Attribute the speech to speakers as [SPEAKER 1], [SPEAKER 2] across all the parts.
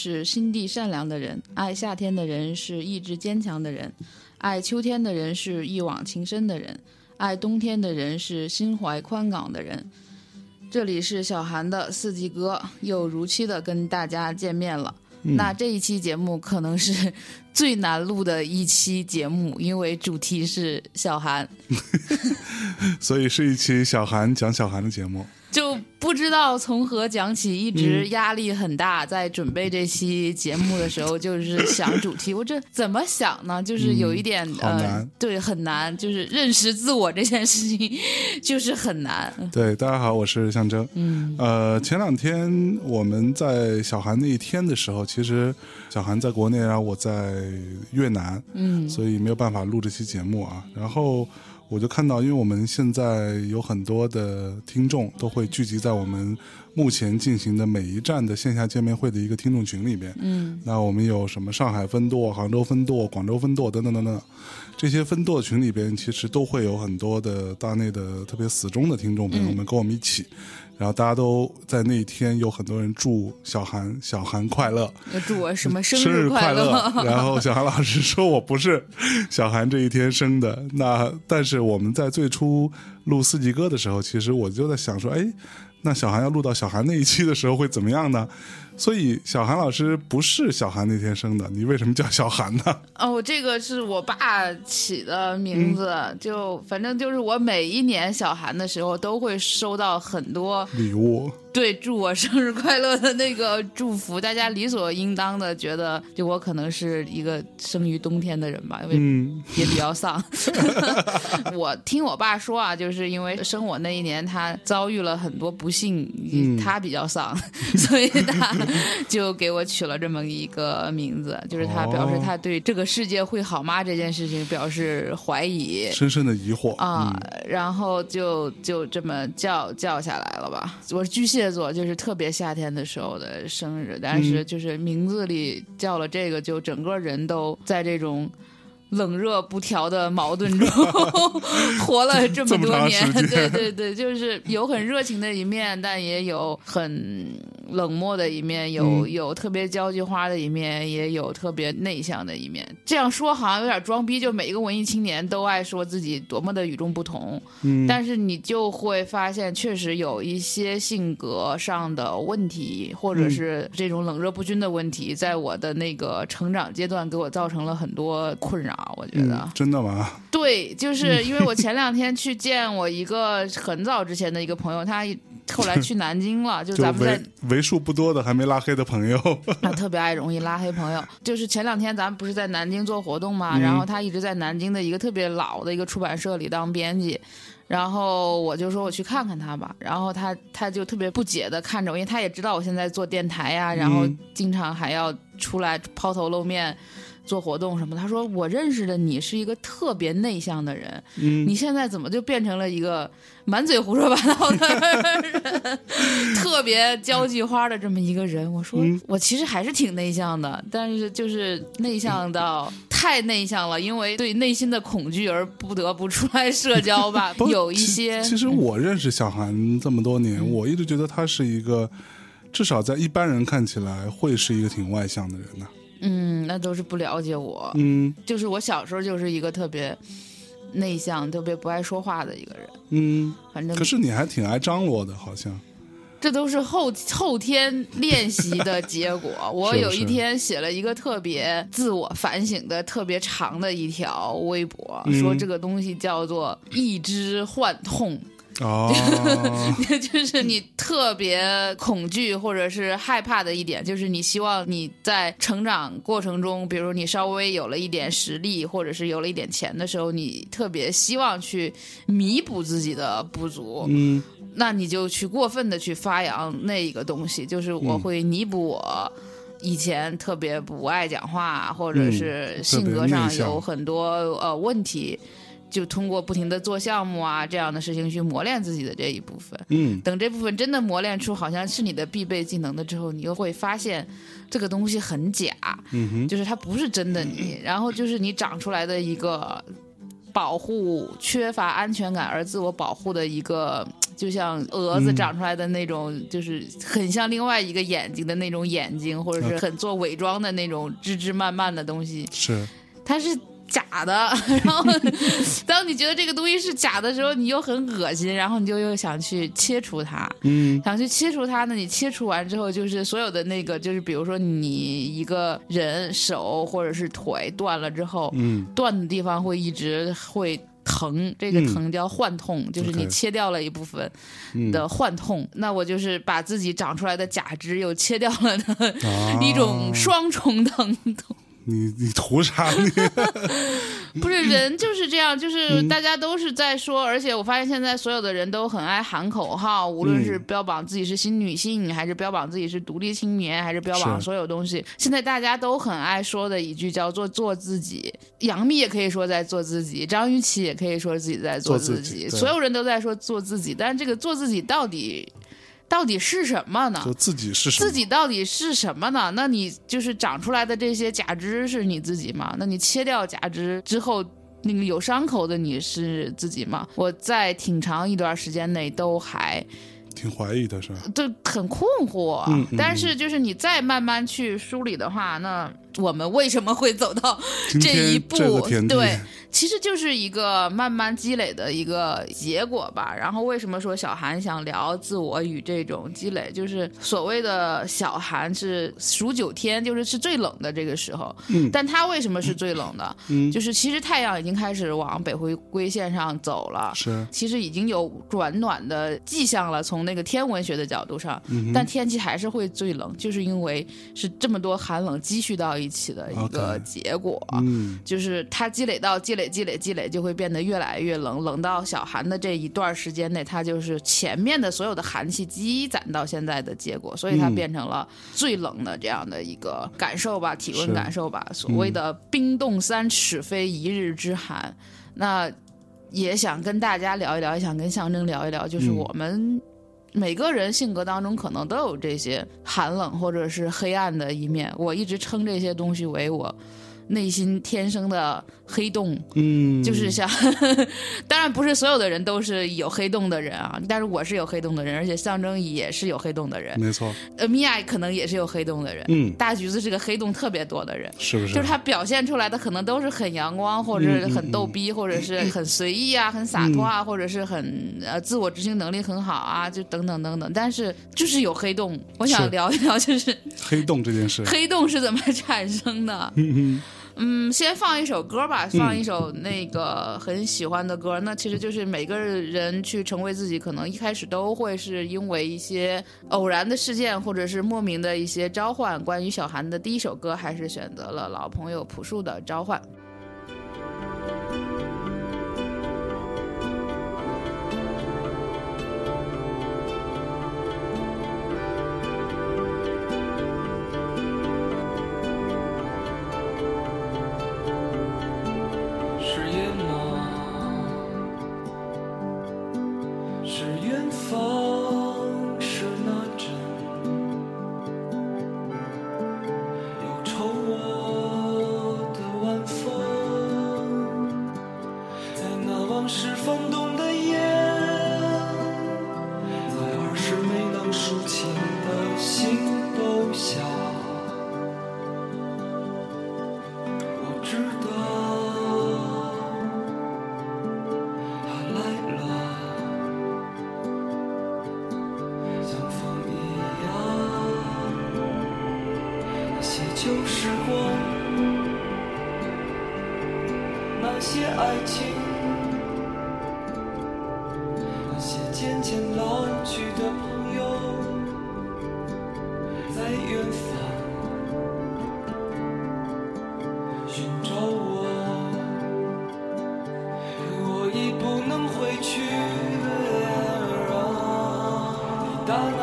[SPEAKER 1] 是心地善良的人，爱夏天的人是意志坚强的人，爱秋天的人是一往情深的人，爱冬天的人是心怀宽广的人。这里是小韩的四季歌，又如期的跟大家见面了。那这一期节目可能是 最难录的一期节目，因为主题是小韩，
[SPEAKER 2] 所以是一期小韩讲小韩的节目。
[SPEAKER 1] 就不知道从何讲起，一直压力很大。在准备这期节目的时候，就是想主题，我这怎么想呢？就是有一点
[SPEAKER 2] 呃，
[SPEAKER 1] 对，很难，就是认识自我这件事情就是很难。
[SPEAKER 2] 对，大家好，我是象征。
[SPEAKER 1] 嗯，
[SPEAKER 2] 呃，前两天我们在小韩那一天的时候，其实小韩在国内，然后我在越南，
[SPEAKER 1] 嗯，
[SPEAKER 2] 所以没有办法录这期节目啊。然后。我就看到，因为我们现在有很多的听众都会聚集在我们目前进行的每一站的线下见面会的一个听众群里边。
[SPEAKER 1] 嗯，
[SPEAKER 2] 那我们有什么上海分舵、杭州分舵、广州分舵等等等等，这些分舵群里边其实都会有很多的大内的特别死忠的听众朋友们跟我们一起。然后大家都在那一天有很多人祝小韩小韩快乐，
[SPEAKER 1] 祝我什么
[SPEAKER 2] 生
[SPEAKER 1] 日
[SPEAKER 2] 快
[SPEAKER 1] 乐？
[SPEAKER 2] 然后小韩老师说我不是小韩这一天生的，那但是我们在最初录四季歌的时候，其实我就在想说，哎，那小韩要录到小韩那一期的时候会怎么样呢？所以小韩老师不是小韩那天生的，你为什么叫小韩呢？
[SPEAKER 1] 哦，这个是我爸起的名字，就反正就是我每一年小韩的时候都会收到很多
[SPEAKER 2] 礼物。
[SPEAKER 1] 对，祝我生日快乐的那个祝福，大家理所应当的觉得，就我可能是一个生于冬天的人吧，因为也比较丧。我 听我爸说啊，就是因为生我那一年，他遭遇了很多不幸，他比较丧，所以他就给我取了这么一个名字，就是他表示他对这个世界会好吗这件事情表示怀疑，
[SPEAKER 2] 深深的疑惑
[SPEAKER 1] 啊，然后就就这么叫叫下来了吧。我是巨蟹。蟹座就是特别夏天的时候的生日，但是就是名字里叫了这个，就整个人都在这种。冷热不调的矛盾中 活了这么多年，对对对，就是有很热情的一面，但也有很冷漠的一面，有有特别交际花的一面，也有特别内向的一面。这样说好像有点装逼，就每一个文艺青年都爱说自己多么的与众不同，
[SPEAKER 2] 嗯，
[SPEAKER 1] 但是你就会发现，确实有一些性格上的问题，或者是这种冷热不均的问题，在我的那个成长阶段给我造成了很多困扰。我觉得
[SPEAKER 2] 真的吗？
[SPEAKER 1] 对，就是因为我前两天去见我一个很早之前的一个朋友，他后来去南京了，就 咱们在
[SPEAKER 2] 为数不多的还没拉黑的朋友，
[SPEAKER 1] 他 特别爱容易拉黑朋友。就是前两天咱们不是在南京做活动嘛，然后他一直在南京的一个特别老的一个出版社里当编辑，然后我就说我去看看他吧，然后他他就特别不解的看着我，因为他也知道我现在做电台呀，然后经常还要出来抛头露面。做活动什么？他说我认识的你是一个特别内向的人，
[SPEAKER 2] 嗯，
[SPEAKER 1] 你现在怎么就变成了一个满嘴胡说八道的人，特别交际花的这么一个人？我说我其实还是挺内向的，但是就是内向到太内向了，因为对内心的恐惧而不得不出来社交吧。有一些，
[SPEAKER 2] 其实我认识小韩这么多年，我一直觉得他是一个，至少在一般人看起来会是一个挺外向的人呢。
[SPEAKER 1] 嗯，那都是不了解我。
[SPEAKER 2] 嗯，
[SPEAKER 1] 就是我小时候就是一个特别内向、特别不爱说话的一个人。
[SPEAKER 2] 嗯，
[SPEAKER 1] 反正
[SPEAKER 2] 可是你还挺爱张罗的，好像。
[SPEAKER 1] 这都是后后天练习的结果。我有一天写了一个特别自我反省的、特别长的一条微博，说这个东西叫做“一知幻痛”。
[SPEAKER 2] 哦，
[SPEAKER 1] 就是你特别恐惧或者是害怕的一点，就是你希望你在成长过程中，比如你稍微有了一点实力，或者是有了一点钱的时候，你特别希望去弥补自己的不足。
[SPEAKER 2] 嗯，
[SPEAKER 1] 那你就去过分的去发扬那一个东西，就是我会弥补我以前特别不爱讲话，或者是性格上有很多呃问题。就通过不停的做项目啊这样的事情去磨练自己的这一部分，
[SPEAKER 2] 嗯，
[SPEAKER 1] 等这部分真的磨练出好像是你的必备技能的之后，你又会发现这个东西很假，
[SPEAKER 2] 嗯哼，
[SPEAKER 1] 就是它不是真的你，然后就是你长出来的一个保护缺乏安全感而自我保护的一个。就像蛾子长出来的那种，就是很像另外一个眼睛的那种眼睛，或者是很做伪装的那种枝枝蔓蔓的东西，
[SPEAKER 2] 是。
[SPEAKER 1] 它是。假的，然后当你觉得这个东西是假的时候，你又很恶心，然后你就又想去切除它，
[SPEAKER 2] 嗯，
[SPEAKER 1] 想去切除它呢。你切除完之后，就是所有的那个，就是比如说你一个人手或者是腿断了之后，
[SPEAKER 2] 嗯，
[SPEAKER 1] 断的地方会一直会疼，这个疼叫幻痛，就是你切掉了一部分的幻痛。那我就是把自己长出来的假肢又切掉了的
[SPEAKER 2] 啊
[SPEAKER 1] 一种双重疼痛。
[SPEAKER 2] 你你图啥你？
[SPEAKER 1] 不是人就是这样，
[SPEAKER 2] 嗯
[SPEAKER 1] 就是大家都是在说，而且我发现现在所有的人都很爱喊口号，无论是
[SPEAKER 2] 嗯
[SPEAKER 1] 标榜自己是新女性，还是标榜自己是独立青年，还是标榜所有东西，现在大家都很爱说的一句叫做“做自己”。杨幂也可以说在做自己，张雨绮也可以说自己在做
[SPEAKER 2] 做
[SPEAKER 1] 自己，
[SPEAKER 2] 自己
[SPEAKER 1] 所有人都在说做自己，但是这个做自己到底到底是什么呢？
[SPEAKER 2] 就自己是什么？
[SPEAKER 1] 自己到底是什么呢？那你就是长出来的这些假肢是你自己吗？那你切掉假肢之后，那个有伤口的你是自己吗？我在挺长一段时间内都还
[SPEAKER 2] 挺怀疑的是吧？
[SPEAKER 1] 就很困惑，
[SPEAKER 2] 嗯嗯
[SPEAKER 1] 但是就是你再慢慢去梳理的话，那我们为什么会走到这一步？
[SPEAKER 2] 这个，
[SPEAKER 1] 对，其实就是一个慢慢积累的一个结果吧。然后为什么说小韩想聊自我与这种积累？就是所谓的小韩是数九天，就是是最冷的这个时候。
[SPEAKER 2] 嗯
[SPEAKER 1] 但它为什么是最冷的？
[SPEAKER 2] 嗯
[SPEAKER 1] 就是其实太阳已经开始往北回归线上走了。
[SPEAKER 2] 是
[SPEAKER 1] 其实已经有转暖的迹象了，从那个天文学的角度上，但天气还是会最冷，就是因为是这么多寒冷积蓄到一起的一个结果。
[SPEAKER 2] 嗯
[SPEAKER 1] 就是它积累到积累积累积累，就会变得越来越冷，冷到小寒的这一段时间内，它就是前面的所有的寒气积攒到现在的结果，所以它
[SPEAKER 2] 嗯
[SPEAKER 1] 变成了最冷的这样的一个感受吧，体温感受吧。所谓的冰冻三尺非一日之寒，那也想跟大家聊一聊，也想跟象征聊一聊，就是
[SPEAKER 2] 嗯
[SPEAKER 1] 我们。每个人性格当中可能都有这些寒冷或者是黑暗的一面，我一直称这些东西为我内心天生的黑洞，
[SPEAKER 2] 嗯，
[SPEAKER 1] 就是像，当然不是所有的人都是有黑洞的人啊，但是我是有黑洞的人，而且象征也是有黑洞的人，
[SPEAKER 2] 没错，
[SPEAKER 1] 呃，米娅可能也是有黑洞的人，
[SPEAKER 2] 嗯，
[SPEAKER 1] 大橘子是个黑洞特别多的人。
[SPEAKER 2] 是不是？
[SPEAKER 1] 就是他表现出来的可能都是很阳光，或者是很逗逼，或者是 很随意啊，很洒脱啊，或者是很呃自我执行能力很好啊，就等等等等。但是就是有黑洞，我想聊一聊，就是
[SPEAKER 2] 黑洞这件事，
[SPEAKER 1] 黑洞是怎么产生的。
[SPEAKER 2] 嗯
[SPEAKER 1] 嗯，先放一首歌吧，放一首那个很喜欢的歌。那其实就是每个人去成为自己，可能一开始都会是因为一些偶然的事件，或者是莫名的一些召唤。关于小韩的第一首歌，还是选择了老朋友朴树的《召唤》。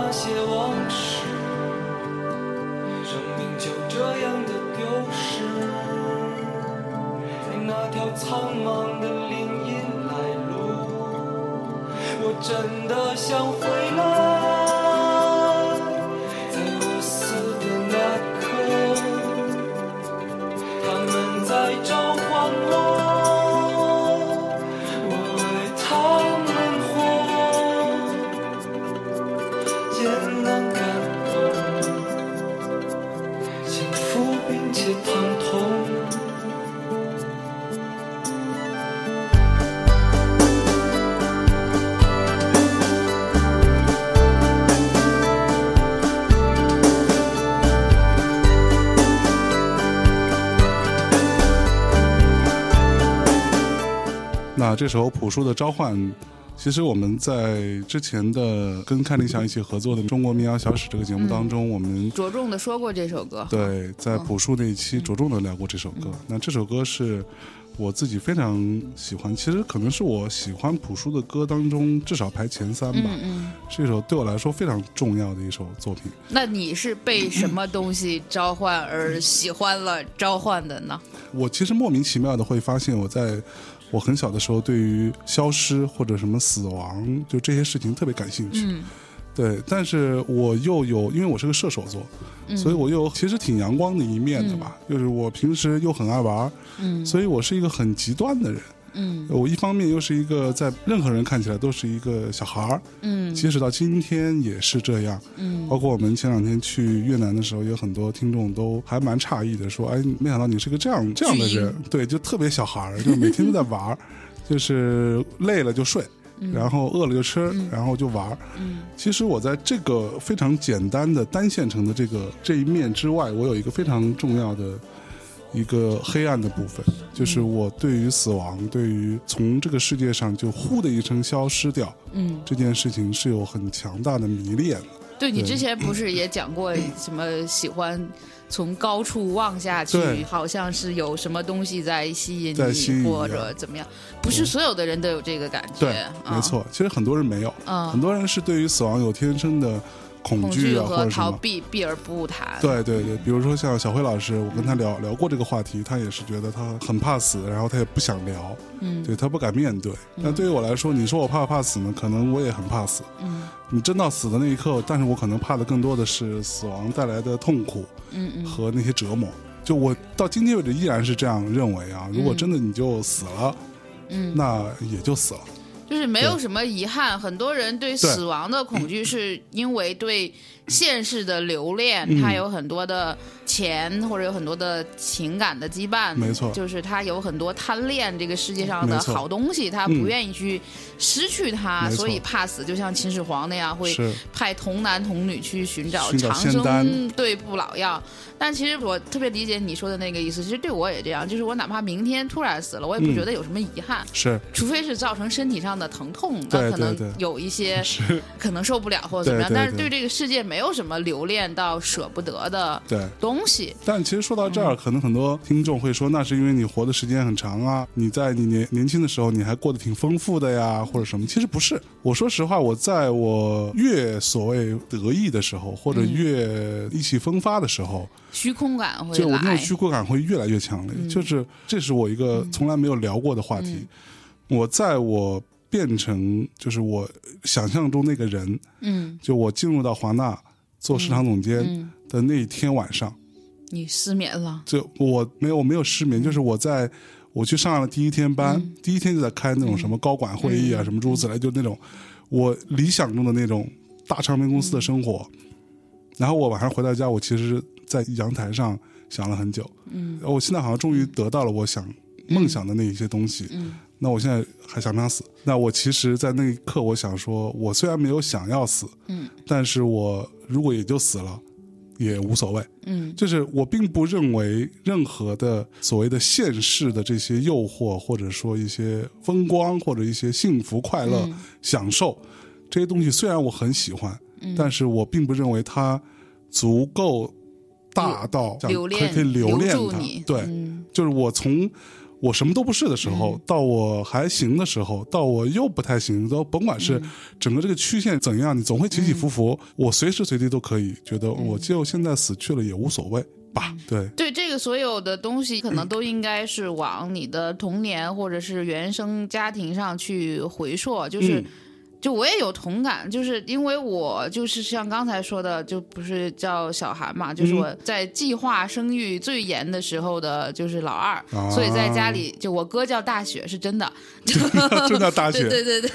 [SPEAKER 3] 那些往事，生命就这样的丢失，那条苍茫的林荫来路，我真的想回来。那
[SPEAKER 2] 这首朴树的召唤。其实我们在之前的跟看理想一起合作的《中国民谣小史》这个节目当中，我们
[SPEAKER 1] 着重的说过这首歌。
[SPEAKER 2] 对，在朴树那一期着重的聊过这首歌。那这首歌是我自己非常喜欢，其实可能是我喜欢朴树的歌当中至少排前三吧。
[SPEAKER 1] 嗯嗯。
[SPEAKER 2] 是一首对我来说非常重要的一首作品。
[SPEAKER 1] 那你是被什么东西召唤而喜欢了召唤的呢？
[SPEAKER 2] 我其实莫名其妙的会发现我在。我很小的时候，对于消失或者什么死亡，就这些事情特别感兴趣。
[SPEAKER 1] 嗯，
[SPEAKER 2] 对，但是我又有，因为我是个射手座，所以我又其实挺阳光的一面的吧。就是我平时又很爱玩，嗯，所以我是一个很极端的人。
[SPEAKER 1] 嗯，
[SPEAKER 2] 我一方面又是一个在任何人看起来都是一个小孩儿，
[SPEAKER 1] 嗯，
[SPEAKER 2] 即使到今天也是这样，
[SPEAKER 1] 嗯，
[SPEAKER 2] 包括我们前两天去越南的时候，有很多听众都还蛮诧异的，说，哎，没想到你是个这样这样的人，对，就特别小孩儿，就每天都在玩儿，就是累了就睡，然后饿了就吃，然后就玩儿。
[SPEAKER 1] 嗯，
[SPEAKER 2] 其实我在这个非常简单的单线程的这个这一面之外，我有一个非常重要的。一个黑暗的部分，就是我对于死亡，对于从这个世界上就呼的一声消失掉，
[SPEAKER 1] 嗯，
[SPEAKER 2] 这件事情是有很强大的迷恋的。
[SPEAKER 1] 对你之前不是也讲过什么喜欢从高处望下去，好像是有什么东西在吸引你，或者怎么样？不是所有的人都有这个感觉。
[SPEAKER 2] 对，没错，其实很多人没有，
[SPEAKER 1] 嗯，
[SPEAKER 2] 很多人是对于死亡有天生的。恐惧啊，或者
[SPEAKER 1] 逃避，避而不谈。
[SPEAKER 2] 对对对，比如说像小辉老师，我跟他聊聊过这个话题，他也是觉得他很怕死，然后他也不想聊，
[SPEAKER 1] 嗯，
[SPEAKER 2] 对他不敢面对。但对于我来说，你说我怕不怕死呢？可能我也很怕死。
[SPEAKER 1] 嗯，
[SPEAKER 2] 你真到死的那一刻，但是我可能怕的更多的是死亡带来的痛苦，
[SPEAKER 1] 嗯嗯，
[SPEAKER 2] 和那些折磨。就我到今天为止依然是这样认为啊。如果真的你就死了，
[SPEAKER 1] 嗯，
[SPEAKER 2] 那也就死了。
[SPEAKER 1] 就是没有什么遗憾，很多人对。死亡的恐惧是因为对现世的留恋，他有很多的钱或者有很多的情感的羁绊，
[SPEAKER 2] 没错，
[SPEAKER 1] 就是他有很多贪恋这个世界上的好东西，他不愿意去失去它，所以怕死，就像秦始皇那样会派童男童女去寻找长生对不老药。但其实我特别理解你说的那个意思，其实对我也这样，就是我哪怕明天突然死了，我也不觉得有什么遗憾，
[SPEAKER 2] 是，
[SPEAKER 1] 除非是造成身体上的疼痛，那可能有一些可能受不了或者怎么样，但是对这个世界没有什么留恋到舍不得的东西。
[SPEAKER 2] 但其实说到这儿，可能很多听众会说，那是因为你活的时间很长啊，你在你年年轻的时候你还过得挺丰富的呀，或者什么？其实不是，我说实话，我在我越所谓得意的时候，或者越意气风发的时候。
[SPEAKER 1] 虚空感会，
[SPEAKER 2] 就我那种虚空感会越来越强烈。就是这是我一个从来没有聊过的话题。我在我变成就是我想象中那个人，
[SPEAKER 1] 嗯，
[SPEAKER 2] 就我进入到华纳做市场总监的那一天晚上，
[SPEAKER 1] 你失眠了？
[SPEAKER 2] 就我没有我没有失眠，就是我在我去上了第一天班，第一天就在开那种什么高管会议啊，什么诸如此类，就那种我理想中的那种大唱片公司的生活。然后我晚上回到家，我其实。在阳台上想了很久，
[SPEAKER 1] 嗯，
[SPEAKER 2] 我现在好像终于得到了我想梦想的那一些东西，
[SPEAKER 1] 嗯，
[SPEAKER 2] 那我现在还想不想死？那我其实，在那一刻，我想说，我虽然没有想要死，
[SPEAKER 1] 嗯，
[SPEAKER 2] 但是我如果也就死了，也无所谓，
[SPEAKER 1] 嗯，
[SPEAKER 2] 就是我并不认为任何的所谓的现世的这些诱惑，或者说一些风光，或者一些幸福、快乐、享受这些东西，虽然我很喜欢，但是我并不认为它足够。大到可以可以留恋它，对，就是我从我什么都不是的时候，到我还行的时候，到我又不太行，都甭管是整个这个曲线怎样，你总会起起伏伏。我随时随地都可以觉得，我就现在死去了也无所谓吧。对
[SPEAKER 1] 对，这个所有的东西可能都应该是往你的童年或者是原生家庭上去回溯，就是。就我也有同感，就是因为我就是像刚才说的，就不是叫小韩嘛，就是我在计划生育最严的时候的，就是老二，所以在家里就我哥叫大雪，是真的，
[SPEAKER 2] 真的大雪，
[SPEAKER 1] 对对对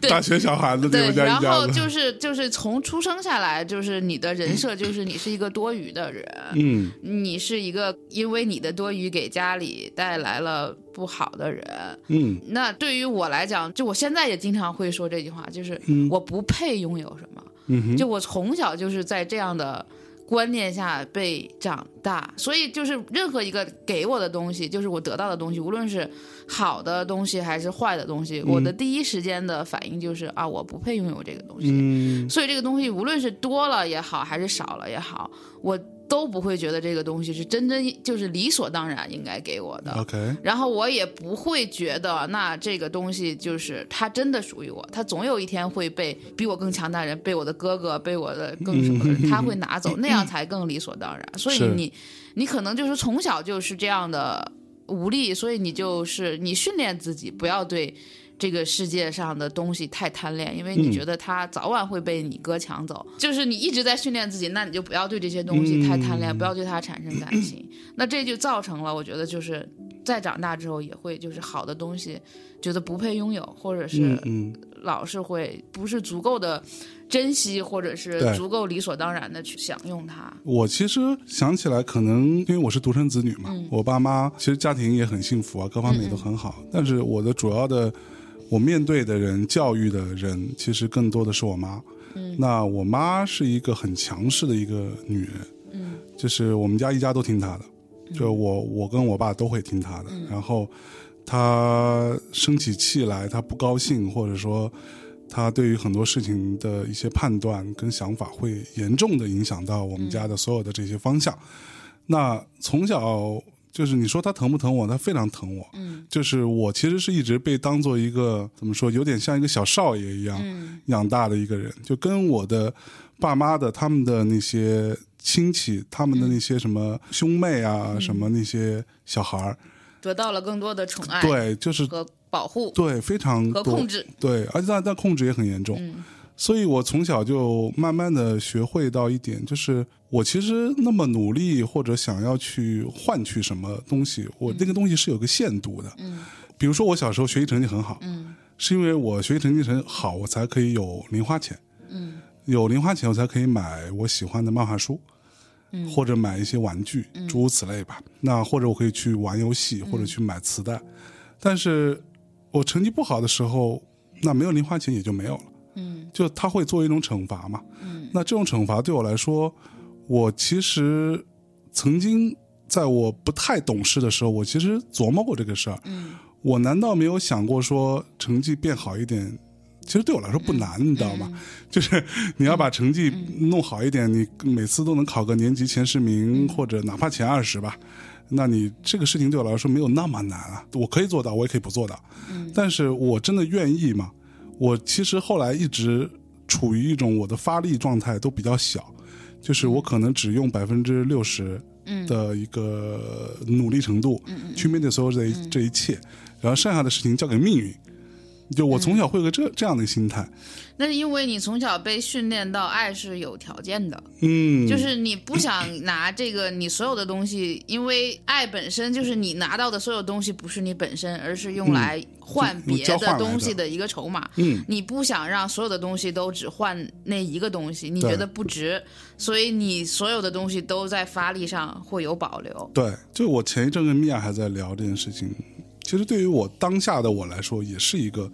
[SPEAKER 2] 对，大雪小孩子对，
[SPEAKER 1] 然后就是就是从出生下来，就是你的人设 就是你是一个多余的人，
[SPEAKER 2] 嗯，
[SPEAKER 1] 你是一个因为你的多余给家里带来了。不好的人，
[SPEAKER 2] 嗯，
[SPEAKER 1] 那对于我来讲，就我现在也经常会说这句话，就是我不配拥有什么，
[SPEAKER 2] 嗯，
[SPEAKER 1] 就我从小就是在这样的观念下被长大，所以就是任何一个给我的东西，就是我得到的东西，无论是好的东西还是坏的东西，我的第一时间的反应就是啊，我不配拥有这个东西。
[SPEAKER 2] 嗯。
[SPEAKER 1] 所以这个东西无论是多了也好，还是少了也好，我都不会觉得这个东西是真真就是理所当然应该给我的。
[SPEAKER 2] ，OK，
[SPEAKER 1] 然后我也不会觉得，那这个东西就是它真的属于我，它总有一天会被比我更强大的人，被我的哥哥，被我的更什么的人，他会拿走，那样才更理所当然。所以你，你可能就是从小就是这样的无力，所以你就是你训练自己不要对。这个世界上的东西太贪恋，因为你觉得它早晚会被你哥抢走。就是你一直在训练自己，那你就不要对这些东西太贪恋，不要对它产生感情。那这就造成了，我觉得就是再长大之后也会就是好的东西觉得不配拥有，或者是老是会不是足够的珍惜，或者是足够理所当然的去享用它。
[SPEAKER 2] 我其实想起来，可能因为我是独生子女嘛，我爸妈其实家庭也很幸福啊，各方面也都很好。但是我的主要的，我面对的人、教育的人，其实更多的是我妈。那我妈是一个很强势的一个女人，
[SPEAKER 1] 嗯。
[SPEAKER 2] 就是我们家一家都听她的，就我我跟我爸都会听她的。然后她生起气来，她不高兴，或者说她对于很多事情的一些判断跟想法，会严重的影响到我们家的所有的这些方向。那从小就是你说他疼不疼我，他非常疼我。
[SPEAKER 1] 嗯
[SPEAKER 2] 就是我其实是一直被当做一个怎么说，有点像一个小少爷一样，
[SPEAKER 1] 嗯
[SPEAKER 2] 养大的一个人，就跟我的爸妈的他们的那些亲戚，他们的那些什么兄妹啊，
[SPEAKER 1] 嗯
[SPEAKER 2] 什么那些小孩儿，
[SPEAKER 1] 得到了更多的宠爱
[SPEAKER 2] 对，就是
[SPEAKER 1] 和保护
[SPEAKER 2] 对非常
[SPEAKER 1] 和控，制。
[SPEAKER 2] 对，而且但但控制也很严重，
[SPEAKER 1] 嗯
[SPEAKER 2] 所以我从小就慢慢的学会到一点，就是我其实那么努力或者想要去换取什么东西，我那个东西是有个限度的，
[SPEAKER 1] 嗯。
[SPEAKER 2] 比如说我小时候学习成绩很好，
[SPEAKER 1] 嗯。
[SPEAKER 2] 是因为我学习成绩很好，我才可以有零花钱。
[SPEAKER 1] 嗯。
[SPEAKER 2] 有零花钱，我才可以买我喜欢的漫画书，
[SPEAKER 1] 嗯。
[SPEAKER 2] 或者买一些玩具，诸如此类吧。那或者我可以去玩游戏，
[SPEAKER 1] 嗯
[SPEAKER 2] 或者去买磁带。但是我成绩不好的时候，那没有零花钱也就没有了，
[SPEAKER 1] 嗯
[SPEAKER 2] 就他会作为一种惩罚嘛。
[SPEAKER 1] 嗯
[SPEAKER 2] 那这种惩罚对我来说，我其实曾经在我不太懂事的时候，我其实琢磨过这个事儿。
[SPEAKER 1] 嗯
[SPEAKER 2] 我难道没有想过说成绩变好一点？其实对我来说不难，你知道吗？就是你要把成绩弄好一点，你每次都能考个年级前十名，或者哪怕前二十吧。那你这个事情对我来说没有那么难啊，我可以做到，我也可以不做到。但是我真的愿意吗？我其实后来一直处于一种我的发力状态都比较小，就是我可能只用百分之六十的一个努力程度去面对所有这一这一切，然后剩下的事情交给命运。就我从小会有个这这样的心态，
[SPEAKER 1] 那是因为你从小被训练到爱是有条件的，
[SPEAKER 2] 嗯，
[SPEAKER 1] 就是你不想拿这个你所有的东西，因为爱本身就是你拿到的所有东西不是你本身，而是用来换别的东西的一个筹码。
[SPEAKER 2] 嗯，
[SPEAKER 1] 你不想让所有的东西都只换那一个东西，你觉得不值，所以你所有的东西都在发力上会有保留。
[SPEAKER 2] 对，就我前一阵跟米娅还在聊这件事情，其实对于我当下的我来说，也是一个，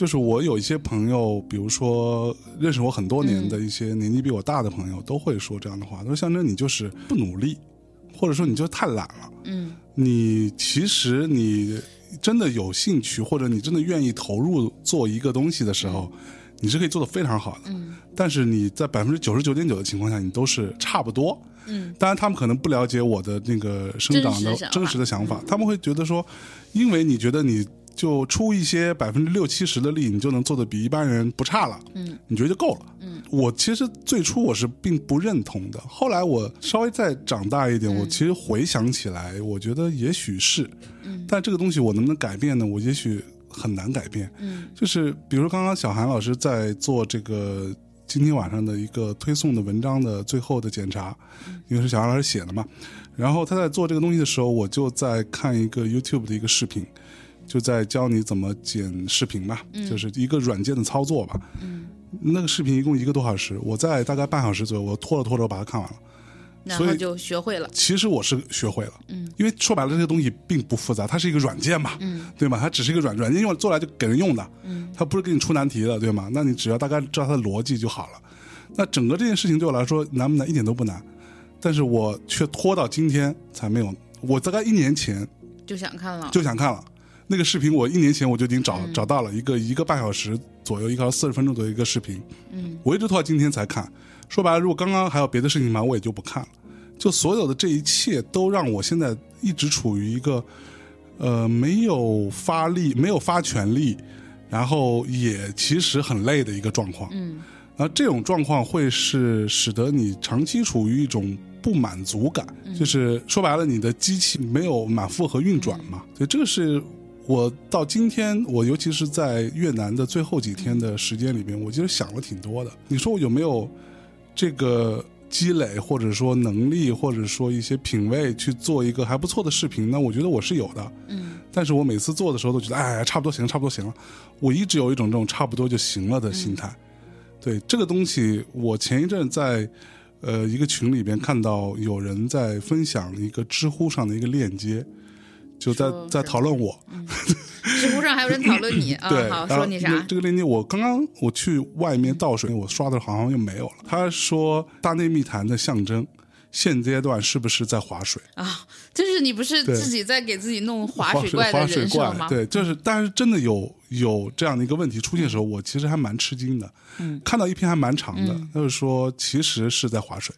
[SPEAKER 2] 就是我有一些朋友，比如说认识我很多年的一些年纪比我大的朋友，都会说这样的话，他说象征你就是不努力，或者说你就太懒了，
[SPEAKER 1] 嗯
[SPEAKER 2] 你其实你真的有兴趣，或者你真的愿意投入做一个东西的时候，你是可以做得非常好的。
[SPEAKER 1] 嗯
[SPEAKER 2] 但是你在百分之九十九点九的情况下，你都是差不多。
[SPEAKER 1] 嗯
[SPEAKER 2] 当然，他们可能不了解我的那个生长的
[SPEAKER 1] 真实
[SPEAKER 2] 的想法，他们会觉得说，因为你觉得你就出一些百分之六七十的力，你就能做的比一般人不差了，
[SPEAKER 1] 嗯，
[SPEAKER 2] 你觉得就够了。
[SPEAKER 1] 嗯，
[SPEAKER 2] 我其实最初我是并不认同的，后来我稍微再长大一点，我其实回想起来，我觉得也许是，
[SPEAKER 1] 嗯，
[SPEAKER 2] 但这个东西我能不能改变呢？我也许很难改变。
[SPEAKER 1] 嗯。
[SPEAKER 2] 就是比如说刚刚小韩老师在做这个今天晚上的一个推送的文章的最后的检查，因为是小韩老师写的嘛。然后他在做这个东西的时候，我就在看一个 YouTube 的一个视频，就在教你怎么剪视频嘛，就是一个软件的操作吧。
[SPEAKER 1] 嗯，
[SPEAKER 2] 那个视频一共一个多小时，我在大概半小时左右，我拖着拖着把它看完了。所以
[SPEAKER 1] 然后就学会了。
[SPEAKER 2] 其实我是学会了，
[SPEAKER 1] 嗯，
[SPEAKER 2] 因为说白了这个东西并不复杂，它是一个软件嘛，
[SPEAKER 1] 嗯，
[SPEAKER 2] 对吗？它只是一个软软件用做来就给人用的，
[SPEAKER 1] 嗯，
[SPEAKER 2] 它不是给你出难题的，对吗？那你只要大概知道它的逻辑就好了。那整个这件事情对我来说难不难？一点都不难，但是我却拖到今天才没有。我大概一年前
[SPEAKER 1] 就想看了，
[SPEAKER 2] 就想看了那个视频，我一年前我就已经找、
[SPEAKER 1] 嗯
[SPEAKER 2] 找到了一个一个半小时左右，一个四十分钟左右一个视频，
[SPEAKER 1] 嗯，
[SPEAKER 2] 我一直拖到今天才看。说白了，如果刚刚还有别的事情忙，我也就不看了。就所有的这一切都让我现在一直处于一个呃没有发力、没有发全力，然后也其实很累的一个状况。
[SPEAKER 1] 嗯
[SPEAKER 2] 那这种状况会是使得你长期处于一种不满足感，就是说白了，你的机器没有满负荷运转嘛。所以这个是我到今天，我尤其是在越南的最后几天的时间里边，我其实想了挺多的。你说我有没有这个积累，或者说能力，或者说一些品味去做一个还不错的视频呢？我觉得我是有的。
[SPEAKER 1] 嗯
[SPEAKER 2] 但是我每次做的时候都觉得，哎，差不多行了，差不多行了。我一直有一种这种差不多就行了的心态。对这个东西，我前一阵在呃一个群里边看到有人在分享一个知乎上的一个链接，就在在讨论我。
[SPEAKER 1] 知乎上还有人讨论你 啊，
[SPEAKER 2] 对，
[SPEAKER 1] 好说你啥？
[SPEAKER 2] 这个链接我刚刚我去外面倒水，我刷的好像又没有了。他说大内密谈的象征，现阶段是不是在划水？
[SPEAKER 1] 啊，就是你不是自己在给自己弄
[SPEAKER 2] 划
[SPEAKER 1] 水怪的
[SPEAKER 2] 划水怪，
[SPEAKER 1] 人设吗？
[SPEAKER 2] 对，就是，但是真的有有这样的一个问题出现的时候，我其实还蛮吃惊的。
[SPEAKER 1] 嗯，
[SPEAKER 2] 看到一篇还蛮长的，就是说其实是在划水，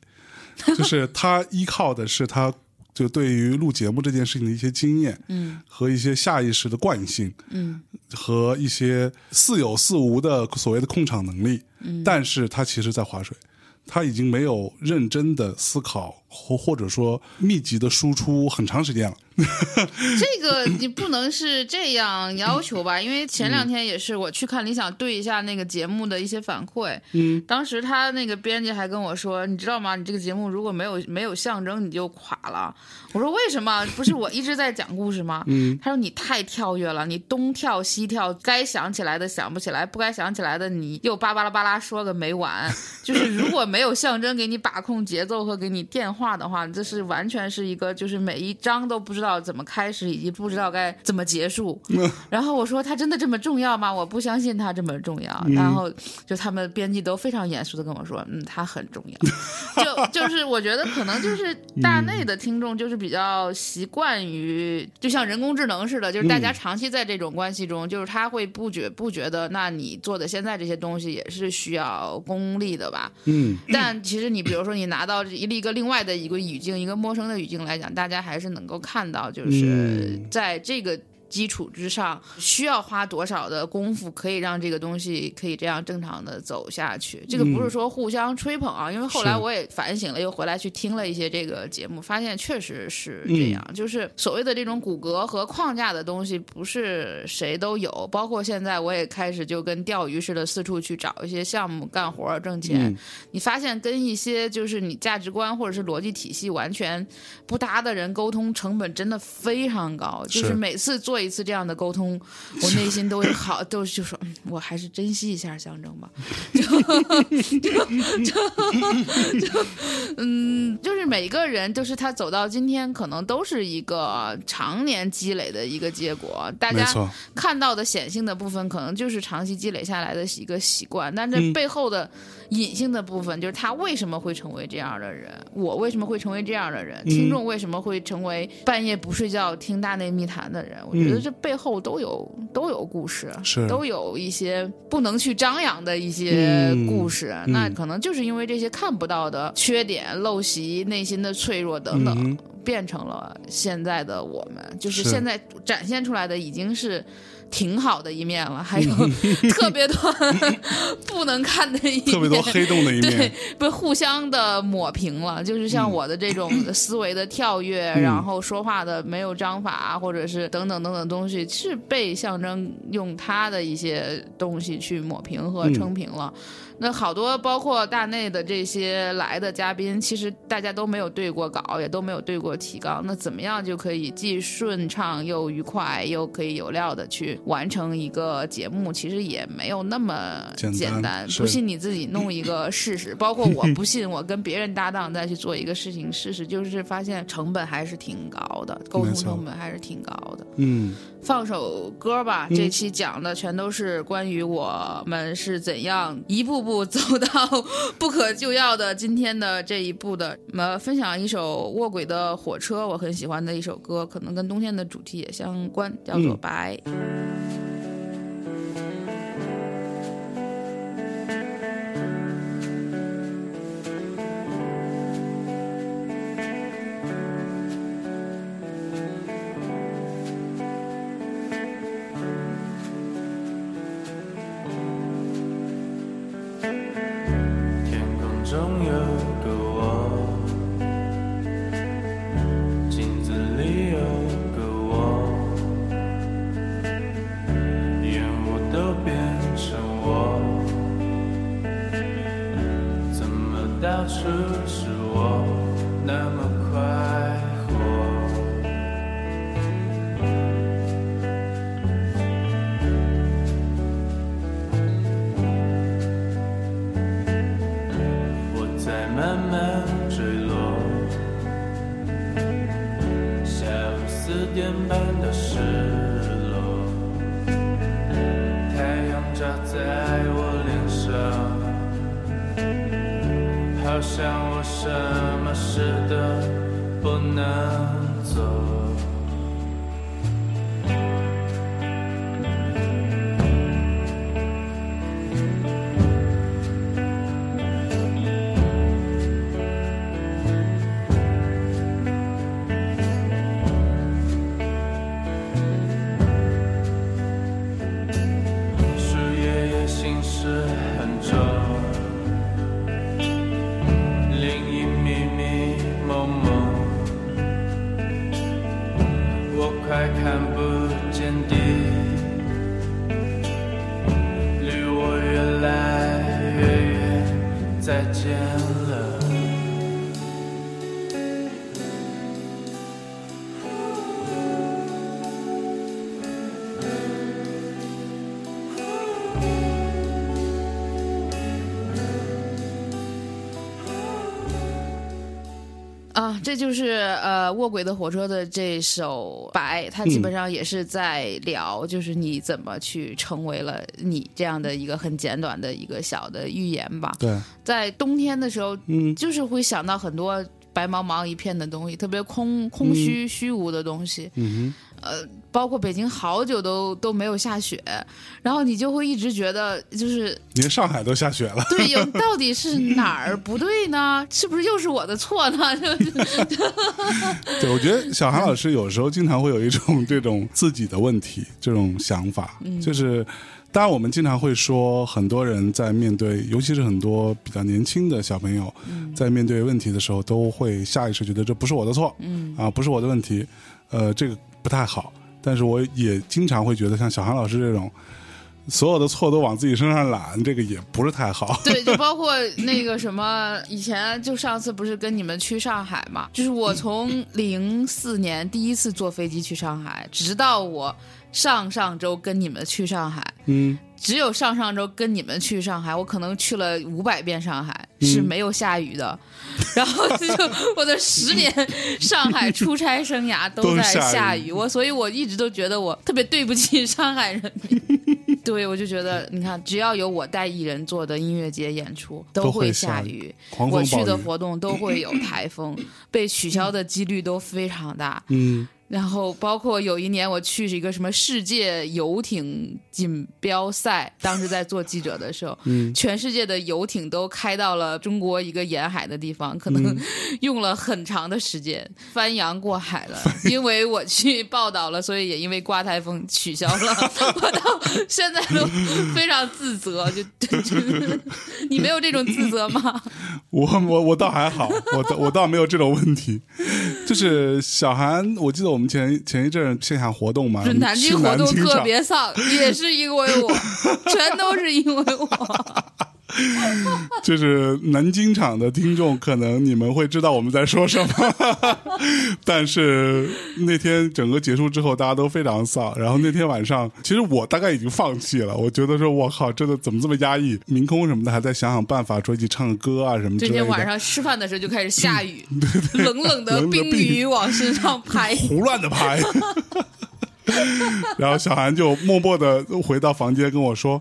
[SPEAKER 2] 就是他依靠的是他就对于录节目这件事情的一些经验，
[SPEAKER 1] 嗯
[SPEAKER 2] 和一些下意识的惯性，
[SPEAKER 1] 嗯
[SPEAKER 2] 和一些似有似无的所谓的控场能力，嗯，但是他其实在划水。他已经没有认真的思考，或或者说密集的输出很长时间了。
[SPEAKER 1] 这个你不能是这样要求吧？因为前两天也是我去看理想对一下那个节目的一些反馈，
[SPEAKER 2] 嗯，
[SPEAKER 1] 当时他那个编辑还跟我说，你知道吗？你这个节目如果没有没有象征，你就垮了。我说为什么？不是我一直在讲故事吗？
[SPEAKER 2] 嗯，
[SPEAKER 1] 他说你太跳跃了，你东跳西跳，该想起来的想不起来，不该想起来的你又巴巴拉巴拉说个没完。就是如果没有象征给你把控节奏和给你电话的话，这是完全是一个就是每一章都不知道怎么开始，以及不知道该怎么结束。然后我说他真的这么重要吗？我不相信他这么重要。然后就他们编辑都非常严肃的跟我说，嗯，他很重要。就就是我觉得可能就是大内的听众就是比较习惯于，就像人工智能似的，就是大家长期在这种关系中，就是他会不觉不觉得，那你做的现在这些东西也是需要功力的吧？
[SPEAKER 2] 嗯，
[SPEAKER 1] 但其实你比如说你拿到一个另外的一个语境，一个陌生的语境来讲，大家还是能够看到，就是
[SPEAKER 2] 嗯
[SPEAKER 1] 在这个。基础之上，需要花多少的功夫可以让这个东西可以这样正常的走下去？这个不是说互相吹捧啊，因为后来我也反省了，又回来去听了一些这个节目，发现确实是这样，就是所谓的这种骨骼和框架的东西，不是谁都有。包括现在我也开始就跟钓鱼似的，四处去找一些项目干活儿挣钱。
[SPEAKER 2] 嗯
[SPEAKER 1] 你发现跟一些就是你价值观或者是逻辑体系完全不搭的人沟通，成本真的非常高。就是
[SPEAKER 2] 是
[SPEAKER 1] 每次做一次这样的沟通，我内心都会好，都就说，嗯，我还是珍惜一下象征吧。就就就嗯，就是每个人，就是他走到今天，可能都是一个常年积累的一个结果。大家，看到的显性的部分，可能就是长期积累下来的一个习惯，但这
[SPEAKER 2] 嗯
[SPEAKER 1] 背后的隐性的部分，就是他为什么会成为这样的人，我为什么会成为这样的
[SPEAKER 2] 嗯。
[SPEAKER 1] 人，听众为什么会成为半夜不睡觉听大内密谈的人，我觉得这背后都有都有故事，
[SPEAKER 2] 嗯是。
[SPEAKER 1] 都有一些不能去张扬的一些
[SPEAKER 2] 嗯。
[SPEAKER 1] 故事，
[SPEAKER 2] 嗯。
[SPEAKER 1] 那可能就是因为这些看不到的缺点、陋习、内心的脆弱等等。
[SPEAKER 2] 嗯。
[SPEAKER 1] 变成了现在的我们，就是
[SPEAKER 2] 是。
[SPEAKER 1] 现在展现出来的已经是挺好的一面了，还有 特别多 不能看的一面，
[SPEAKER 2] 特别多黑洞的一
[SPEAKER 1] 对
[SPEAKER 2] 面，，
[SPEAKER 1] 被互相的抹平了。就是像我的这种思维的跳跃，
[SPEAKER 2] 嗯
[SPEAKER 1] 然后说话的没有章法，或者是等等等等东西，是被象征用他的一些东西去抹平和
[SPEAKER 2] 嗯
[SPEAKER 1] 撑平了。那好多包括大内的这些来的嘉宾，其实大家都没有对过稿，也都没有对过提纲。那怎么样就可以既顺畅又愉快，又可以有料的去完成一个节目，其实也没有那么
[SPEAKER 2] 简单
[SPEAKER 1] 简单。不信你自己弄一个试试，包括我不信我跟别人搭档再去做一个事情试试，就是发现成本还是挺高的，沟通成本还是挺高的。
[SPEAKER 2] 嗯
[SPEAKER 1] 放首歌吧，这期讲的全都是关于我们是怎样一步步走到不可救药的今天的这一步的。呃，分享一首卧轨的火车，我很喜欢的一首歌，可能跟冬天的主题也相关，叫做《
[SPEAKER 2] 嗯
[SPEAKER 1] 白》。
[SPEAKER 4] 天好像我什么事都不能做。
[SPEAKER 1] 啊，这就是呃卧轨的火车的这首《白》，它基本上也是在聊，就是你怎么去成为了你这样的一个很简短的一个小的寓言吧。
[SPEAKER 2] 对，
[SPEAKER 1] 在冬天的时候，
[SPEAKER 2] 嗯。
[SPEAKER 1] 就是会想到很多白茫茫一片的东西，特别空空虚、虚无的东西。
[SPEAKER 2] 嗯
[SPEAKER 1] 包括北京好久都都没有下雪，然后你就会一直觉得就是，
[SPEAKER 2] 连上海都下雪了。
[SPEAKER 1] 对，有 到底是哪儿不对呢？是不是又是我的错呢？就 是
[SPEAKER 2] 对，我觉得小韩老师有时候经常会有一种这种自己的问题，这种想法，就是。当然，我们经常会说，很多人在面对，尤其是很多比较年轻的小朋友，在面对问题的时候，都会下意识觉得这不是我的错，
[SPEAKER 1] 嗯
[SPEAKER 2] 啊，不是我的问题，呃，这个不太好。但是我也经常会觉得，像小韩老师这种，所有的错都往自己身上揽，这个也不是太好。
[SPEAKER 1] 对，就包括那个什么，以前就上次不是跟你们去上海嘛？就是我从零四年第一次坐飞机去上海，直到我上上周跟你们去上海，
[SPEAKER 2] 嗯，
[SPEAKER 1] 只有上上周跟你们去上海，我可能去了五百遍上海，是没有下雨的。然后就我的十年上海出差生涯都在
[SPEAKER 2] 都下
[SPEAKER 1] 下
[SPEAKER 2] 雨
[SPEAKER 1] 雨，我所以我一直都觉得我特别对不起上海人民。对，我就觉得你看，只要有我带艺人做的音乐节演出，
[SPEAKER 2] 都会
[SPEAKER 1] 会
[SPEAKER 2] 下雨
[SPEAKER 1] 下雨。我去的活动都会有台风，被取消的几率都非常大。
[SPEAKER 2] 嗯，
[SPEAKER 1] 然后包括有一年我去是一个什么世界游艇锦标赛，当时在做记者的时候，
[SPEAKER 2] 嗯
[SPEAKER 1] 全世界的游艇都开到了中国一个沿海的地方，可能用了很长的时间翻洋过海了。因为我去报道了，所以也因为刮台风取消了。我到现在都非常自责，就就 你没有这种自责吗？
[SPEAKER 2] 我我我倒还好，我倒我倒没有这种问题。就是小韩，我记得我们前前一阵线下活动嘛，
[SPEAKER 1] 是南
[SPEAKER 2] 去
[SPEAKER 1] 京活动特别丧，也是因为我，全都是因为我。
[SPEAKER 2] 就是南京场的听众，可能你们会知道我们在说什么，但是那天整个结束之后，大家都非常丧。然后那天晚上，其实我大概已经放弃了，我觉得说，我靠，真的怎么这么压抑？明空什么的还在想想办法，说一起唱个歌啊什么之类的。
[SPEAKER 1] 这天晚上吃饭的时候就开始下雨，冷冷的
[SPEAKER 2] 冷的
[SPEAKER 1] 冰
[SPEAKER 2] 冰
[SPEAKER 1] 雨往身上拍。
[SPEAKER 2] 胡乱的拍。然后小韩就默默的回到房间跟我说：“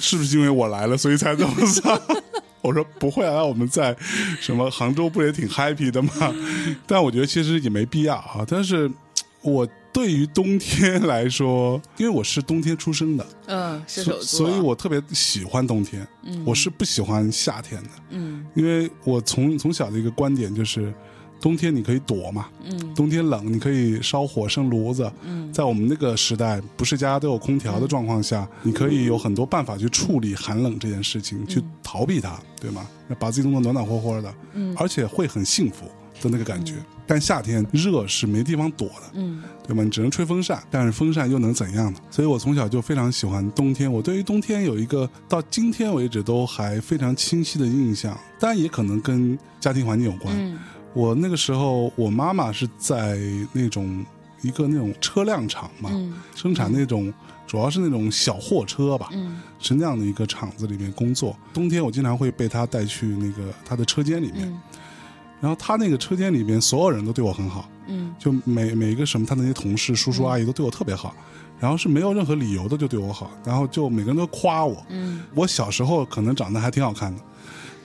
[SPEAKER 2] 是不是因为我来了，所以才这么丧？” 我说：“不会啊，我们在什么杭州不也挺 happy 的吗？”但我觉得其实也没必要啊。但是我对于冬天来说，因为我是冬天出生的，
[SPEAKER 1] 嗯，射手
[SPEAKER 2] 所
[SPEAKER 1] 座，
[SPEAKER 2] 所以我特别喜欢冬天。我是不喜欢夏天的。
[SPEAKER 1] 嗯
[SPEAKER 2] 因为我从从小的一个观点就是，冬天你可以躲嘛，
[SPEAKER 1] 嗯
[SPEAKER 2] 冬天冷你可以烧火生炉子，
[SPEAKER 1] 嗯
[SPEAKER 2] 在我们那个时代，不是家家都有空调的状况下，你可以有很多办法去处理寒冷这件事情，去逃避它，对吗？把自己弄得暖暖和和的，
[SPEAKER 1] 嗯
[SPEAKER 2] 而且会很幸福的那个感觉。但夏天热是没地方躲的，
[SPEAKER 1] 嗯
[SPEAKER 2] 对吗？你只能吹风扇，但是风扇又能怎样呢？所以我从小就非常喜欢冬天。我对于冬天有一个到今天为止都还非常清晰的印象，当然也可能跟家庭环境有关。
[SPEAKER 1] 嗯
[SPEAKER 2] 我那个时候，我妈妈是在那种一个那种车辆厂嘛，
[SPEAKER 1] 嗯。
[SPEAKER 2] 生产那种主要是那种小货车吧，
[SPEAKER 1] 嗯。
[SPEAKER 2] 是那样的一个厂子里面工作。冬天我经常会被她带去那个她的车间里面，
[SPEAKER 1] 嗯。
[SPEAKER 2] 然后她那个车间里面所有人都对我很好，
[SPEAKER 1] 嗯。
[SPEAKER 2] 就每每一个什么她那些同事、叔叔阿姨都对我特别好，然后是没有任何理由的就对我好，然后就每个人都夸我。
[SPEAKER 1] 嗯，
[SPEAKER 2] 我小时候可能长得还挺好看的，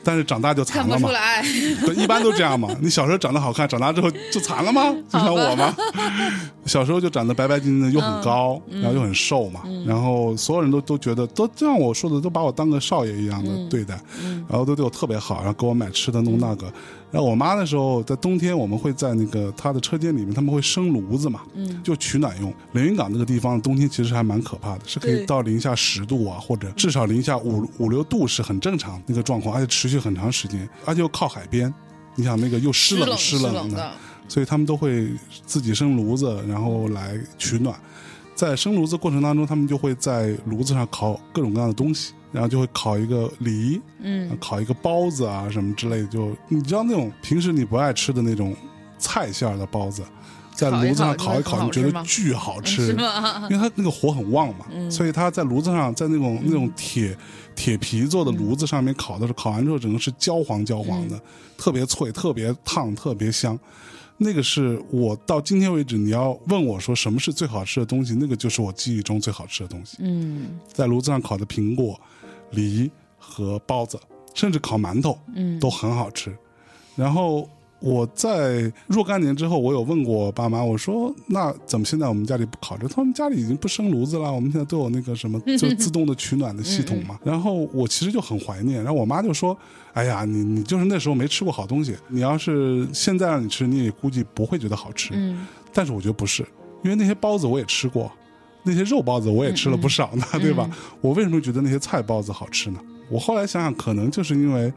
[SPEAKER 2] 但是长大就
[SPEAKER 1] 看
[SPEAKER 2] 残了嘛。一般都这样嘛。你小时候长得好看，长大之后就残了吗？就像我吗？小时候就长得白白净净的，又很高，然后又很瘦嘛。然后所有人都都觉得，都就像我说的，都把我当个少爷一样的对待，然后都对我特别好，然后给我买吃的弄那个。然后我妈那时候在冬天，我们会在那个她的车间里面，他们会生炉子嘛，就取暖用。连云港那个地方冬天其实还蛮可怕的，是可以到零下十度啊，或者至少零下五五六度是很正常那个状况，而且持续很长时间，而且又靠海边。你想那个又湿冷
[SPEAKER 1] 湿
[SPEAKER 2] 冷
[SPEAKER 1] 冷的，
[SPEAKER 2] 所以他们都会自己生炉子，然后来取暖。在生炉子过程当中，他们就会在炉子上烤各种各样的东西，然后就会烤一个梨，
[SPEAKER 1] 嗯
[SPEAKER 2] 烤一个包子啊什么之类的。就你知道那种平时你不爱吃的那种菜馅儿的包子，在炉子上
[SPEAKER 1] 烤
[SPEAKER 2] 烤一烤，你觉得巨好吃，因为它那个火很旺嘛，
[SPEAKER 1] 嗯
[SPEAKER 2] 所以它在炉子上，在那种那种铁铁皮做的炉子上面烤的时候，烤完之后整个是焦黄焦黄
[SPEAKER 1] 嗯
[SPEAKER 2] 的，特别脆，特别烫，特别香。那个是我到今天为止，你要问我说什么是最好吃的东西，那个就是我记忆中最好吃的东西。
[SPEAKER 1] 嗯
[SPEAKER 2] 在炉子上烤的苹果、梨和包子，甚至烤馒头，
[SPEAKER 1] 嗯
[SPEAKER 2] 都很好吃。然后我在若干年之后，我有问过我爸妈，我说那怎么现在我们家里不烤这？他们家里已经不生炉子了，我们现在都有那个什么，就自动的取暖的系统嘛。然后我其实就很怀念。然后我妈就说：“哎呀，你你就是那时候没吃过好东西，你要是现在让你吃，你也估计不会觉得好吃。
[SPEAKER 1] 嗯
[SPEAKER 2] 但是我觉得不是，因为那些包子我也吃过，那些肉包子我也吃了不少呢，对吧？我为什么觉得那些菜包子好吃呢？我后来想想，可能就是因为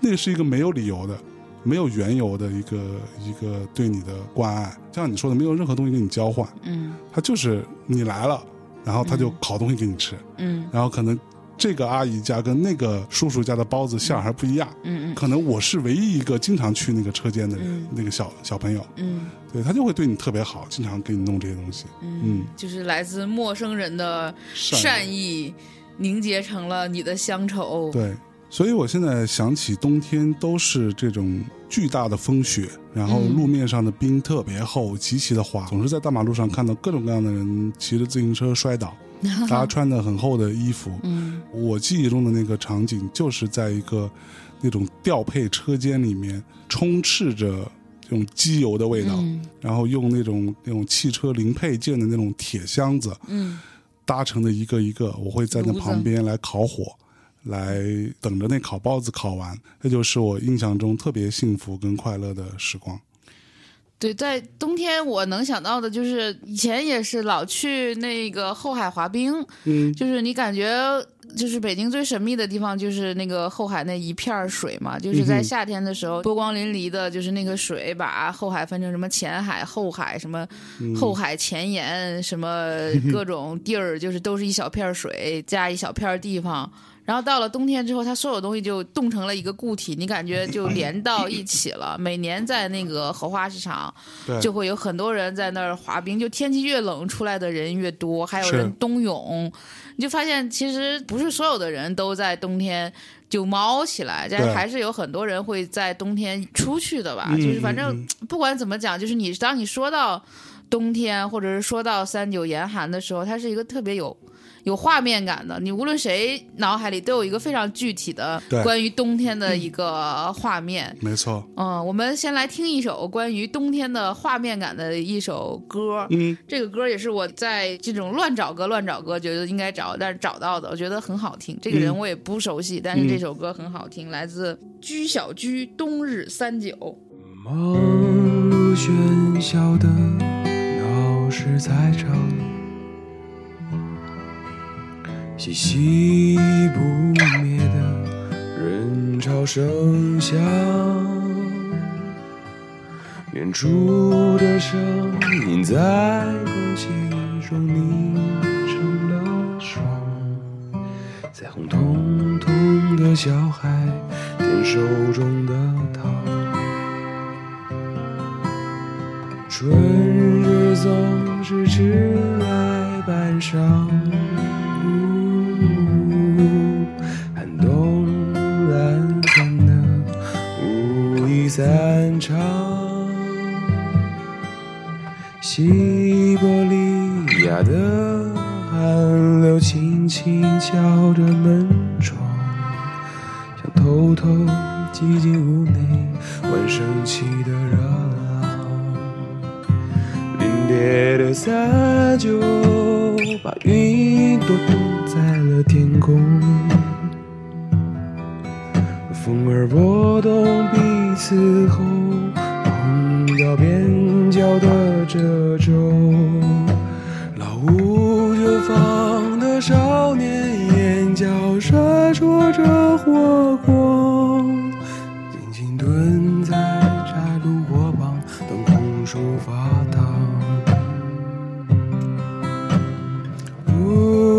[SPEAKER 2] 那是一个没有理由的、没有缘由的一个一个对你的关爱，就像你说的，没有任何东西跟你交换，
[SPEAKER 1] 嗯。
[SPEAKER 2] 他就是你来了，然后他就烤东西给你吃，
[SPEAKER 1] 嗯。
[SPEAKER 2] 然后可能这个阿姨家跟那个叔叔家的包子馅儿还不一样。
[SPEAKER 1] 嗯
[SPEAKER 2] 可能我是唯一一个经常去那个车间的人，
[SPEAKER 1] 嗯。
[SPEAKER 2] 那个小小朋友，
[SPEAKER 1] 嗯。
[SPEAKER 2] 对他就会对你特别好，经常给你弄这些东西。嗯，
[SPEAKER 1] 就是来自陌生人的
[SPEAKER 2] 善
[SPEAKER 1] 善意凝结成了你的乡愁。
[SPEAKER 2] 对，所以我现在想起冬天都是这种巨大的风雪，然后
[SPEAKER 1] 嗯
[SPEAKER 2] 路面上的冰特别厚，极其的滑，总是在大马路上看到各种各样的人骑着自行车摔倒，大家穿的很厚的衣服。
[SPEAKER 1] 嗯。
[SPEAKER 2] 我记忆中的那个场景就是在一个那种调配车间里面，充斥着这种机油的味道，
[SPEAKER 1] 嗯。
[SPEAKER 2] 然后用那种那种汽车零配件的那种铁箱子
[SPEAKER 1] 嗯。
[SPEAKER 2] 搭成的一个一个，我会在那旁边来烤火，来等着那烤包子烤完，那就是我印象中特别幸福跟快乐的时光。
[SPEAKER 1] 对，在冬天我能想到的就是以前也是老去那个后海滑冰，
[SPEAKER 2] 嗯
[SPEAKER 1] 就是你感觉就是北京最神秘的地方就是那个后海那一片水嘛，就是在夏天的时候波光粼粼的，就是那个水把后海分成什么前海、后海，什么
[SPEAKER 2] 嗯
[SPEAKER 1] 后海前沿，什么 各种地儿，就是都是一小片水加一小片地方。然后到了冬天之后，它所有东西就冻成了一个固体，你感觉就连到一起了。每年在那个荷花市场，就会有很多人在那儿滑冰，就天气越冷，出来的人越多，还有人冬泳，你就发现其实不是所有的人都在冬天就猫起来，但还是有很多人会在冬天出去的吧。
[SPEAKER 2] 嗯
[SPEAKER 1] 就是反正
[SPEAKER 2] 嗯
[SPEAKER 1] 不管怎么讲，就是你当你说到冬天，或者是说到三九严寒的时候，它是一个特别有。有画面感的，你无论谁脑海里都有一个非常具体的关于冬天的一个画面。
[SPEAKER 2] 没错，
[SPEAKER 1] 嗯，我们先来听一首关于冬天的画面感的一首歌。
[SPEAKER 2] 嗯，
[SPEAKER 1] 这个歌也是我在这种乱找歌、乱找歌，觉得应该找，但是找到的，我觉得很好听。这个人
[SPEAKER 2] 嗯
[SPEAKER 1] 我也不熟悉，但是这首歌很好听，来自居小居《冬日三九》。
[SPEAKER 3] 忙碌喧嚣的闹市在场，熙熙不灭的人潮声响，远处的声音在空气中凝成了霜，彩虹彤彤的小孩点手中的糖。春日总是迟来半晌，散场。西伯利亚的寒流轻轻敲着门窗，想偷偷挤进屋内欢声起的热浪。凛冽的三九，把云朵冻在了天空。风儿拨动此后，碰到边角的褶皱。老屋旧房的少年，眼角闪烁着火光。静静蹲在柴炉火旁，等红薯发烫。呜，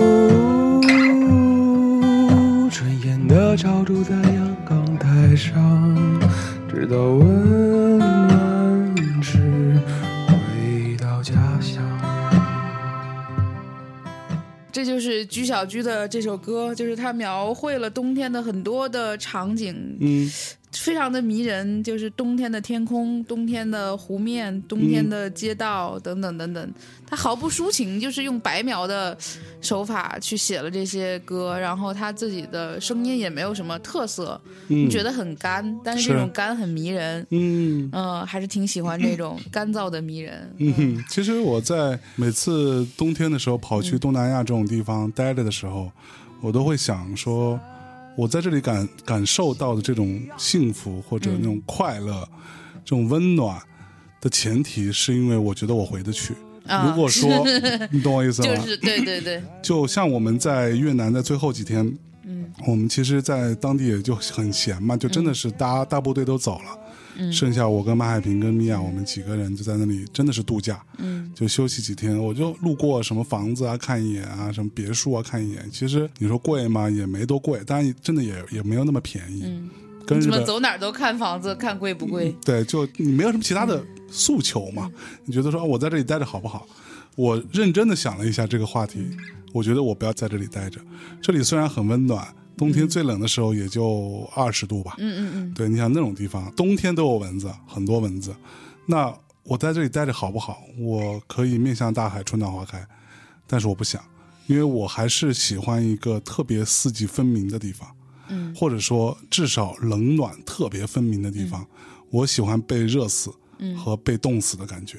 [SPEAKER 3] 春烟的潮住在阳刚台上，直到温暖时回到家乡。
[SPEAKER 1] 这就是居小居的这首歌，就是他描绘了冬天的很多的场景，
[SPEAKER 2] 嗯，
[SPEAKER 1] 非常的迷人，就是冬天的天空、冬天的湖面、冬天的街道、等等等等。他毫不抒情，就是用白描的手法去写了这些歌，然后他自己的声音也没有什么特色，
[SPEAKER 2] 嗯
[SPEAKER 1] 你觉得很干，但是
[SPEAKER 2] 是
[SPEAKER 1] 这种干很迷人。
[SPEAKER 2] 嗯
[SPEAKER 1] 嗯、还是挺喜欢这种干燥的迷人。
[SPEAKER 2] 嗯哼，其实我在每次冬天的时候跑去东南亚这种地方待着的时候，我都会想说，我在这里感感受到的这种幸福或者那种快乐、这种温暖的前提，是因为我觉得我回得去。
[SPEAKER 1] 啊。
[SPEAKER 2] 如果说 你懂我意思吗？
[SPEAKER 1] 就是对对对，
[SPEAKER 2] 就像我们在越南的最后几天，
[SPEAKER 1] 嗯，
[SPEAKER 2] 我们其实，在当地也就很闲嘛，就真的是大、大部队都走了，
[SPEAKER 1] 嗯
[SPEAKER 2] 剩下我跟马海平跟米娅，我们几个人就在那里，真的是度假，
[SPEAKER 1] 嗯，
[SPEAKER 2] 就休息几天。我就路过什么房子啊，看一眼啊，什么别墅啊，看一眼。其实你说贵吗？也没多贵，当然真的也也没有那么便宜。跟日本
[SPEAKER 1] 走哪儿都看房子，看贵不贵？
[SPEAKER 2] 对，就你没有什么其他的诉求嘛？你觉得说、哦我在这里待着好不好？我认真的想了一下这个话题，我觉得我不要在这里待着。这里虽然很温暖，冬天最冷的时候也就二十度吧。
[SPEAKER 1] 嗯嗯嗯，
[SPEAKER 2] 对，你想那种地方，冬天都有蚊子，很多蚊子。那我在这里待着好不好？我可以面向大海，春暖花开，但是我不想，因为我还是喜欢一个特别四季分明的地方。
[SPEAKER 1] 嗯，
[SPEAKER 2] 或者说至少冷暖特别分明的地方，我喜欢被热死和被冻死的感觉。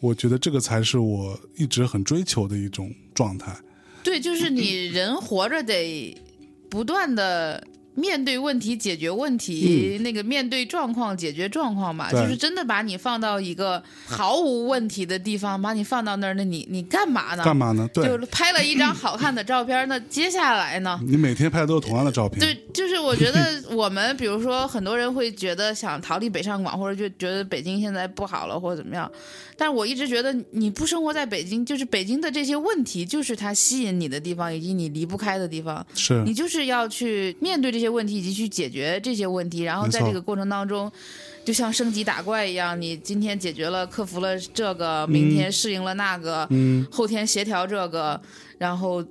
[SPEAKER 2] 我觉得这个才是我一直很追求的一种状态。
[SPEAKER 1] 对，就是你人活着得不断的面对问题、解决问题，那个面对状况、解决状况嘛，
[SPEAKER 2] 嗯对
[SPEAKER 1] 就是真的把你放到一个毫无问题的地方，把你放到那儿，那你你干嘛呢？
[SPEAKER 2] 干嘛呢？对
[SPEAKER 1] 就，拍了一张好看的照片，那接下来呢？
[SPEAKER 2] 你每天拍的都是同样的照片，
[SPEAKER 1] 对，就是我觉得我们，比如说很多人会觉得想逃离北上广，或者就觉得北京现在不好了，或者怎么样。但是我一直觉得，你不生活在北京，就是北京的这些问题，就是它吸引你的地方，以及你离不开的地方。
[SPEAKER 2] 是
[SPEAKER 1] 你就是要去面对这些问题，以及去解决这些问题。然后在这个过程当中，就像升级打怪一样，你今天解决了、克服了这个，明天适应了那个，
[SPEAKER 2] 嗯，
[SPEAKER 1] 后天协调这个，然后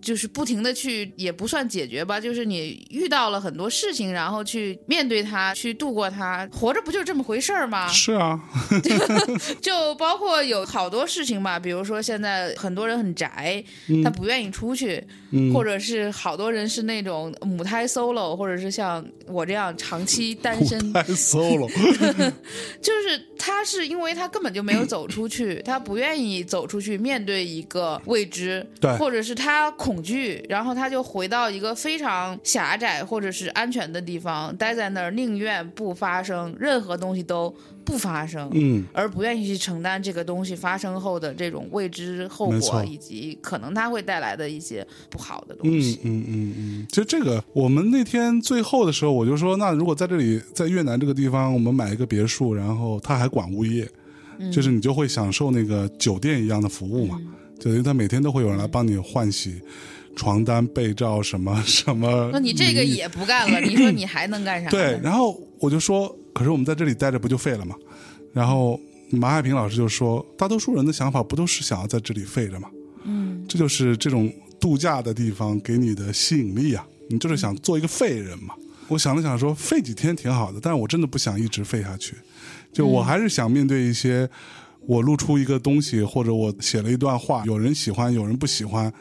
[SPEAKER 1] 就是不停的去，也不算解决吧，就是你遇到了很多事情，然后去面对它，去度过它。活着不就这么回事儿吗？
[SPEAKER 2] 是啊
[SPEAKER 1] 就包括有好多事情吧，比如说现在很多人很宅，他不愿意出去，
[SPEAKER 2] 嗯
[SPEAKER 1] 或者是好多人是那种母胎 solo，或者是像我这样长期单身，就是他是因为他根本就没有走出去，他不愿意走出去面对一个未知，
[SPEAKER 2] 对
[SPEAKER 1] 或者是他恐惧，然后他就回到一个非常狭窄或者是安全的地方，待在那儿，宁愿不发生任何东西都不发生，
[SPEAKER 2] 嗯，
[SPEAKER 1] 而不愿意去承担这个东西发生后的这种未知后果，以及可能它会带来的一些不好的东
[SPEAKER 2] 嗯
[SPEAKER 1] 西。
[SPEAKER 2] 嗯嗯。嗯，就这个，我们那天最后的时候，我就说，那如果在这里，在越南这个地方，我们买一个别墅，然后他还管物业，
[SPEAKER 1] 嗯。
[SPEAKER 2] 就是你就会享受那个酒店一样的服务嘛，就等于他每天都会有人来帮你换洗床单、被罩什么 什么。
[SPEAKER 1] 那你这个也不干了，你说你还能干啥？
[SPEAKER 2] 对，然后我就说，可是我们在这里待着不就废了吗？然后马海平老师就说，大多数人的想法不都是想要在这里废着吗？嗯，这就是这种度假的地方给你的吸引力啊，你就是想做一个废人嘛。我想了想说，废几天挺好的，但是我真的不想一直废下去，就我还是想面对一些。我露出一个东西，或者我写了一段话，有人喜欢，有人不喜欢，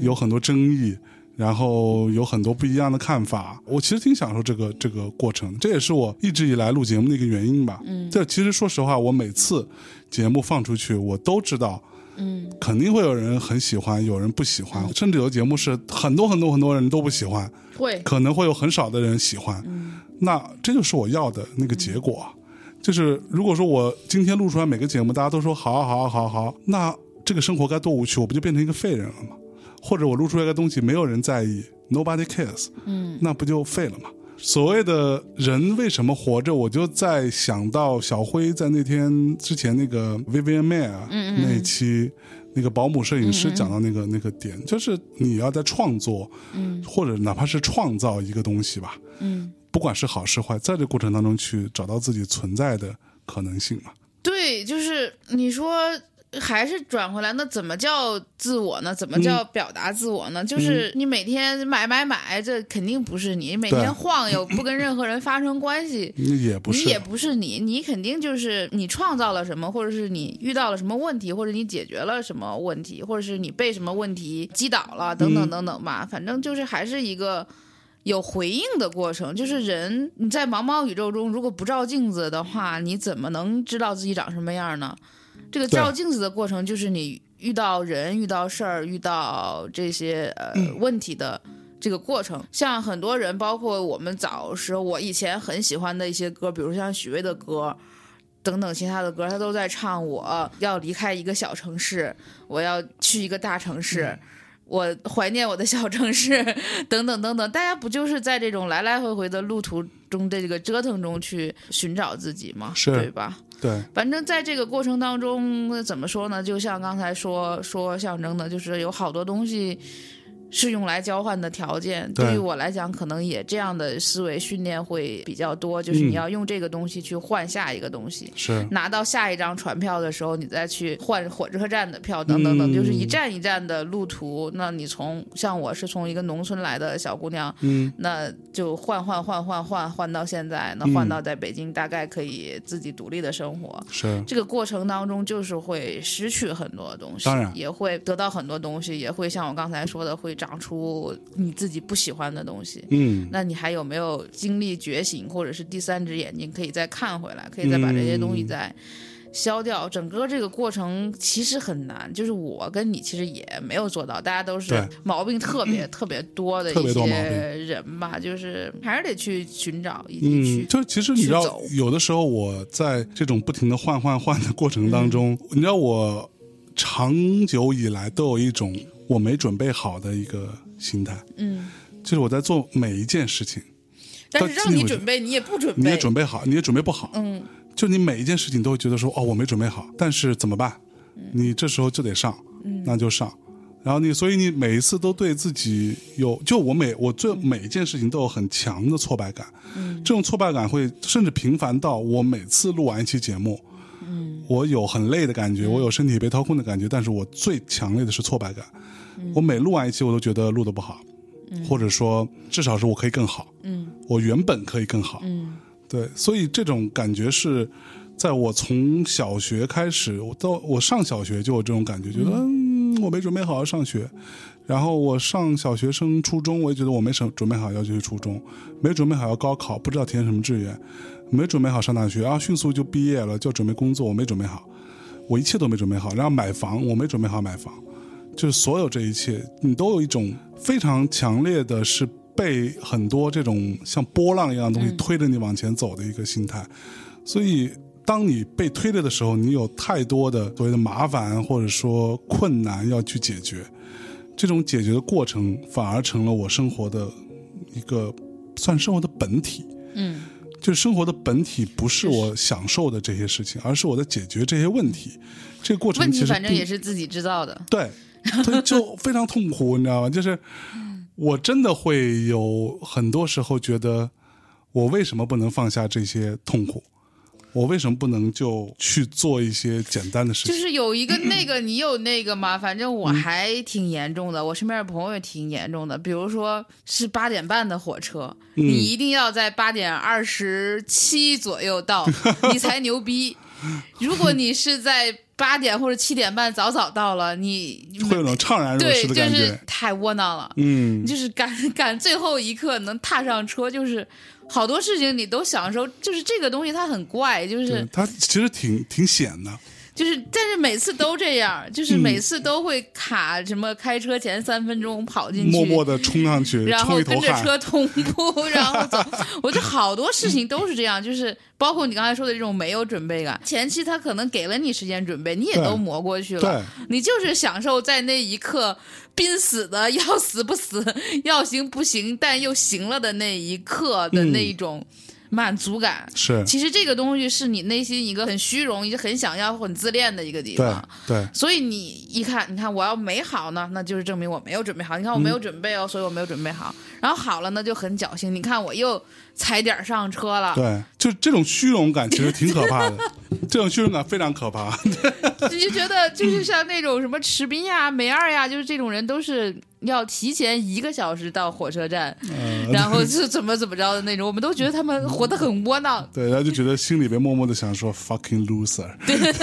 [SPEAKER 2] 有很多争议，然后有很多不一样的看法。我其实挺享受这个这个过程，这也是我一直以来录节目的一个原因吧。嗯，这其实说实话，我每次节目放出去，我都知道。嗯，肯定会有人很喜欢，有人不喜欢，甚至有的节目是很多很多很多人都不喜欢，
[SPEAKER 1] 会
[SPEAKER 2] 可能会有很少的人喜欢。那这就是我要的那个结果啊。就是如果说我今天录出来每个节目，大家都说好啊好啊好啊好啊，那这个生活该多无趣，我不就变成一个废人了吗？或者我录出来的东西没有人在意，nobody cares，嗯，那不就废了吗？所谓的人为什么活着，我就在想到小辉在那天之前那个 Vivian Mayer 那一期。那个保姆摄影师讲到那个、那个点，就是你要在创作，嗯，或者哪怕是创造一个东西吧，
[SPEAKER 1] 嗯，
[SPEAKER 2] 不管是好是坏，在这过程当中去找到自己存在的可能性嘛。
[SPEAKER 1] 对，就是你说还是转回来，那怎么叫自我呢？怎么叫表达自我呢？就是你每天买买买，这肯定不是你；每天晃悠，不跟任何人发生关系。
[SPEAKER 2] 也不是，
[SPEAKER 1] 你也不是你，你肯定就是你创造了什么，或者是你遇到了什么问题，或者你解决了什么问题，或者是你被什么问题击倒了，等等等等吧。反正就是还是一个有回应的过程。就是人你在茫茫宇宙中，如果不照镜子的话，你怎么能知道自己长什么样呢？这个照镜子的过程，就是你遇到人、遇到事儿、遇到这些呃、问题的这个过程。像很多人，包括我们早时候，我以前很喜欢的一些歌，比如像许巍的歌。等等其他的歌，他都在唱我要离开一个小城市，我要去一个大城市，我怀念我的小城市，等等等等。大家不就是在这种来来回回的路途中的这个折腾中去寻找自己吗？
[SPEAKER 2] 是
[SPEAKER 1] 对吧？
[SPEAKER 2] 对，
[SPEAKER 1] 反正在这个过程当中，呃怎么说呢？就像刚才说说象征的，就是有好多东西是用来交换的条件。
[SPEAKER 2] 对
[SPEAKER 1] 对于我来讲，可能也这样的思维训练会比较多，就是你
[SPEAKER 2] 嗯
[SPEAKER 1] 要用这个东西去换下一个东西。
[SPEAKER 2] 是
[SPEAKER 1] 拿到下一张船票的时候，你再去换火车站的票，等等等，
[SPEAKER 2] 嗯
[SPEAKER 1] 就是一站一站的路途。那你从像我是从一个农村来的小姑娘，
[SPEAKER 2] 嗯，
[SPEAKER 1] 那就换换换换换换到现在，那
[SPEAKER 2] 嗯
[SPEAKER 1] 换到在北京，大概可以自己独立的生活。
[SPEAKER 2] 是，
[SPEAKER 1] 这个过程当中，就是会失去很多东西，
[SPEAKER 2] 当然
[SPEAKER 1] 也会得到很多东西，也会像我刚才说的，会长出你自己不喜欢的东西。
[SPEAKER 2] 嗯，
[SPEAKER 1] 那你还有没有精力觉醒，或者是第三只眼睛，可以再看回来，可以再把这些东西再消掉。整个这个过程其实很难，就是我跟你其实也没有做到，大家都是毛病特别 特别多的一些人吧，就是还是得去寻找以及去
[SPEAKER 2] 嗯，就其实你知道，有的时候我在这种不停的换换换的过程当中，
[SPEAKER 1] 嗯
[SPEAKER 2] 你知道我长久以来都有一种我没准备好的一个心态，
[SPEAKER 1] 嗯，
[SPEAKER 2] 就是我在做每一件事情，
[SPEAKER 1] 但是让你准备你也不准备，
[SPEAKER 2] 你也准备好，你也准备不好，
[SPEAKER 1] 嗯。
[SPEAKER 2] 就你每一件事情都会觉得说，哦，我没准备好，但是怎么办？
[SPEAKER 1] 嗯。
[SPEAKER 2] 你这时候就得上，那就上。然后你，所以你每一次都对自己有，就我每我做每一件事情都有很强的挫败感，
[SPEAKER 1] 嗯。
[SPEAKER 2] 这种挫败感会甚至频繁到我每次录完一期节目，
[SPEAKER 1] 嗯。
[SPEAKER 2] 我有很累的感觉，我有身体被掏空的感觉，但是我最强烈的是挫败感。我每录完一期，我都觉得录的不好，或者说至少是我可以更好，
[SPEAKER 1] 嗯。
[SPEAKER 2] 我原本可以更好，
[SPEAKER 1] 嗯。
[SPEAKER 2] 对，所以这种感觉是在我从小学开始，我到我上小学就有这种感觉，觉得嗯，我没准备好要上学。然后我上小学升初中，我也觉得我没准准备好要去初中，没准备好要高考，不知道填什么志愿，没准备好上大学然后，迅速就毕业了，就准备工作，我没准备好，我一切都没准备好。然后买房，我没准备好买房，就是所有这一切，你都有一种非常强烈的是被很多这种像波浪一样的东西推着你往前走的一个心态。所以，当你被推着的时候，你有太多的所谓的麻烦或者说困难要去解决，这种解决的过程反而成了我生活的一个算生活的本体。
[SPEAKER 1] 嗯
[SPEAKER 2] 就是生活的本体不是我享受的这些事情，而是我在解决这些问题。这个过程
[SPEAKER 1] 问题
[SPEAKER 2] 其实并
[SPEAKER 1] 反正也是自己制造的，
[SPEAKER 2] 对，对，就非常痛苦，你知道吗？就是我真的会有很多时候觉得，我为什么不能放下这些痛苦？我为什么不能就去做一些简单的事情？
[SPEAKER 1] 就是有一个那个，你有那个吗？反正我还挺严重的，我身边的朋友也挺严重的。比如说是八点半的火车，你一定要在八点二十七左右到，你才牛逼。如果你是在八点或者七点半早早到了，你
[SPEAKER 2] 会有种怅然若
[SPEAKER 1] 对就
[SPEAKER 2] 失的感觉。
[SPEAKER 1] 是太窝囊了。
[SPEAKER 2] 嗯，
[SPEAKER 1] 就是赶赶最后一刻能踏上车，就是好多事情你都享受，就是这个东西它很怪，就是，
[SPEAKER 2] 它其实挺挺险的。
[SPEAKER 1] 就是，但是每次都这样，
[SPEAKER 2] 嗯
[SPEAKER 1] 就是每次都会卡什么开车前三分钟跑进去，
[SPEAKER 2] 默默的冲上去，
[SPEAKER 1] 然后。跟着车同步，然后走。我觉得好多事情都是这样，就是包括你刚才说的这种没有准备感，前期他可能给了你时间准备，你也都磨过去了，你就是享受在那一刻濒死的要死不死，要行不行，但又行了的那一刻的那一种满足感。
[SPEAKER 2] 是，
[SPEAKER 1] 其实这个东西是你内心一个很虚荣、一个很想要、很自恋的一个地方。
[SPEAKER 2] 对，
[SPEAKER 1] 所以你一看，你看我要没好呢，那就是证明我没有准备好。你看我没有准备哦，所以我没有准备好。然后好了呢，就很侥幸。你看我又踩点儿上车了，
[SPEAKER 2] 对，就这种虚荣感其实挺可怕的，这种虚荣感非常可怕。
[SPEAKER 1] 你就觉得就是像那种什么池斌呀、梅二呀，就是这种人都是要提前一个小时到火车站，
[SPEAKER 2] 嗯
[SPEAKER 1] 然后是怎么怎么着的那种。我们都觉得他们活得很窝囊。
[SPEAKER 2] 对，然后就觉得心里边默默的想说 “fucking loser”，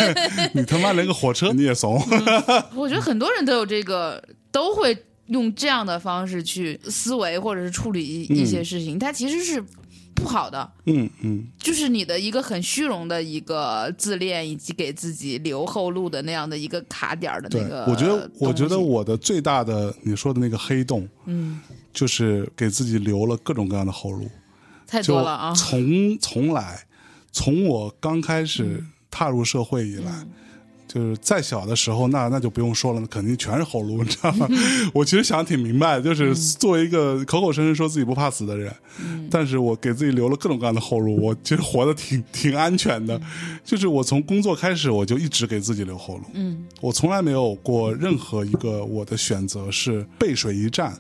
[SPEAKER 2] 你他妈连个火车你也怂。
[SPEAKER 1] 我觉得很多人都有这个，都会用这样的方式去思维或者是处理一一些事情，它其实是不好的。
[SPEAKER 2] 嗯嗯，
[SPEAKER 1] 就是你的一个很虚荣的一个自恋，以及给自己留后路的那样的一个卡点儿的那个，
[SPEAKER 2] 我觉得，我觉得我的最大的你说的那个黑洞，
[SPEAKER 1] 嗯，
[SPEAKER 2] 就是给自己留了各种各样的后路。
[SPEAKER 1] 太多了啊，
[SPEAKER 2] 从从来，从我刚开始
[SPEAKER 1] 嗯
[SPEAKER 2] 踏入社会以来。就是再小的时候，那那就不用说了，那肯定全是后路，你知道吗？我其实想的挺明白的，就是作为一个口口声声说自己不怕死的人，但是我给自己留了各种各样的后路，我其实活得挺挺安全的。就是我从工作开始，我就一直给自己留后路，
[SPEAKER 1] 嗯，
[SPEAKER 2] 我从来没有过任何一个我的选择是背水一战。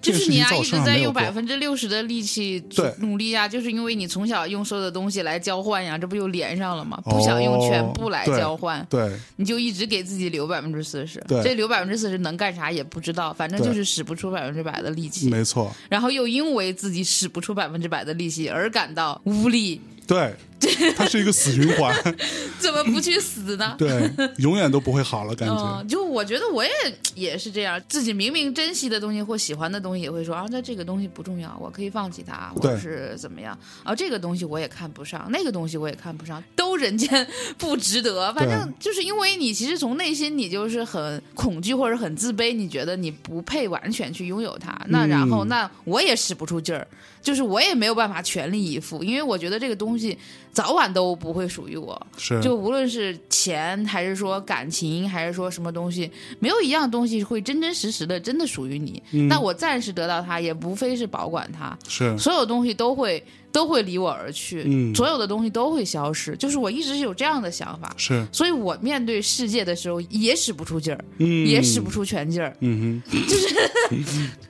[SPEAKER 2] 这
[SPEAKER 1] 就是你呀、
[SPEAKER 2] 件事情在我
[SPEAKER 1] 一直在用百分之六十的力气
[SPEAKER 2] 对
[SPEAKER 1] 努力呀、就是因为你从小用所有的东西来交换呀，这不又连上了吗？不想用全部来交换，
[SPEAKER 2] 对
[SPEAKER 1] 你就一直给自己留百分之四十，这留百分之四十能干啥也不知道，反正就是使不出百分之百的力气，
[SPEAKER 2] 没错，
[SPEAKER 1] 然后又因为自己使不出百分之百的力气而感到无力。
[SPEAKER 2] 对 它是一个死循环，
[SPEAKER 1] 怎么不去死呢？
[SPEAKER 2] 对，永远都不会好了，感觉。
[SPEAKER 1] 嗯，就我觉得我也也是这样，自己明明珍惜的东西或喜欢的东西，也会说啊，那这个东西不重要，我可以放弃它，或
[SPEAKER 2] 对
[SPEAKER 1] 者是怎么样。啊，这个东西我也看不上，那个东西我也看不上，都人间不值得。反正就是因为你其实从内心你就是很恐惧或者很自卑，你觉得你不配完全去拥有它。那然后
[SPEAKER 2] 嗯
[SPEAKER 1] 那我也使不出劲儿，就是我也没有办法全力以赴，因为我觉得这个东西早晚都不会属于我。
[SPEAKER 2] 是，
[SPEAKER 1] 就无论是钱，还是说感情，还是说什么东西，没有一样东西会真真实实的真的属于你。
[SPEAKER 2] 嗯
[SPEAKER 1] 那我暂时得到它，也无非是保管它，
[SPEAKER 2] 是，
[SPEAKER 1] 所有东西都会都会离我而去，
[SPEAKER 2] 嗯
[SPEAKER 1] 所有的东西都会消失。就是我一直是有这样的想法，
[SPEAKER 2] 是，
[SPEAKER 1] 所以我面对世界的时候也使不出劲儿，
[SPEAKER 2] 嗯，
[SPEAKER 1] 也使不出全劲儿，
[SPEAKER 2] 嗯哼，就是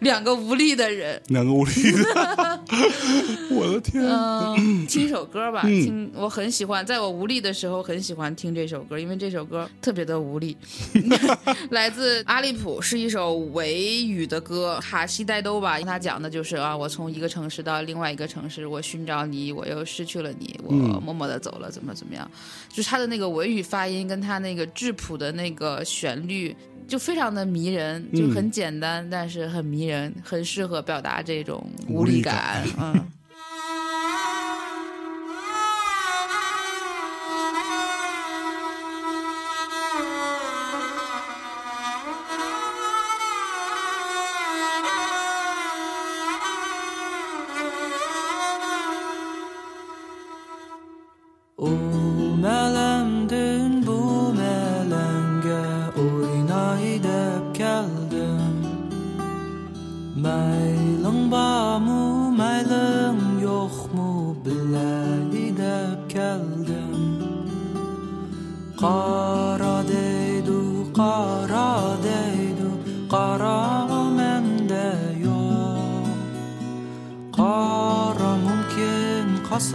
[SPEAKER 1] 两个无力的人。
[SPEAKER 2] 两个无力的，我的天，
[SPEAKER 1] 嗯，听首歌吧，
[SPEAKER 2] 嗯
[SPEAKER 1] 听我很喜欢，在我无力的时候很喜欢听这首歌，因为这首歌特别的无力。来自阿利普，是一首维语的歌，卡西代兜吧。他讲的就是啊，我从一个城市到另外一个城市，我寻找你，我又失去了你，我
[SPEAKER 2] 嗯
[SPEAKER 1] 默默的走了，怎么怎么样？就是他的那个维语发音跟他那个质朴的那个旋律。就非常的迷人，就
[SPEAKER 2] 嗯
[SPEAKER 1] 很简单，但是很迷人，很适合表达这种无
[SPEAKER 2] 无力感。
[SPEAKER 1] 嗯。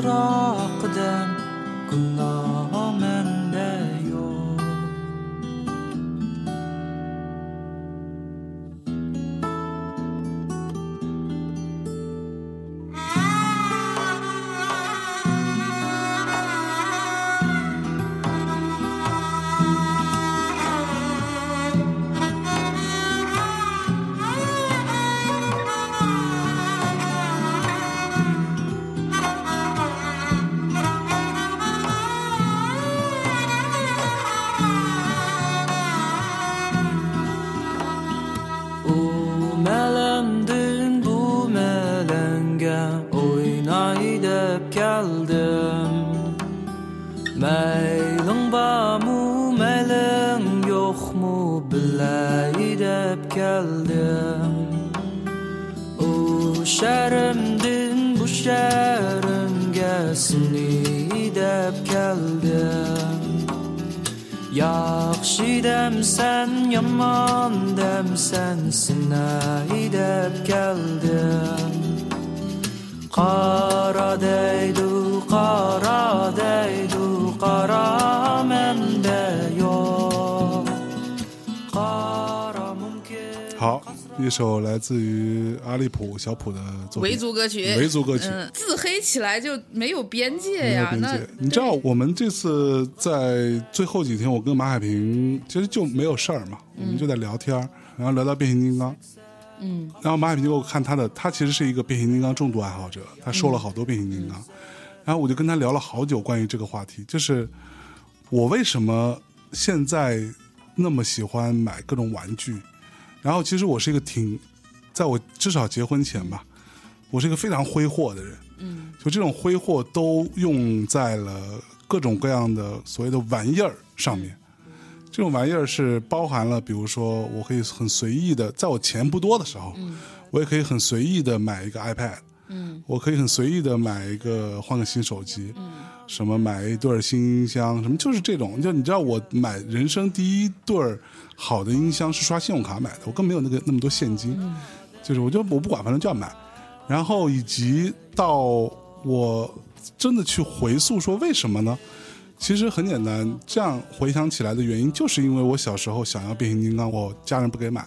[SPEAKER 2] cross. 一首来自于阿利普小普的作品，
[SPEAKER 1] 维族歌曲，
[SPEAKER 2] 维族歌曲
[SPEAKER 1] 嗯，自黑起来就没有边界呀。那
[SPEAKER 2] 边界。你知道我们这次在最后几天，我跟马海平其实就没有事儿嘛，我们就在聊天儿，然后聊到变形金刚。
[SPEAKER 1] 嗯，
[SPEAKER 2] 然后马海平就给我看他的，他其实是一个变形金刚重度爱好者，他收了好多变形金刚。然后我就跟他聊了好久关于这个话题，就是我为什么现在那么喜欢买各种玩具。然后其实我是一个挺，在我至少结婚前吧，我是一个非常挥霍的人。
[SPEAKER 1] 嗯，
[SPEAKER 2] 就这种挥霍都用在了各种各样的所谓的玩意儿上面。这种玩意儿是包含了，比如说，我可以很随意的，在我钱不多的时候，我也可以很随意的买一个 iPad，
[SPEAKER 1] 嗯，
[SPEAKER 2] 我可以很随意的买一个换个新手机，嗯什么买一对儿新音箱，什么就是这种。就你知道，我买人生第一对儿好的音箱是刷信用卡买的，我更没有那个那么多现金，就是我就我不管，反正就要买。然后以及到我真的去回溯说为什么呢？其实很简单，这样回想起来的原因，就是因为我小时候想要变形金刚，我家人不给买。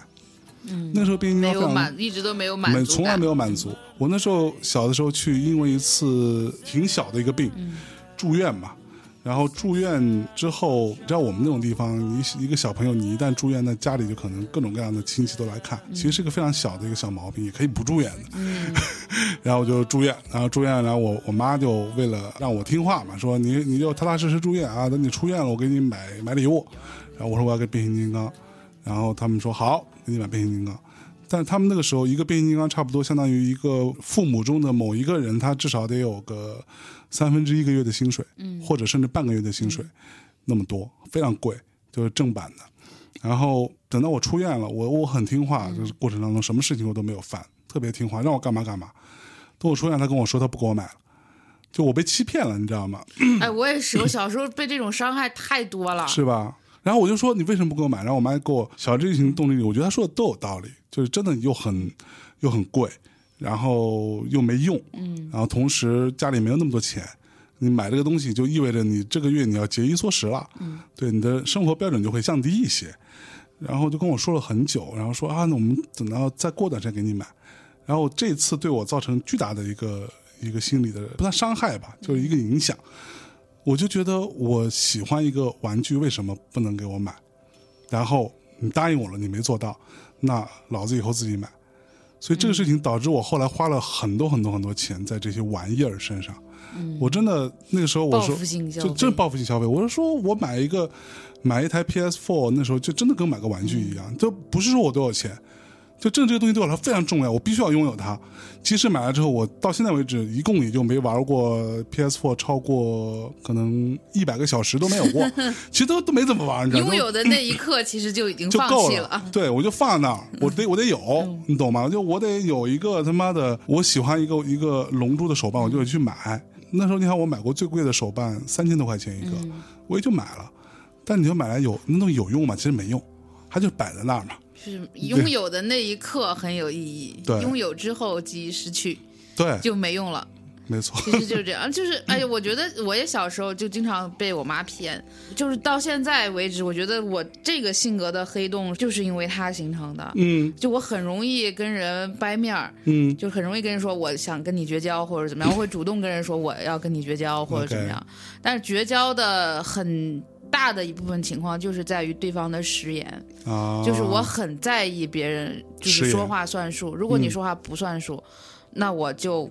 [SPEAKER 2] 嗯，那时候变形金刚
[SPEAKER 1] 没有满，一直都没有满足，
[SPEAKER 2] 没从来没有满足。我那时候小的时候去，因为一次挺小的一个病，住院嘛。然后住院之后，你知道我们那种地方，你一个小朋友，你一旦住院，那家里就可能各种各样的亲戚都来看。其实是个非常小的一个小毛病，也可以不住院的。然后我就住院，然后住院，然后我我妈就为了让我听话嘛，说你你就踏踏实实住院啊，等你出院了，我给你买买礼物。然后我说我要个变形金刚，然后他们说好，给你买变形金刚。但他们那个时候，一个变形金刚差不多相当于一个父母中的某一个人，他至少得有个三分之一个月的薪水，嗯，或者甚至半个月的薪水，那么多，非常贵，就是正版的。然后等到我出院了，我我很听话，就是过程当中什么事情我都没有犯，特别听话，让我干嘛干嘛。等我出院，他跟我说他不给我买了，就我被欺骗了，你知道吗？
[SPEAKER 1] 哎，我也是，我小时候被这种伤害太多了。
[SPEAKER 2] 是吧？然后我就说你为什么不给我买？然后我妈给我小这型动力，我觉得她说的都有道理，就是真的又很又很贵，然后又没用，嗯，然后同时家里没有那么多钱，你买这个东西就意味着你这个月你要节衣缩食了，嗯，对，你的生活标准就会降低一些，然后就跟我说了很久，然后说啊，那我们等到再过段时间给你买，然后这次对我造成巨大的一个一个心理的不算伤害吧，就是一个影响。我就觉得我喜欢一个玩具，为什么不能给我买？然后你答应我了，你没做到，那老子以后自己买。所以这个事情导致我后来花了很多很多很多钱在这些玩意儿身上。我真的那个时候我说就真报复性消费。我是说我买一个买一台 PS Four 那时候就真的跟买个玩具一样，就不是说我多少钱。就真的这个东西对我来说非常重要，我必须要拥有它。即使买了之后，我到现在为止一共也就没玩过 PS4 超过可能一百个小时都没有过，其实都都没怎么玩，你知道吗？
[SPEAKER 1] 拥有的那一刻，其实就已经放弃了。
[SPEAKER 2] 对，我就放那儿，我得我得有，你懂吗？就我得有一个他妈的，我喜欢一个一个龙珠的手办，我就得去买。那时候你看，我买过最贵的手办三千多块钱一个，我也就买了。但你说买来有那东西有用吗？其实没用，它就摆在那儿嘛。
[SPEAKER 1] 是拥有的那一刻很有意义，
[SPEAKER 2] 对
[SPEAKER 1] 拥有之后即失去
[SPEAKER 2] 对，
[SPEAKER 1] 就没用了。
[SPEAKER 2] 没错。
[SPEAKER 1] 其实就是这样，就是 哎呀，我觉得我也小时候就经常被我妈骗，就是到现在为止，我觉得我这个性格的黑洞就是因为她形成的。
[SPEAKER 2] 嗯
[SPEAKER 1] 就我很容易跟人掰面儿，
[SPEAKER 2] 嗯
[SPEAKER 1] 就很容易跟人说我想跟你绝交或者怎么样，我会主动跟人说我要跟你绝交或者怎么样。但是绝交的很大的一部分情况就是在于对方的食言，
[SPEAKER 2] 啊，
[SPEAKER 1] 就是我很在意别人就是说话算数，如果你
[SPEAKER 2] 嗯
[SPEAKER 1] 说话不算数，那我就。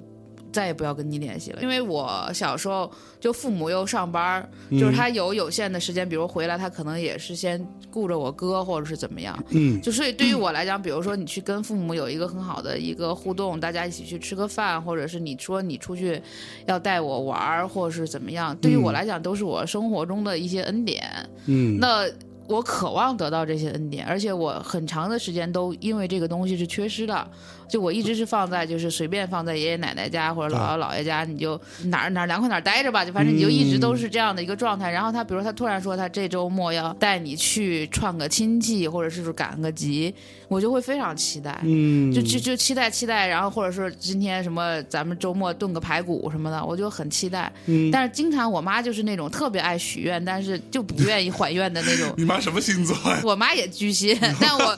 [SPEAKER 1] 再也不要跟你联系了，因为我小时候就父母又上班，
[SPEAKER 2] 嗯
[SPEAKER 1] 就是他有有限的时间，比如回来他可能也是先顾着我哥或者是怎么样，
[SPEAKER 2] 嗯。
[SPEAKER 1] 就所以对于我来讲，比如说你去跟父母有一个很好的一个互动，大家一起去吃个饭，或者是你说你出去要带我玩儿，或者是怎么样，对于我来讲都是我生活中的一些恩典。
[SPEAKER 2] 嗯。
[SPEAKER 1] 那我渴望得到这些恩典，而且我很长的时间都因为这个东西是缺失的。就我一直是放在就是随便放在爷爷奶奶家或者姥姥姥爷家，你就哪儿哪儿凉快哪儿待着吧，就反正你就一直都是这样的一个状态。然后他比如他突然说他这周末要带你去串个亲戚，或者是赶个集，我就会非常期待。
[SPEAKER 2] 嗯，
[SPEAKER 1] 就就就期待期待，然后或者说今天什么咱们周末炖个排骨什么的，我就很期待。
[SPEAKER 2] 嗯
[SPEAKER 1] 但是经常我妈就是那种特别爱许愿，但是就不愿意还愿的那种。
[SPEAKER 2] 你妈什么星座呀？
[SPEAKER 1] 我妈也巨蟹，但我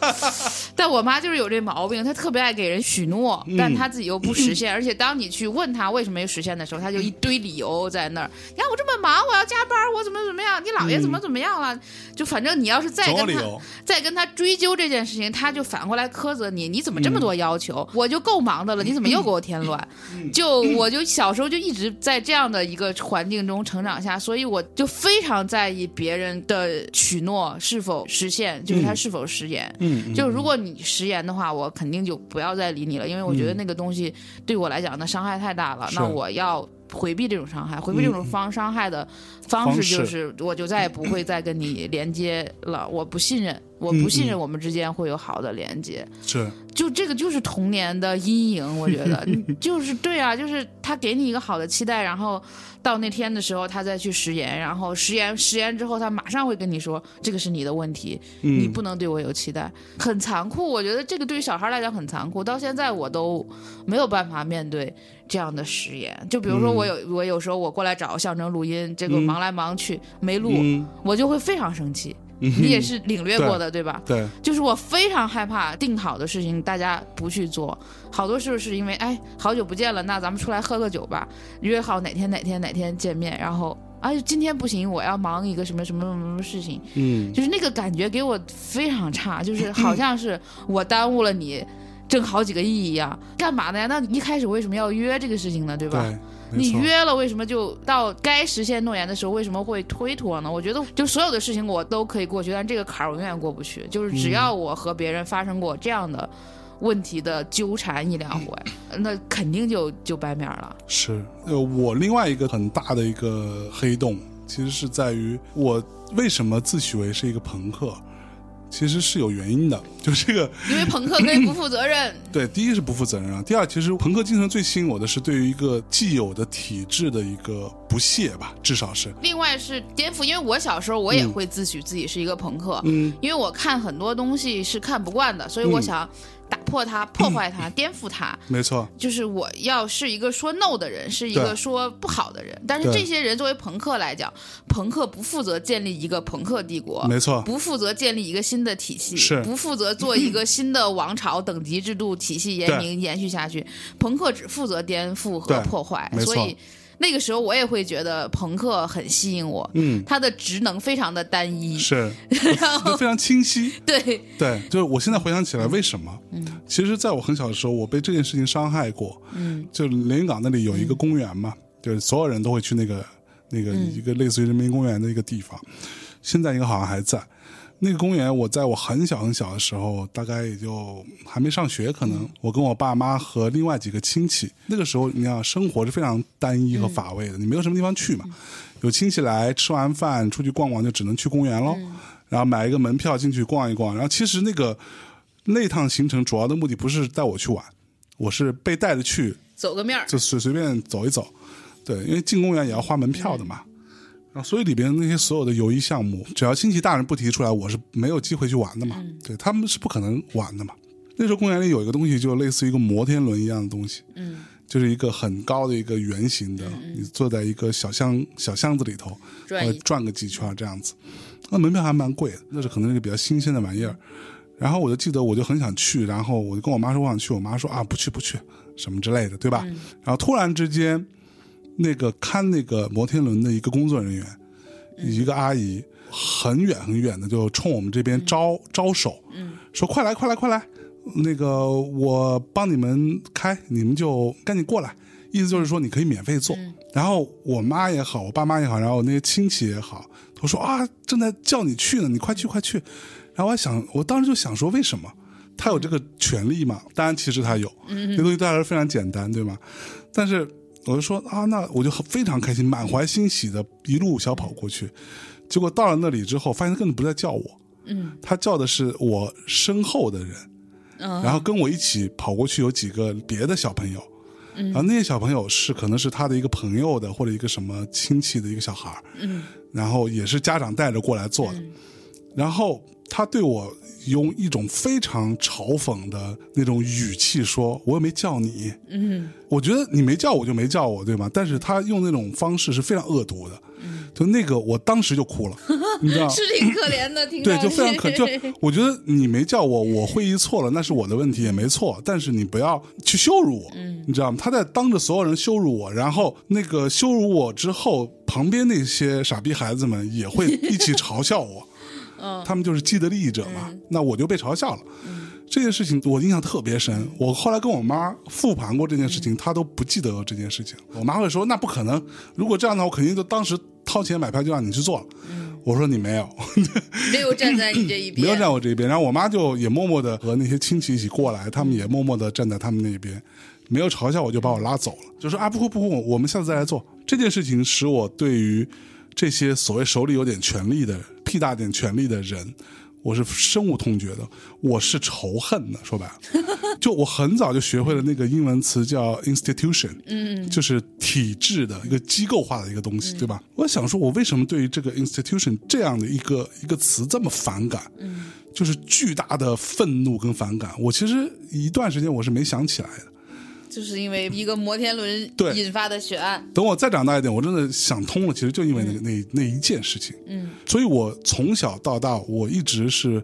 [SPEAKER 1] 但我妈就是有这毛病，她特别爱给人许诺，
[SPEAKER 2] 嗯
[SPEAKER 1] 但他自己又不实现。而且当你去问他为什么没实现的时候，他就一堆理由在那儿。你看我这么忙，我要加班，我怎么怎么样？你姥爷怎么怎么样了？就反正你要是再跟她
[SPEAKER 2] 总有理由。
[SPEAKER 1] 再跟他追究这件事情，他就反过来苛责你，你怎么这么多要求？我就够忙的了，你怎么又给我添乱？就我就小时候就一直在这样的一个环境中成长下，所以我就非常在意别人的许诺是否实现，就是他是否食言。
[SPEAKER 2] 嗯，
[SPEAKER 1] 就如果你食言的话，我肯定就不要再理你了，因为我觉得那个东西对我来讲那伤害太大了。
[SPEAKER 2] 是
[SPEAKER 1] 那我要回避这种伤害，回避这种方伤害的方
[SPEAKER 2] 式
[SPEAKER 1] 就是，我就再也不会再跟你连接了。我不信任，我不信任我们之间会有好的连接。
[SPEAKER 2] 是
[SPEAKER 1] 就这个就是童年的阴影，我觉得 就是对啊，就是他给你一个好的期待，然后到那天的时候他再去食言，然后食言食言之后他马上会跟你说这个是你的问题，你不能对我有期待，很残酷。我觉得这个对于小孩来讲很残酷，到现在我都没有办法面对这样的食言。就比如说我有、我有时候我过来找象征录音，这个忙来忙去没录，
[SPEAKER 2] 嗯
[SPEAKER 1] 我就会非常生气。你也是领略过的，对吧？
[SPEAKER 2] 对，
[SPEAKER 1] 就是我非常害怕定好的事情大家不去做，好多时候是因为哎好久不见了，那咱们出来喝个酒吧，约好哪天哪天哪天见面，然后哎今天不行，我要忙一个什么什么什么什么事情，
[SPEAKER 2] 嗯，
[SPEAKER 1] 就是那个感觉给我非常差，就是好像是我耽误了你挣好几个亿一样，干嘛呢呀？那一开始为什么要约这个事情呢？对吧？你约了，为什么就到该实现诺言的时候，为什么会推脱呢？我觉得，就所有的事情我都可以过去，但这个坎儿我永远过不去。就是只要我和别人发生过这样的问题的纠缠一两回，那肯定就就掰面儿了。
[SPEAKER 2] 是，呃，我另外一个很大的一个黑洞，其实是在于我为什么自诩为是一个朋克，其实是有原因的。就这个，
[SPEAKER 1] 因为朋克可以不负责任，
[SPEAKER 2] 对，第一是不负责任啊，第二，其实朋克精神最吸引我的是对于一个既有的体制的一个不屑吧，至少是，
[SPEAKER 1] 另外是颠覆。因为我小时候我也会自诩自己是一个朋克，
[SPEAKER 2] 嗯，
[SPEAKER 1] 因为我看很多东西是看不惯的，所以我
[SPEAKER 2] 嗯
[SPEAKER 1] 想打破它、破坏它、颠覆它。
[SPEAKER 2] 没错，
[SPEAKER 1] 就是我要是一个说 no 的人，是一个说不好的人。但是这些人作为朋克来讲，朋克不负责建立一个朋克帝国，
[SPEAKER 2] 没错，
[SPEAKER 1] 不负责建立一个新的体系，
[SPEAKER 2] 是。
[SPEAKER 1] 不负责做一个新的王朝等级制度体系延明延续下去。朋克只负责颠覆和破坏，所以那个时候我也会觉得朋克很吸引我。
[SPEAKER 2] 嗯，
[SPEAKER 1] 它的职能非常的单一，
[SPEAKER 2] 是，
[SPEAKER 1] 然后
[SPEAKER 2] 非常清晰。
[SPEAKER 1] 对，
[SPEAKER 2] 对，就是我现在回想起来，为什么？嗯，其实在我很小的时候，我被这件事情伤害过。
[SPEAKER 1] 嗯，
[SPEAKER 2] 就连云港那里有一个公园嘛，就是所有人都会去那个那个一个类似于人民公园的一个地方，现在应该好像还在。那个公园，我在我很小很小的时候，大概也就还没上学，可能我跟我爸妈和另外几个亲戚，那个时候你想生活是非常单一和乏味的，你没有什么地方去嘛。有亲戚来，吃完饭出去逛逛，就只能去公园喽。然后买一个门票进去逛一逛。然后其实那个那趟行程主要的目的不是带我去玩，我是被带着去，
[SPEAKER 1] 走个面儿，
[SPEAKER 2] 就随随便走一走。对，因为进公园也要花门票的嘛。然后所以里边那些所有的游艺项目，只要亲戚大人不提出来，我是没有机会去玩的嘛。对他们是不可能玩的嘛。那时候公园里有一个东西，就类似于一个摩天轮一样的东西，
[SPEAKER 1] 嗯，
[SPEAKER 2] 就是一个很高的一个圆形的，你坐在一个小箱小箱子里头，呃
[SPEAKER 1] 转
[SPEAKER 2] 转个几圈这样子。那门票还蛮贵的，那是可能是一个比较新鲜的玩意儿。然后我就记得，我就很想去，然后我就跟我妈说我想去，我妈说啊不去不去什么之类的，对吧？然后突然之间，那个看那个摩天轮的一个工作人员，一个阿姨，很远很远的就冲我们这边招、招手，说快来快来快来，那个我帮你们开，你们就赶紧过来。意思就是说你可以免费坐。然后我妈也好，我爸妈也好，然后我那些亲戚也好，都说啊正在叫你去呢，你快去快去。然后我还想，我当时就想说，为什么他有这个权利嘛？当然，其实他有，这东西对他来说非常简单，对吗？但是我就说啊，那我就非常开心，满怀欣喜的一路小跑过去。结果到了那里之后，发现他根本不在叫我，
[SPEAKER 1] 嗯，
[SPEAKER 2] 他叫的是我身后的人，
[SPEAKER 1] 嗯。
[SPEAKER 2] 然后跟我一起跑过去有几个别的小朋友，然后那些小朋友是可能是他的一个朋友的或者一个什么亲戚的一个小孩儿
[SPEAKER 1] 嗯。
[SPEAKER 2] 然后也是家长带着过来做的，然后他对我用一种非常嘲讽的那种语气说：“我又没叫你。”
[SPEAKER 1] 嗯
[SPEAKER 2] 我觉得你没叫我就没叫我，对吗？但是他用那种方式是非常恶毒的，
[SPEAKER 1] 嗯
[SPEAKER 2] 就那个我当时就哭了，你知道？
[SPEAKER 1] 是挺可怜的，挺
[SPEAKER 2] 对，就非常可就 我觉得你没叫我，我会意错了，那是我的问题，也没错。但是你不要去羞辱我，
[SPEAKER 1] 嗯
[SPEAKER 2] 你知道吗？他在当着所有人羞辱我，然后那个羞辱我之后，旁边那些傻逼孩子们也会一起嘲笑我。
[SPEAKER 1] 嗯
[SPEAKER 2] 他们就是既得利益者嘛，那我就被嘲笑了。这件事情我印象特别深，我后来跟我妈复盘过这件事情，她都不记得这件事情。我妈会说：“那不可能，如果这样的话，我肯定就当时掏钱买票就让你去做了。我说：“你没有，
[SPEAKER 1] 没有站在你这一边，
[SPEAKER 2] 没有站我这一边。然后我妈就也默默的和那些亲戚一起过来，他们也默默的站在他们那边，没有嘲笑我就把我拉走了，就说啊不会不会，我们下次再来做。这件事情使我对于这些所谓手里有点权力的、屁大点权力的人。我是深恶痛绝的，我是仇恨的。说白了，就我很早就学会了那个英文词叫 institution，嗯，就是体制的一个机构化的一个东西，对吧？我想说，我为什么对于这个 institution 这样的一个一个词这么反感？嗯，就是巨大的愤怒跟反感。我其实一段时间我是没想起来的，
[SPEAKER 1] 就是因为一个摩天轮
[SPEAKER 2] 对
[SPEAKER 1] 引发的血案。
[SPEAKER 2] 等我再长大一点，我真的想通了，其实就因为那个、那那一件事情。
[SPEAKER 1] 嗯，
[SPEAKER 2] 所以我从小到大，我一直是，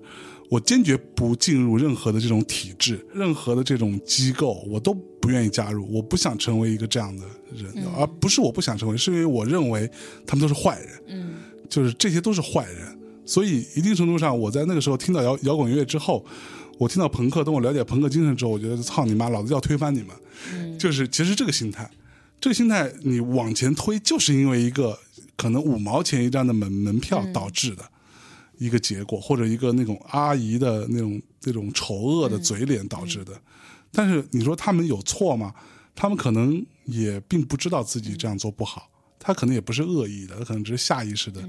[SPEAKER 2] 我坚决不进入任何的这种体制，任何的这种机构，我都不愿意加入。我不想成为一个这样的人，而不是我不想成为，是因为我认为他们都是坏人。
[SPEAKER 1] 嗯，
[SPEAKER 2] 就是这些都是坏人。所以一定程度上，我在那个时候听到摇摇滚乐之后，我听到朋克，等我了解朋克精神之后，我觉得操你妈，老子要推翻你们。就是其实这个心态，这个心态你往前推，就是因为一个可能五毛钱一张的门门票导致的一个结果，或者一个那种阿姨的那种那种丑恶的嘴脸导致的。但是你说他们有错吗？他们可能也并不知道自己这样做不好，他可能也不是恶意的，他可能只是下意识的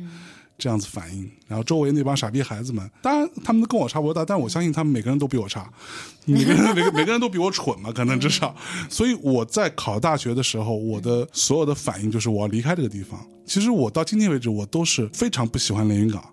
[SPEAKER 2] 这样子反应。然后周围那帮傻逼孩子们，当然他们都跟我差不多大，但我相信他们每个人都比我差，每个人每个每个人都比我蠢嘛，可能至少。所以我在考大学的时候，我的所有的反应就是我要离开这个地方。其实我到今天为止，我都是非常不喜欢连云港，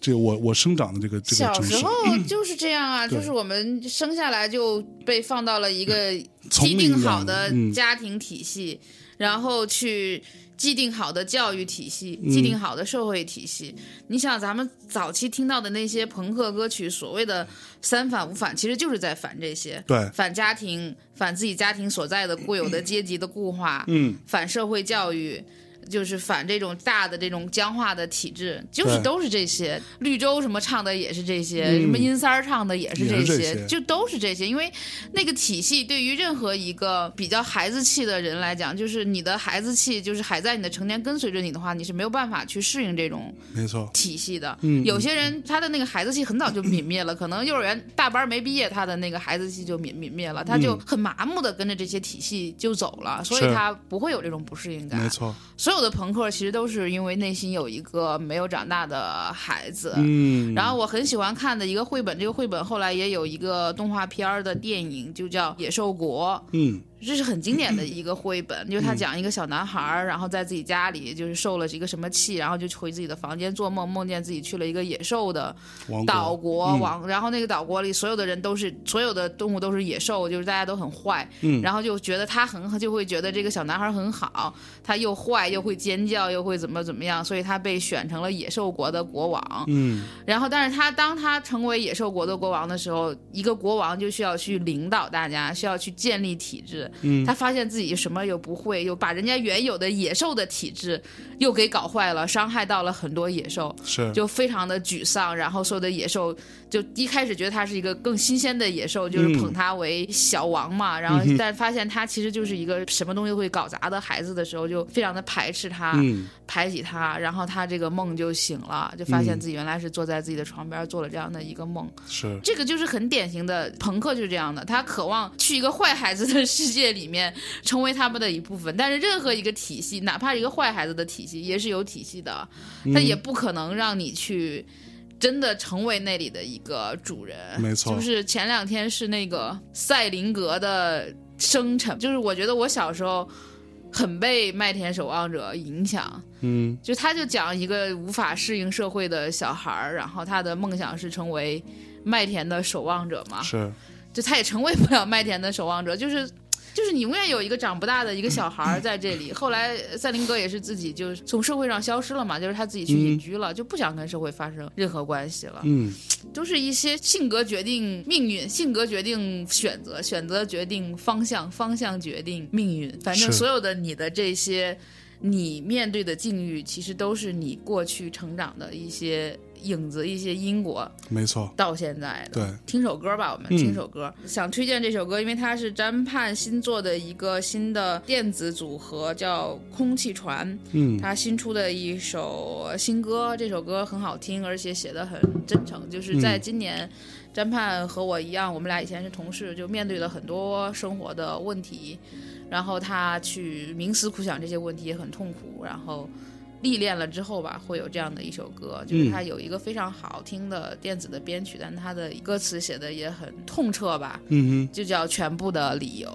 [SPEAKER 2] 这个我我生长的这个这个
[SPEAKER 1] 小。时候就是这样啊，
[SPEAKER 2] 对。
[SPEAKER 1] 就是我们生下来就被放到了一个既定好的
[SPEAKER 2] 嗯。
[SPEAKER 1] 家庭体系，然后去既定好的教育体系、
[SPEAKER 2] 嗯
[SPEAKER 1] 既定好的社会体系。你想，咱们早期听到的那些朋克歌曲，所谓的三反五反，其实就是在反这些。
[SPEAKER 2] 对，
[SPEAKER 1] 反家庭，反自己家庭所在的固有的阶级的固化，
[SPEAKER 2] 嗯，
[SPEAKER 1] 反社会教育，就是反这种大的这种僵化的体制，就是都是这些。绿洲什么唱的也是这些，
[SPEAKER 2] 嗯
[SPEAKER 1] 什么阴三儿唱的也是这些，就都是这些。因为那个体系对于任何一个比较孩子气的人来讲，就是你的孩子气，就是还在你的成年跟随着你的话，你是没有办法去适应这种
[SPEAKER 2] 没错，
[SPEAKER 1] 体系的。
[SPEAKER 2] 嗯
[SPEAKER 1] 有些人他的那个孩子气很早就泯灭了，可能幼儿园大班没毕业，他的那个孩子气就泯泯灭了，他就很麻木的跟着这些体系就走了，所以他不会有这种不适应感。
[SPEAKER 2] 没错，
[SPEAKER 1] 所有的朋克其实都是因为内心有一个没有长大的孩子。
[SPEAKER 2] 嗯，
[SPEAKER 1] 然后我很喜欢看的一个绘本，这个绘本后来也有一个动画片的电影，就叫《野兽国》。
[SPEAKER 2] 嗯
[SPEAKER 1] 这是很经典的一个绘本，就是他讲一个小男孩儿，然后在自己家里就是受了一个什么气，然后就回自己的房间做梦，梦见自己去了一个野兽的岛
[SPEAKER 2] 国
[SPEAKER 1] 国王，然后那个岛国里所有的人都是所有的动物都是野兽，就是大家都很坏，
[SPEAKER 2] 嗯。
[SPEAKER 1] 然后就觉得他很就会觉得这个小男孩很好，他又坏又会尖叫又会怎么怎么样，所以他被选成了野兽国的国王。
[SPEAKER 2] 嗯。
[SPEAKER 1] 然后，但是他当他成为野兽国的国王的时候，一个国王就需要去领导大家，需要去建立体制。
[SPEAKER 2] 嗯
[SPEAKER 1] 他发现自己什么又不会，又把人家原有的野兽的体质又给搞坏了，伤害到了很多野兽，
[SPEAKER 2] 是
[SPEAKER 1] 就非常的沮丧。然后所有的野兽就一开始觉得他是一个更新鲜的野兽，就是
[SPEAKER 2] 嗯
[SPEAKER 1] 捧他为小王嘛。然后但发现他其实就是一个什么东西会搞砸的孩子的时候，就非常的排斥他。
[SPEAKER 2] 嗯
[SPEAKER 1] 排挤他，然后他这个梦就醒了，就发现自己原来是坐在自己的床边做了这样的一个梦。
[SPEAKER 2] 是
[SPEAKER 1] 这个就是很典型的朋克就是这样的，他渴望去一个坏孩子的世界里面成为他们的一部分。但是任何一个体系，哪怕一个坏孩子的体系，也是有体系的，他也不可能让你去。真的成为那里的一个主人，
[SPEAKER 2] 没错
[SPEAKER 1] 就是前两天是那个赛林格的生辰，就是我觉得我小时候很被《麦田守望者》影响，
[SPEAKER 2] 嗯。
[SPEAKER 1] 就他就讲一个无法适应社会的小孩儿，然后他的梦想是成为麦田的守望者嘛，
[SPEAKER 2] 是。
[SPEAKER 1] 就他也成为不了麦田的守望者，就是。就是你永远有一个长不大的一个小孩儿在这里。后来赛林格也是自己就从社会上消失了嘛，就是他自己去隐居了，就不想跟社会发生任何关系了。
[SPEAKER 2] 嗯
[SPEAKER 1] 都是一些性格决定命运，性格决定选择，选择决定方向，方向决定命运。反正所有的你的这些，你面对的境遇，其实都是你过去成长的一些影子、一些因果
[SPEAKER 2] 没错，
[SPEAKER 1] 到现在的。
[SPEAKER 2] 对，
[SPEAKER 1] 听首歌吧，我们
[SPEAKER 2] 嗯
[SPEAKER 1] 听首歌。想推荐这首歌，因为它是詹盼新做的一个新的电子组合，叫空气船。
[SPEAKER 2] 嗯
[SPEAKER 1] 他新出的一首新歌，这首歌很好听，而且写的很真诚。就是在今年，詹盼和我一样，我们俩以前是同事，就面对了很多生活的问题，然后他去冥思苦想这些问题也很痛苦，然后。历练了之后吧，会有这样的一首歌，就是它有一个非常好听的电子的编曲，但它的歌词写的也很痛彻吧，
[SPEAKER 2] 嗯
[SPEAKER 1] 就叫《全部的理由》。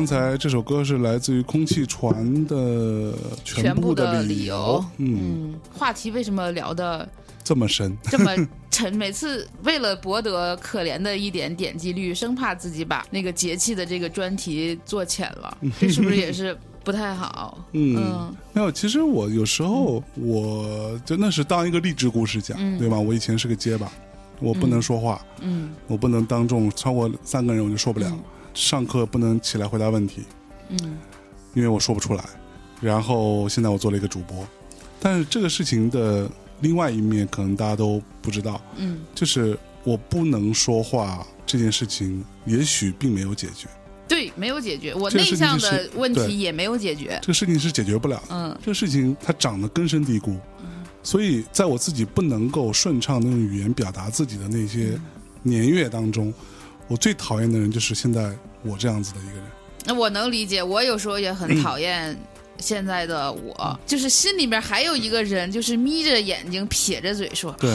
[SPEAKER 2] 刚才这首歌是来自于空气船的
[SPEAKER 1] 全
[SPEAKER 2] 部
[SPEAKER 1] 的
[SPEAKER 2] 理
[SPEAKER 1] 由。
[SPEAKER 2] 嗯，
[SPEAKER 1] 嗯，话题为什么聊的
[SPEAKER 2] 这么深，
[SPEAKER 1] 这么沉？每次为了博得可怜的一点点击率，生怕自己把那个节气的这个专题做浅了，这是不是也是不太好？
[SPEAKER 2] 嗯
[SPEAKER 1] 嗯
[SPEAKER 2] 没有。其实我有时候我真的是当一个励志故事讲，
[SPEAKER 1] 嗯
[SPEAKER 2] 对吧？我以前是个结巴，我不能说话，
[SPEAKER 1] 嗯
[SPEAKER 2] 我不能当众超过三个人我就说不了，
[SPEAKER 1] 嗯
[SPEAKER 2] 上课不能起来回答问题，
[SPEAKER 1] 嗯
[SPEAKER 2] 因为我说不出来。然后现在我做了一个主播，但是这个事情的另外一面可能大家都不知道，
[SPEAKER 1] 嗯
[SPEAKER 2] 就是我不能说话这件事情，也许并没有解决，
[SPEAKER 1] 对，没有解决，我内向的问题也没有解决。
[SPEAKER 2] 这个事情是解决不了的。
[SPEAKER 1] 嗯
[SPEAKER 2] 这个事情它长得根深蒂固，所以在我自己不能够顺畅的用语言表达自己的那些年月当中，我最讨厌的人就是现在我这样子的一个人。
[SPEAKER 1] 那我能理解，我有时候也很讨厌现在的我，就是心里面还有一个人，就是眯着眼睛撇着嘴说，
[SPEAKER 2] 对，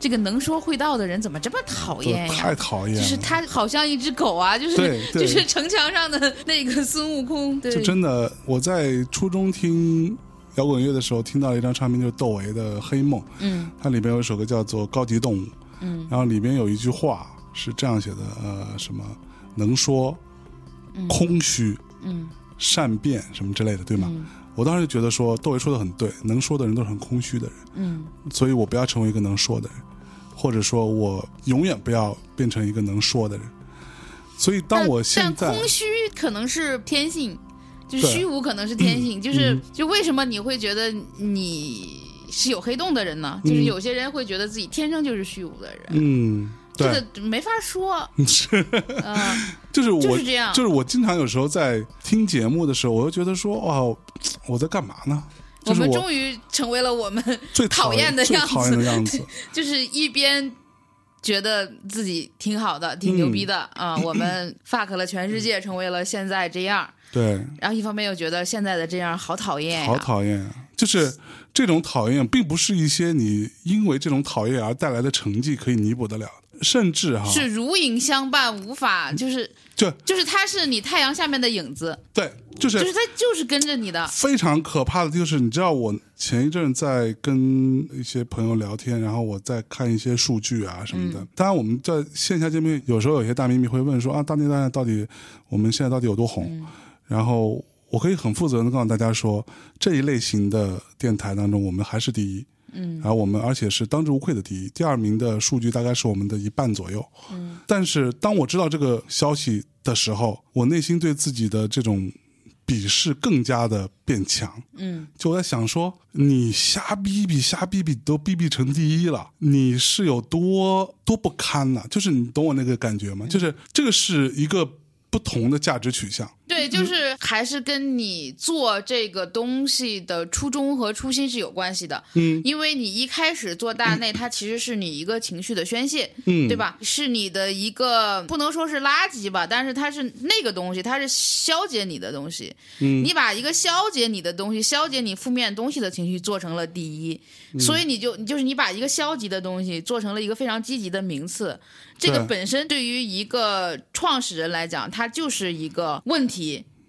[SPEAKER 1] 这个能说会道的人怎么这么讨厌
[SPEAKER 2] 呀太？讨厌了，
[SPEAKER 1] 就是他好像一只狗啊，就是 就是城墙上的 那个孙悟空，对，
[SPEAKER 2] 就真的，我在初中听摇滚乐的时候，听到了一张唱片，就是窦唯的《黑梦》，
[SPEAKER 1] 嗯
[SPEAKER 2] 它里边有一首歌叫做《高级动物》，
[SPEAKER 1] 嗯
[SPEAKER 2] 然后里边有一句话是这样写的，呃，什么能说、空虚、
[SPEAKER 1] 嗯。
[SPEAKER 2] 善变什么之类的，对吗？
[SPEAKER 1] 嗯。
[SPEAKER 2] 我当时就觉得说，窦唯说的很对，能说的人都是很空虚的人，
[SPEAKER 1] 嗯。
[SPEAKER 2] 所以我不要成为一个能说的人，或者说我永远不要变成一个能说的人。所以当我现在
[SPEAKER 1] 但空虚可能是天性，就是虚无可能是天性，就是
[SPEAKER 2] 嗯。
[SPEAKER 1] 就为什么你会觉得你是有黑洞的人呢？就是
[SPEAKER 2] 嗯。
[SPEAKER 1] 有些人会觉得自己天生就是虚无的人，
[SPEAKER 2] 嗯，
[SPEAKER 1] 这，个没法说，
[SPEAKER 2] 是。
[SPEAKER 1] 嗯、
[SPEAKER 2] 就是我
[SPEAKER 1] 就是这样
[SPEAKER 2] 就是我经常有时候在听节目的时候，我就觉得说，哦，我在干嘛呢？
[SPEAKER 1] 我们终于成为了我们
[SPEAKER 2] 最
[SPEAKER 1] 讨厌的样
[SPEAKER 2] 子讨厌的
[SPEAKER 1] 子，
[SPEAKER 2] 样子。
[SPEAKER 1] 就是一边。觉得自己挺好的，挺牛逼的啊、我们 fuck 了全世界，成为了现在这样。
[SPEAKER 2] 对，
[SPEAKER 1] 然后一方面又觉得现在的这样好讨厌呀，
[SPEAKER 2] 好讨厌啊！就是这种讨厌，并不是一些你因为这种讨厌而带来的成绩可以弥补得了的，甚至哈，
[SPEAKER 1] 是如影相伴，无法就是
[SPEAKER 2] 就
[SPEAKER 1] 就是他是你太阳下面的影子，
[SPEAKER 2] 对，就是
[SPEAKER 1] 就是他就是跟着你的，
[SPEAKER 2] 非常可怕的就是，你知道我前一阵在跟一些朋友聊天，然后我在看一些数据啊什么的。当然，我们在线下见面，有时候有些大咪咪会问说啊，大内大内到底我们现在到底有多红？然后我可以很负责任的告诉大家说，这一类型的电台当中，我们还是第一。嗯，然后我们而且是当之无愧的第一，第二名的数据大概是我们的一半左右。嗯，但是当我知道这个消息的时候，我内心对自己的这种鄙视更加的变强。
[SPEAKER 1] 嗯，
[SPEAKER 2] 就我在想说，你瞎逼逼瞎逼逼都逼逼成第一了，你是有多多不堪呐、就是你懂我那个感觉吗？就是这个是一个不同的价值取向。
[SPEAKER 1] 对，就是还是跟你做这个东西的初衷和初心是有关系的。
[SPEAKER 2] 嗯，
[SPEAKER 1] 因为你一开始做大内，它其实是你一个情绪的宣泄，
[SPEAKER 2] 嗯
[SPEAKER 1] 对吧？是你的一个不能说是垃圾吧，但是它是那个东西，它是消解你的东西。
[SPEAKER 2] 嗯
[SPEAKER 1] 你把一个消解你的东西、消解你负面东西的情绪做成了第一，
[SPEAKER 2] 嗯
[SPEAKER 1] 所以你就就是你把一个消极的东西做成了一个非常积极的名次。这个本身对于一个创始人来讲，它就是一个问题。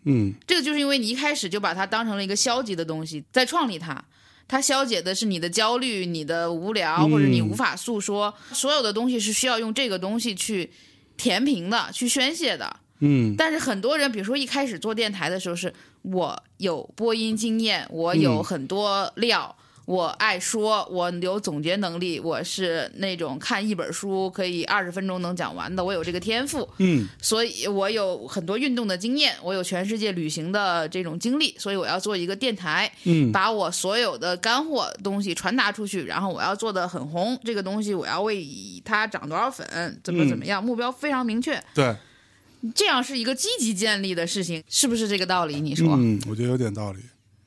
[SPEAKER 2] 嗯
[SPEAKER 1] 这个就是因为你一开始就把它当成了一个消极的东西，在创立它。它消解的是你的焦虑、你的无聊，或者你无法诉说。所有的东西是需要用这个东西去填平的、去宣泄的。
[SPEAKER 2] 嗯
[SPEAKER 1] 但是很多人，比如说一开始做电台的时候，是我有播音经验，我有
[SPEAKER 2] 嗯
[SPEAKER 1] 很多料，我爱说，我有总结能力，我是那种看一本书可以二十分钟能讲完的，我有这个天赋。
[SPEAKER 2] 嗯
[SPEAKER 1] 所以我有很多运动的经验，我有全世界旅行的这种经历，所以我要做一个电台，
[SPEAKER 2] 嗯
[SPEAKER 1] 把我所有的干货东西传达出去，然后我要做的很红，这个东西我要为它涨多少粉，怎么怎么样，目标非常明确，
[SPEAKER 2] 对，
[SPEAKER 1] 这样是一个积极建立的事情，是不是这个道理？你说？
[SPEAKER 2] 嗯，我觉得有点道理。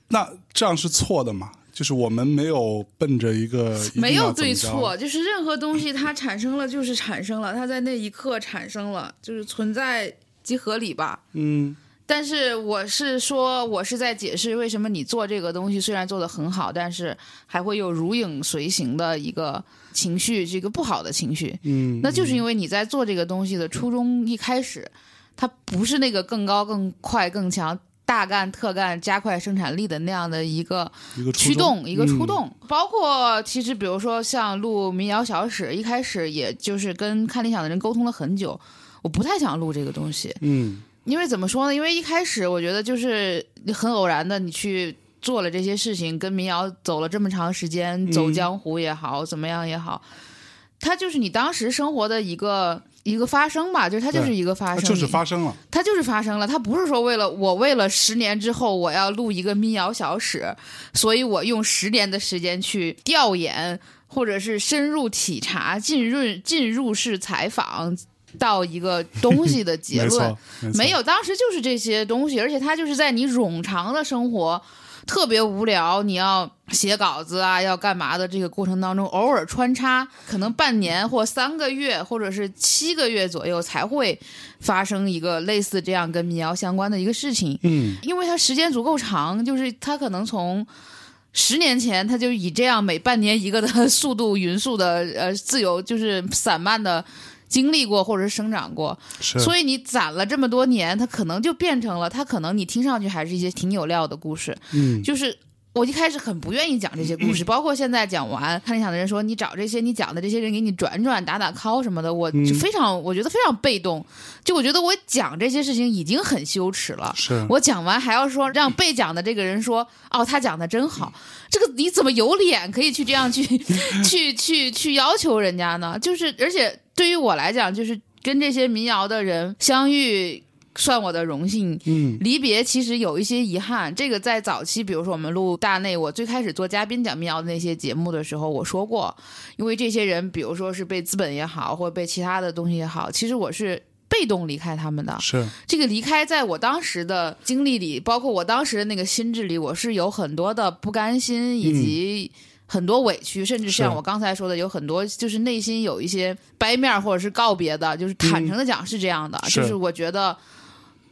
[SPEAKER 2] 那这样是错的嘛？就是我们没有奔着一个一
[SPEAKER 1] 没有对错，就是任何东西它产生了就是产生了，它在那一刻产生了，就是存在即合理吧。
[SPEAKER 2] 嗯
[SPEAKER 1] 但是我是说，我是在解释为什么你做这个东西虽然做得很好，但是还会有如影随形的一个情绪，这个不好的情绪。
[SPEAKER 2] 嗯，
[SPEAKER 1] 那就是因为你在做这个东西的初衷一开始，它不是那个更高、更快、更强。大干特干，加快生产力的那样的一个
[SPEAKER 2] 一个
[SPEAKER 1] 驱动，一个触
[SPEAKER 2] 嗯
[SPEAKER 1] 动。包括其实，比如说像录民谣小史，一开始也就是跟看理想的人沟通了很久，我不太想录这个东西，
[SPEAKER 2] 嗯
[SPEAKER 1] 因为怎么说呢？因为一开始我觉得就是很偶然的，你去做了这些事情，跟民谣走了这么长时间，走江湖也好，怎么样也好，它就是你当时生活的一个。一个发生吧，就是它就是一个发生，
[SPEAKER 2] 它就是发生了，
[SPEAKER 1] 它就是发生了，它不是说为了我为了十年之后我要录一个民谣小史，所以我用十年的时间去调研，或者是深入体察、进入进入式采访到一个东西的 结论
[SPEAKER 2] 没
[SPEAKER 1] 有，当时就是这些东西，而且它就是在你冗长的生活。特别无聊，你要写稿子啊，要干嘛的这个过程当中，偶尔穿插，可能半年或三个月，或者是七个月左右才会发生一个类似这样跟民谣相关的一个事情。
[SPEAKER 2] 嗯
[SPEAKER 1] 因为它时间足够长，就是它可能从十年前，它就以这样每半年一个的 速度匀速的呃自由，就是散漫的经历过或者是生长过，所以你攒了这么多年，它可能就变成了，它可能你听上去还是一些挺有料的故事，
[SPEAKER 2] 嗯。
[SPEAKER 1] 就是。我一开始很不愿意讲这些故事，包括现在讲完，看理想的人说你找这些你讲的这些人给你转转打打 call 什么的，我就非常、我觉得非常被动，就我觉得我讲这些事情已经很羞耻了，
[SPEAKER 2] 是。
[SPEAKER 1] 我讲完还要说让被讲的这个人说哦，他讲的真好，这个你怎么有脸可以去这样去 去去去要求人家呢？就是而且对于我来讲，就是跟这些民谣的人相遇。算我的荣幸，
[SPEAKER 2] 嗯
[SPEAKER 1] 离别其实有一些遗憾。这个在早期，比如说我们录大内，我最开始做嘉宾讲民谣的那些节目的时候，我说过，因为这些人，比如说是被资本也好，或者被其他的东西也好，其实我是被动离开他们的。
[SPEAKER 2] 是
[SPEAKER 1] 这个离开，在我当时的经历里，包括我当时的那个心智里，我是有很多的不甘心，以及很多委屈，甚至像我刚才说的，有很多就是内心有一些掰面儿或者是告别的，就是坦诚的讲是这样的，
[SPEAKER 2] 是
[SPEAKER 1] 就是我觉得。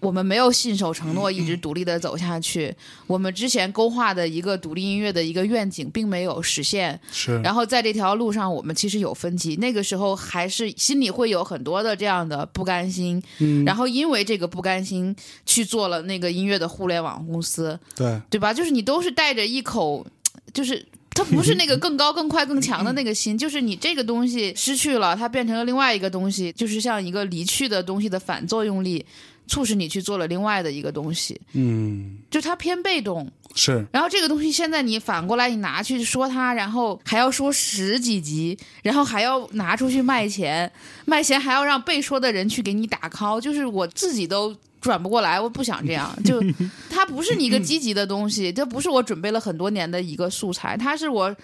[SPEAKER 1] 我们没有信守承诺，一直独立的走下去。我们之前勾画的一个独立音乐的一个愿景，并没有实现。
[SPEAKER 2] 是，
[SPEAKER 1] 然后在这条路上，我们其实有分歧。那个时候还是心里会有很多的这样的不甘心，
[SPEAKER 2] 嗯
[SPEAKER 1] 然后因为这个不甘心去做了那个音乐的互联网公司，
[SPEAKER 2] 对
[SPEAKER 1] 对吧？就是你都是带着一口，就是。它不是那个 更高、更快、更强的那个心，就是你这个东西失去了，它变成了另外一个东西，就是像一个离去的东西的反作用力，促使你去做了另外的一个东西，
[SPEAKER 2] 嗯。
[SPEAKER 1] 就它偏被动，
[SPEAKER 2] 是。
[SPEAKER 1] 然后这个东西现在你反过来你拿去说它，然后还要说十几集，然后还要拿出去卖钱，卖钱还要让被说的人去给你打 call，就是我自己都。转不过来，我不想这样。就 它不是你一个积极的东西，这不是我准备了很多年的一个素材，它是我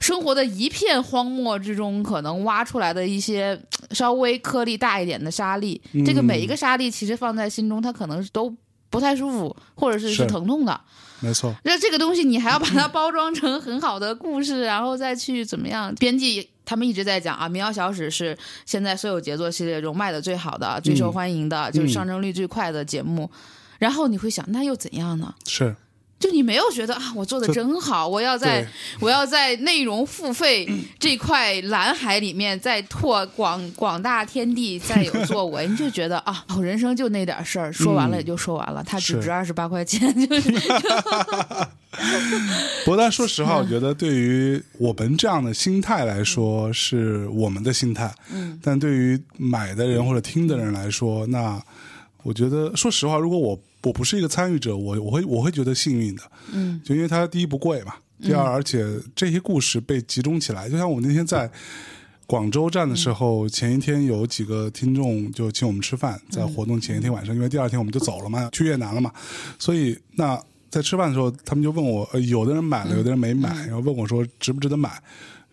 [SPEAKER 1] 生活的一片荒漠之中可能挖出来的一些稍微颗粒大一点的沙粒。这个每一个沙粒其实放在心中，它可能都不太舒服，或者是
[SPEAKER 2] 是
[SPEAKER 1] 是疼痛的。
[SPEAKER 2] 没错，
[SPEAKER 1] 那这个东西你还要把它包装成很好的故事，然后再去怎么样？编辑他们一直在讲啊，《民谣小史》是现在所有杰作系列中卖的最好的、最受欢迎的，就是上升率最快的节目。然后你会想，那又怎样呢？
[SPEAKER 2] 是
[SPEAKER 1] 就你没有觉得啊，我做的真好，我要在我要在内容付费 这块蓝海里面再拓广广大天地，再有作为，你就觉得啊，我人生就那点事儿，说完了也就说完了，它只值二十八块钱，就 是
[SPEAKER 2] 不过，但说实话，
[SPEAKER 1] 嗯
[SPEAKER 2] 我觉得对于我们这样的心态来说，是我们的心态。
[SPEAKER 1] 嗯，
[SPEAKER 2] 但对于买的人或者听的人来说，那我觉得，说实话，如果我我不是一个参与者，我我会我会觉得幸运的。
[SPEAKER 1] 嗯，
[SPEAKER 2] 就因为它第一不贵嘛，第二，而且这些故事被集中起来，就像我们那天在。广州站的时候，前一天有几个听众就请我们吃饭，在活动前一天晚上，因为第二天我们就走了嘛，去越南了嘛，所以那在吃饭的时候，他们就问我，呃，有的人买了，有的人没买，然后问我说值不值得买，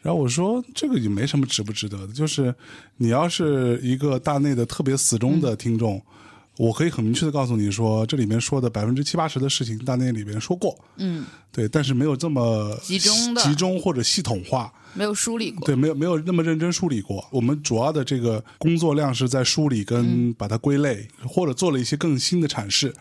[SPEAKER 2] 然后我说这个也没什么值不值得的，就是你要是一个大内的特别死忠的听众。我可以很明确的告诉你说，这里面说的百分之七八十的事情，大内里面说过，
[SPEAKER 1] 嗯，
[SPEAKER 2] 对，但是没有这么
[SPEAKER 1] 集中的
[SPEAKER 2] 集中或者系统化，
[SPEAKER 1] 没有梳理过。
[SPEAKER 2] 对，没有没有那么认真梳理过。我们主要的这个工作量是在梳理跟把它归类，或者做了一些更新的阐释，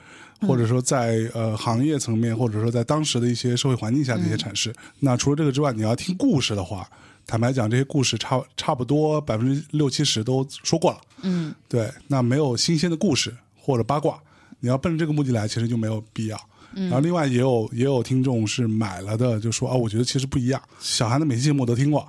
[SPEAKER 2] 或者说在呃行业层面，或者说在当时的一些社会环境下的一些阐释。那除了这个之外，你要听故事的话，坦白讲，这些故事差差不多百分之六七十都说过了。
[SPEAKER 1] 嗯，
[SPEAKER 2] 对，那没有新鲜的故事。或者八卦，你要奔着这个目的来，其实就没有必要。然后另外也有也有听众是买了的，就说啊，我觉得其实不一样。小韩的每期节目我都听过，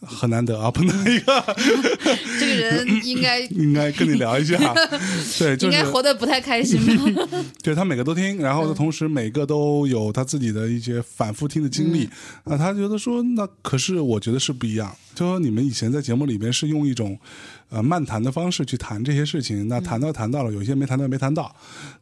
[SPEAKER 2] 很难得啊，碰到一个
[SPEAKER 1] 这个人应该
[SPEAKER 2] 应该跟你聊一下，对，就是
[SPEAKER 1] 应该活得不太开心吧？
[SPEAKER 2] 对他每个都听，然后同时每个都有他自己的一些反复听的经历。啊，他觉得说，那可是我觉得是不一样。就说你们以前在节目里面是用一种呃漫谈的方式去谈这些事情，那谈到谈到了，有些没谈到没谈到，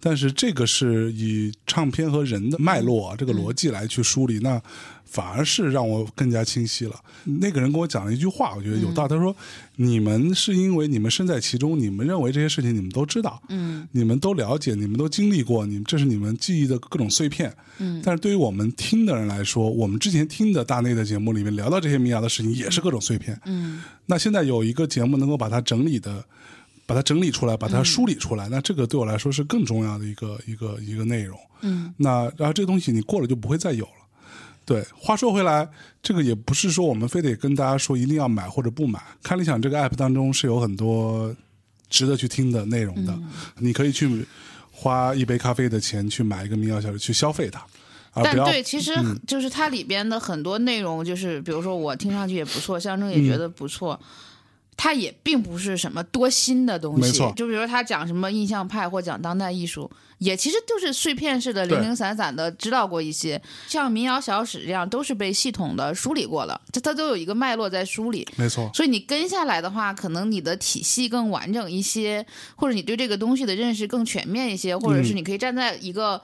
[SPEAKER 2] 但是这个是以唱片和人的脉络、啊、这个逻辑来去梳理，那反而是让我更加清晰了。那个人跟我讲了一句话，我觉得有道理。他说：“你们是因为你们身在其中，你们认为这些事情你们都知道，嗯，你们都了解，你们都经历过，你们这是你们记忆的各种碎片，嗯。但是对于我们听的人来说，我们之前听的大内的节目里面聊到这些民谣的事情，也是各种碎片，嗯。那现在有一个节目能够把它整理的。”把它整理出来，把它梳理出来，那这个对我来说是更重要的一个一个一个内容。嗯，那然后这个东西你过了就不会再有了。对，话说回来，这个也不是说我们非得跟大家说一定要买或者不买。看理想这个 app 当中是有很多值得去听的内容的，你可以去花一杯咖啡的钱去买一个民谣小时去消费它，
[SPEAKER 1] 但对，其实就是它里边的很多内容，就是比如说我听上去也不错，象征也觉得不错。它也并不是什么多新的东西，
[SPEAKER 2] 没错。
[SPEAKER 1] 就比如说他讲什么印象派或讲当代艺术，也其实就是碎片式的、零零散散的知道过一些，像民谣小史这样都是被系统的梳理过了，它它都有一个脉络在梳理。
[SPEAKER 2] 没错，
[SPEAKER 1] 所以你跟下来的话，可能你的体系更完整一些，或者你对这个东西的认识更全面一些，或者是
[SPEAKER 2] 嗯
[SPEAKER 1] 你可以站在一个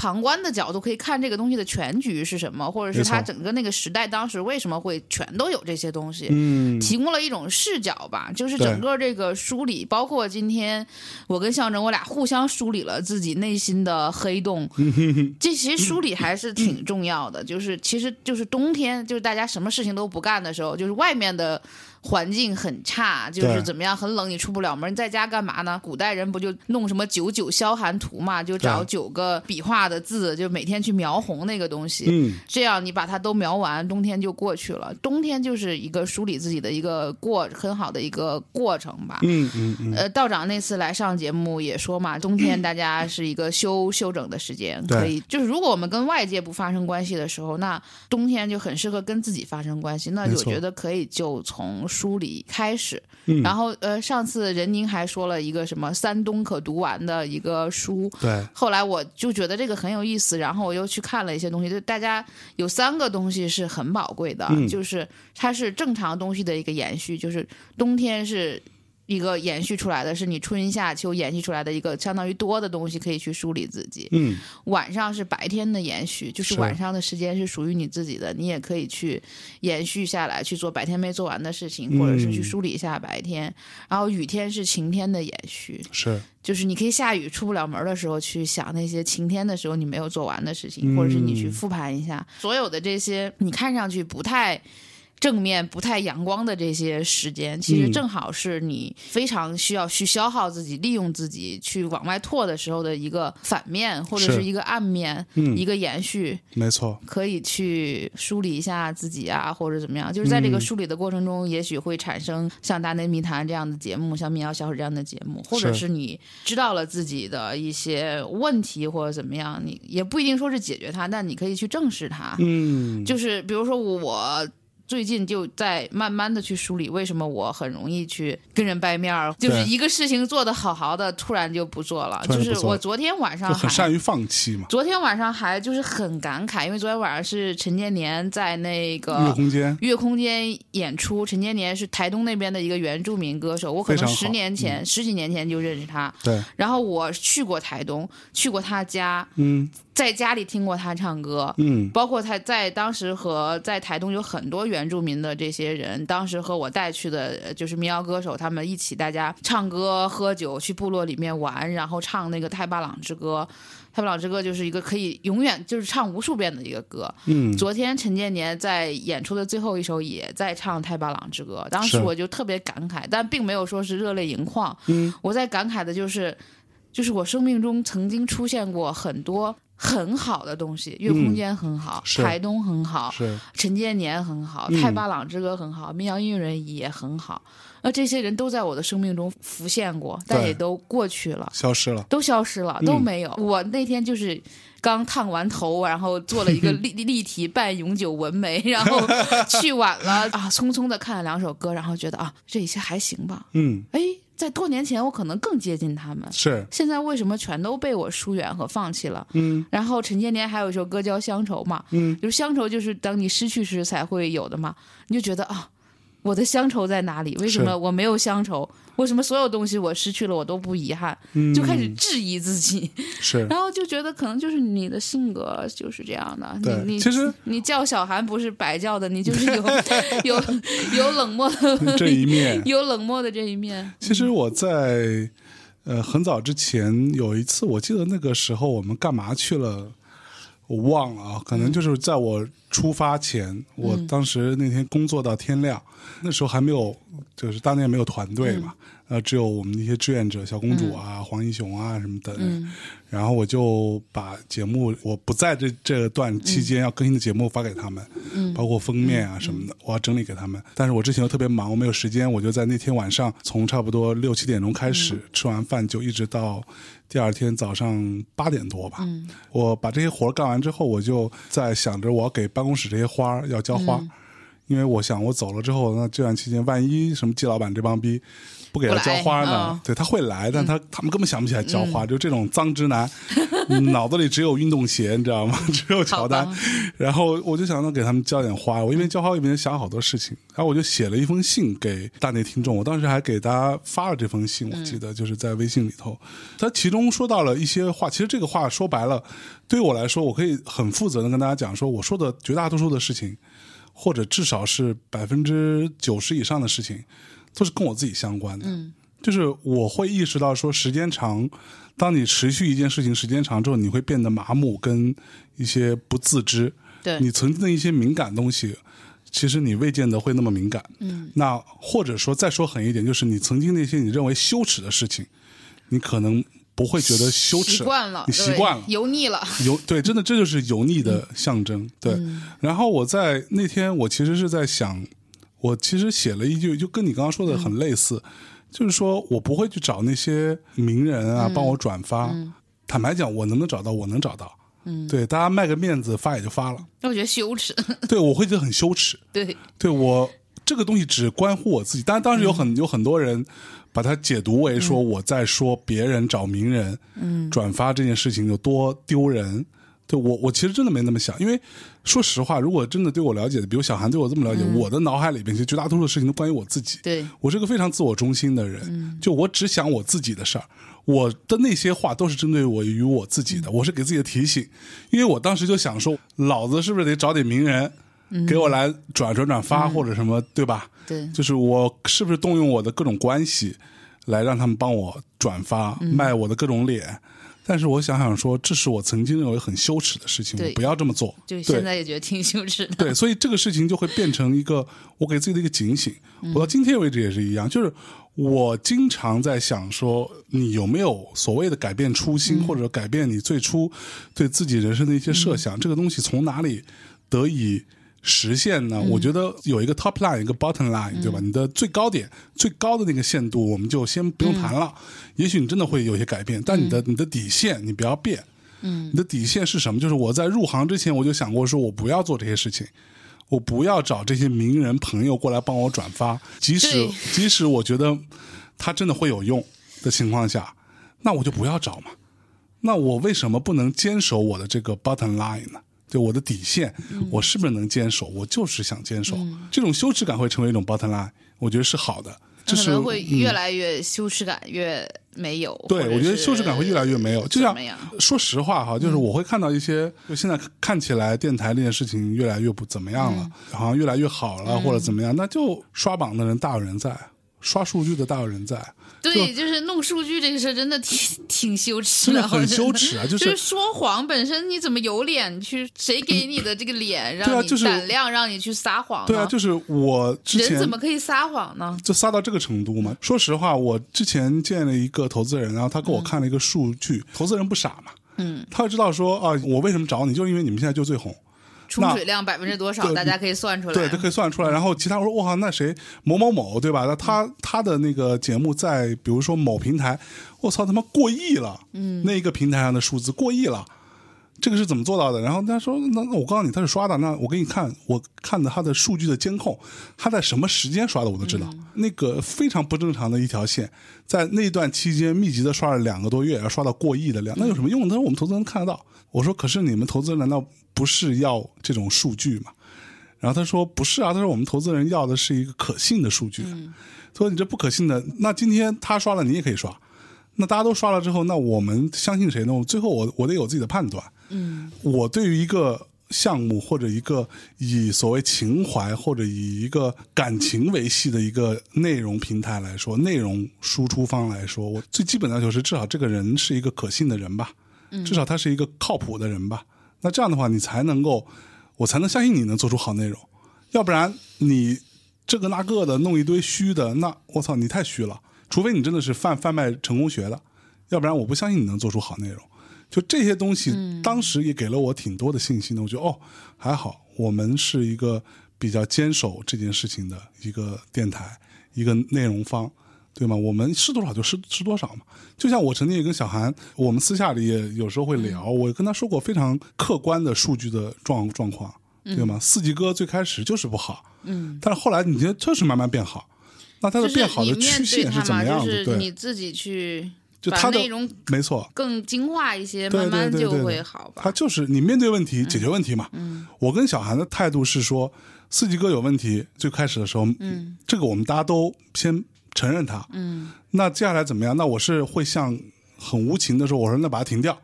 [SPEAKER 1] 旁观的角度，可以看这个东西的全局是什么，或者是它整个那个时代当时为什么会全都有这些东西。
[SPEAKER 2] 嗯，
[SPEAKER 1] 提供了一种视角吧，就是整个这个梳理，包括今天我跟象征，我俩互相梳理了自己内心的黑洞。这其实梳理还是挺重要的，就是其实就是冬天，就是大家什么事情都不干的时候，就是外面的。环境很差，就是怎么样，很冷，你出不了门，你在家干嘛呢？古代人不就弄什么九九消寒图嘛，就找九个笔画的字，就每天去描红那个东西。
[SPEAKER 2] 嗯，
[SPEAKER 1] 这样你把它都描完，冬天就过去了。冬天就是一个梳理自己的一个过很好的一个过程吧。
[SPEAKER 2] 嗯嗯嗯，
[SPEAKER 1] 呃，道长那次来上节目也说嘛，冬天大家是一个休休整的时间，
[SPEAKER 2] 对
[SPEAKER 1] 可以就是如果我们跟外界不发生关系的时候，那冬天就很适合跟自己发生关系。那我觉得可以就从梳理开始。
[SPEAKER 2] 嗯
[SPEAKER 1] 然后呃，上次任宁还说了一个什么三冬可读完的一个书，
[SPEAKER 2] 对，
[SPEAKER 1] 后来我就觉得这个很有意思，然后我又去看了一些东西，就大家有三个东西是很宝贵的，
[SPEAKER 2] 嗯
[SPEAKER 1] 就是它是正常东西的一个延续，就是冬天是。一个延续出来的是你春夏秋延续出来的一个相当于多的东西可以去梳理自己。
[SPEAKER 2] 嗯，
[SPEAKER 1] 晚上是白天的延续，就是
[SPEAKER 2] 是
[SPEAKER 1] 晚上的时间是属于你自己的，你也可以去延续下来去做白天没做完的事情，或者是去
[SPEAKER 2] 嗯
[SPEAKER 1] 梳理一下白天。然后雨天是晴天的延续，
[SPEAKER 2] 是，
[SPEAKER 1] 就是你可以下雨出不了门的时候去想那些晴天的时候你没有做完的事情，
[SPEAKER 2] 嗯
[SPEAKER 1] 或者是你去复盘一下所有的这些你看上去不太。正面不太阳光的这些时间，其实
[SPEAKER 2] 嗯
[SPEAKER 1] 正好是你非常需要去消耗自己、利用自己去往外拓的时候的一个反面，或者
[SPEAKER 2] 是
[SPEAKER 1] 是一个暗面，
[SPEAKER 2] 嗯
[SPEAKER 1] 一个延续。
[SPEAKER 2] 没错，
[SPEAKER 1] 可以去梳理一下自己啊，或者怎么样，就是在这个
[SPEAKER 2] 嗯
[SPEAKER 1] 梳理的过程中，也许会产生像《大内密谈》这样的节目，像《民谣小史》这样的节目，或者
[SPEAKER 2] 是
[SPEAKER 1] 是你知道了自己的一些问题或者怎么样，你也不一定说是解决它，但你可以去正视它。
[SPEAKER 2] 嗯，
[SPEAKER 1] 就是比如说我。最近就在慢慢的去梳理，为什么我很容易去跟人掰面儿，就是一个事情做的好好的，突然就不做了。
[SPEAKER 2] 就不做了
[SPEAKER 1] 就是我昨天晚上还
[SPEAKER 2] 很善于放弃嘛。
[SPEAKER 1] 昨天晚上还就是很感慨，因为昨天晚上是陈建年在那
[SPEAKER 2] 月
[SPEAKER 1] 个
[SPEAKER 2] 空间，
[SPEAKER 1] 月空间演出。陈建年是台东那边的一个原住民歌手，我可能十年前、十几年前就认识他。
[SPEAKER 2] 对，
[SPEAKER 1] 然后我去过台东，去过他家，
[SPEAKER 2] 嗯
[SPEAKER 1] 在家里听过他唱歌。
[SPEAKER 2] 嗯，
[SPEAKER 1] 包括他在当时和在台东有很多原住民的这些人，当时和我带去的呃就是民谣歌手，他们一起大家唱歌、喝酒，去部落里面玩，然后唱那个泰巴朗之歌。泰巴朗之歌就是一个可以永远就是唱无数遍的一个歌。
[SPEAKER 2] 嗯，
[SPEAKER 1] 昨天陈建年在演出的最后一首也在唱泰巴朗之歌，当时我就特别感慨，但并没有说是热泪盈眶。
[SPEAKER 2] 嗯，
[SPEAKER 1] 我在感慨的就是，就是我生命中曾经出现过很多很好的东西，月空间很好，
[SPEAKER 2] 嗯
[SPEAKER 1] 台东很好，
[SPEAKER 2] 是
[SPEAKER 1] 陈建年很好，
[SPEAKER 2] 嗯
[SPEAKER 1] 泰巴朗之歌很好，民谣音乐人也很好。那这些人都在我的生命中浮现过，但也都过去了，
[SPEAKER 2] 消失了。
[SPEAKER 1] 都消失了，
[SPEAKER 2] 嗯
[SPEAKER 1] 都没有。我那天就是刚烫完头，然后做了一个 立立体半永久纹眉，然后去晚了 啊，匆匆的看了两首歌，然后觉得啊，这一切还行吧。
[SPEAKER 2] 嗯，
[SPEAKER 1] 哎，在多年前我可能更接近他们，
[SPEAKER 2] 是，
[SPEAKER 1] 现在为什么全都被我疏远和放弃了？
[SPEAKER 2] 嗯
[SPEAKER 1] 然后陈建年还有一首歌叫《乡愁》嘛，
[SPEAKER 2] 嗯，
[SPEAKER 1] 就是乡愁就是当你失去时才会有的嘛，你就觉得啊，我的乡愁在哪里？为什么我没有乡愁？为什么所有东西我失去了我都不遗憾？
[SPEAKER 2] 嗯
[SPEAKER 1] 就开始质疑自己，
[SPEAKER 2] 是，
[SPEAKER 1] 然后就觉得可能就是你的性格就是这样的。
[SPEAKER 2] 对
[SPEAKER 1] 你你
[SPEAKER 2] 其实
[SPEAKER 1] 你叫小韩不是白叫的，你就是有 有有冷漠的
[SPEAKER 2] 这一面。
[SPEAKER 1] 有冷漠的这一面。
[SPEAKER 2] 其实我在呃很早之前有一次，我记得那个时候我们干嘛去了，我忘了啊，可能就是在我出发前，我当时那天工作到天亮，那时候还没有，就是当年没有团队嘛，呃，只有我们那些志愿者，小公主啊、黄英雄啊什么的，然后我就把节目我不在这这段期间要更新的节目发给他们，包括封面啊什么的，我要整理给他们。但是我之前又特别忙，我没有时间，我就在那天晚上从差不多六七点钟开始、吃完饭，就一直到第二天早上八点多吧。我把这些活儿干完之后，我就在想着我要给办公室这些花儿要浇花。因为我想，我走了之后，那这段期间，万一什么季老板这帮逼不给他浇花呢？
[SPEAKER 1] 嗯
[SPEAKER 2] 对他会来，但他、他们根本想不起来浇花，就这种脏直男，脑子里只有运动鞋，你知道吗？只有乔丹。然后我就想到给他们浇点花，我因为浇花里面想好多事情，然后我就写了一封信给大内听众，我当时还给大家发了这封信，我记得就是在微信里头，他其中说到了一些话，其实这个话说白了，对于我来说，我可以很负责的跟大家讲说，我说的绝大多数的事情。或者至少是百分之九十以上的事情，都是跟我自己相关的。嗯，就是我会意识到说，时间长，当你持续一件事情时间长之后，你会变得麻木跟一些不自知。
[SPEAKER 1] 对
[SPEAKER 2] 你曾经的一些敏感东西，其实你未见得会那么敏感。嗯，那或者说再说狠一点，就是你曾经那些你认为羞耻的事情，你可能不会觉得羞耻，
[SPEAKER 1] 习惯了，
[SPEAKER 2] 你习惯了，
[SPEAKER 1] 油腻了。
[SPEAKER 2] 油对，真的这就是油腻的象征。对，然后我在那天，我其实是在想，我其实写了一句，就跟你刚刚说的很类似，就是说我不会去找那些名人啊帮我转发。坦白讲，我能不能找到，我能找到。嗯，对，大家卖个面子发也就发了。
[SPEAKER 1] 那我觉得羞耻。
[SPEAKER 2] 对，我会觉得很羞耻。
[SPEAKER 1] 对，
[SPEAKER 2] 对我这个东西只关乎我自己，当然当时有很、有很多人把它解读为说我在说别人找名人，嗯，转发这件事情有多丢人。对我，我其实真的没那么想，因为说实话，如果真的对我了解的，比如小韩对我这么了解，我的脑海里边其实绝大多数的事情都关于我自己。
[SPEAKER 1] 对
[SPEAKER 2] 我是个非常自我中心的人，就我只想我自己的事儿。我的那些话都是针对我与我自己的，我是给自己的提醒，因为我当时就想说，老子是不是得找点名人，给我来转转转发或者什么，对吧？
[SPEAKER 1] 对
[SPEAKER 2] 就是我是不是动用我的各种关系，来让他们帮我转发，卖我的各种脸？但是我想想说，这是我曾经认为很羞耻的事情，我不要这么做。
[SPEAKER 1] 就现在也觉得挺羞耻的。
[SPEAKER 2] 对，所以这个事情就会变成一个我给自己的一个警醒。
[SPEAKER 1] 嗯
[SPEAKER 2] 我到今天为止也是一样，就是我经常在想说，你有没有所谓的改变初心，
[SPEAKER 1] 嗯
[SPEAKER 2] 或者改变你最初对自己人生的一些设想，这个东西从哪里得以？实现呢？我觉得有一个 top line，一个 bottom line，、对吧？你的最高点、最高的那个限度，我们就先不用谈了。也许你真的会有些改变，但你的、你的底线你不要变。嗯，你的底线是什么？就是我在入行之前我就想过，说我不要做这些事情，我不要找这些名人朋友过来帮我转发，即使即使我觉得他真的会有用的情况下，那我就不要找嘛。那我为什么不能坚守我的这个 bottom line 呢？就我的底线，我是不是能坚守？我就是想坚守。这种羞耻感会成为一种 bottom line，我觉得是好的。就是
[SPEAKER 1] 可能会
[SPEAKER 2] 嗯
[SPEAKER 1] 越来越羞耻感越没有。
[SPEAKER 2] 对，我觉得羞耻感会越来越没有。就像说实话哈，就是我会看到一些，就现在看起来电台这件事情越来越不怎么样了，好像越来越好了，或者怎么样，那就刷榜的人大有人在，刷数据的大有人在。
[SPEAKER 1] 对，就是弄数据这个事儿真的挺 挺羞耻的，
[SPEAKER 2] 很羞耻啊！就
[SPEAKER 1] 就是是说谎本身，你怎么有脸去？谁给你的这个脸，
[SPEAKER 2] 对啊就是
[SPEAKER 1] 让你胆量让你去撒谎？
[SPEAKER 2] 对啊，就是我之前
[SPEAKER 1] 人怎么可以撒谎呢？
[SPEAKER 2] 就撒到这个程度嘛。说实话，我之前见了一个投资人，然后他给我看了一个数据，投资人不傻嘛。
[SPEAKER 1] 嗯，
[SPEAKER 2] 他就知道说啊，我为什么找你，就是因为你们现在就最红。
[SPEAKER 1] 冲水量百分之多少，大家可以算出来。
[SPEAKER 2] 对，就可以算得出来。然后其他我说哇，那谁某某某对吧？那他他的那个节目在比如说某平台，我操他妈过亿了，嗯，那一个平台上的数字过亿了。这个是怎么做到的？然后他说：“那那我告诉你，他是刷的。那我给你看，我看的他的数据的监控，他在什么时间刷的我都知道。那个非常不正常的一条线，在那段期间密集的刷了两个多月，要刷到过亿的量，那有什么用？他说我们投资人看得到。我说可是你们投资人难道不是要这种数据嘛？然后他说不是啊，他说我们投资人要的是一个可信的数据。他说你这不可信的，那今天他刷了，你也可以刷。那大家都刷了之后，那我们相信谁呢？我最后我我得有自己的判断。
[SPEAKER 1] 嗯，
[SPEAKER 2] 我对于一个项目或者一个以所谓情怀或者以一个感情维系的一个内容平台来说，内容输出方来说，我最基本的要求是，至少这个人是一个可信的人吧，至少他是一个靠谱的人吧。那这样的话，你才能够，我才能相信你能做出好内容。要不然你这个那个的弄一堆虚的，那我操，你太虚了。除非你真的是贩贩卖成功学的，要不然我不相信你能做出好内容。就这些东西，当时也给了我挺多的信心的。我觉得哦，还好，我们是一个比较坚守这件事情的一个电台，一个内容方，对吗？我们是多少就是是多少嘛。就像我曾经也跟小韩，我们私下里也有时候会聊，我跟他说过非常客观的数据的状状况，对吗？四季歌最开始就是不好，
[SPEAKER 1] 嗯，
[SPEAKER 2] 但是后来你觉得就是慢慢变好，那它的变好的曲线
[SPEAKER 1] 是，
[SPEAKER 2] 怎么样的？对，
[SPEAKER 1] 你自己去把
[SPEAKER 2] 就它的
[SPEAKER 1] 内容
[SPEAKER 2] 没错，
[SPEAKER 1] 更精化一些，慢慢就会好吧
[SPEAKER 2] 他。就是你面对问题、解决问题嘛。
[SPEAKER 1] 嗯
[SPEAKER 2] 我跟小韩的态度是说，四季歌有问题，最开始的时候，
[SPEAKER 1] 嗯
[SPEAKER 2] 这个我们大家都先承认他。
[SPEAKER 1] 嗯
[SPEAKER 2] 那接下来怎么样？那我是会像很无情的说，我说那把它停掉，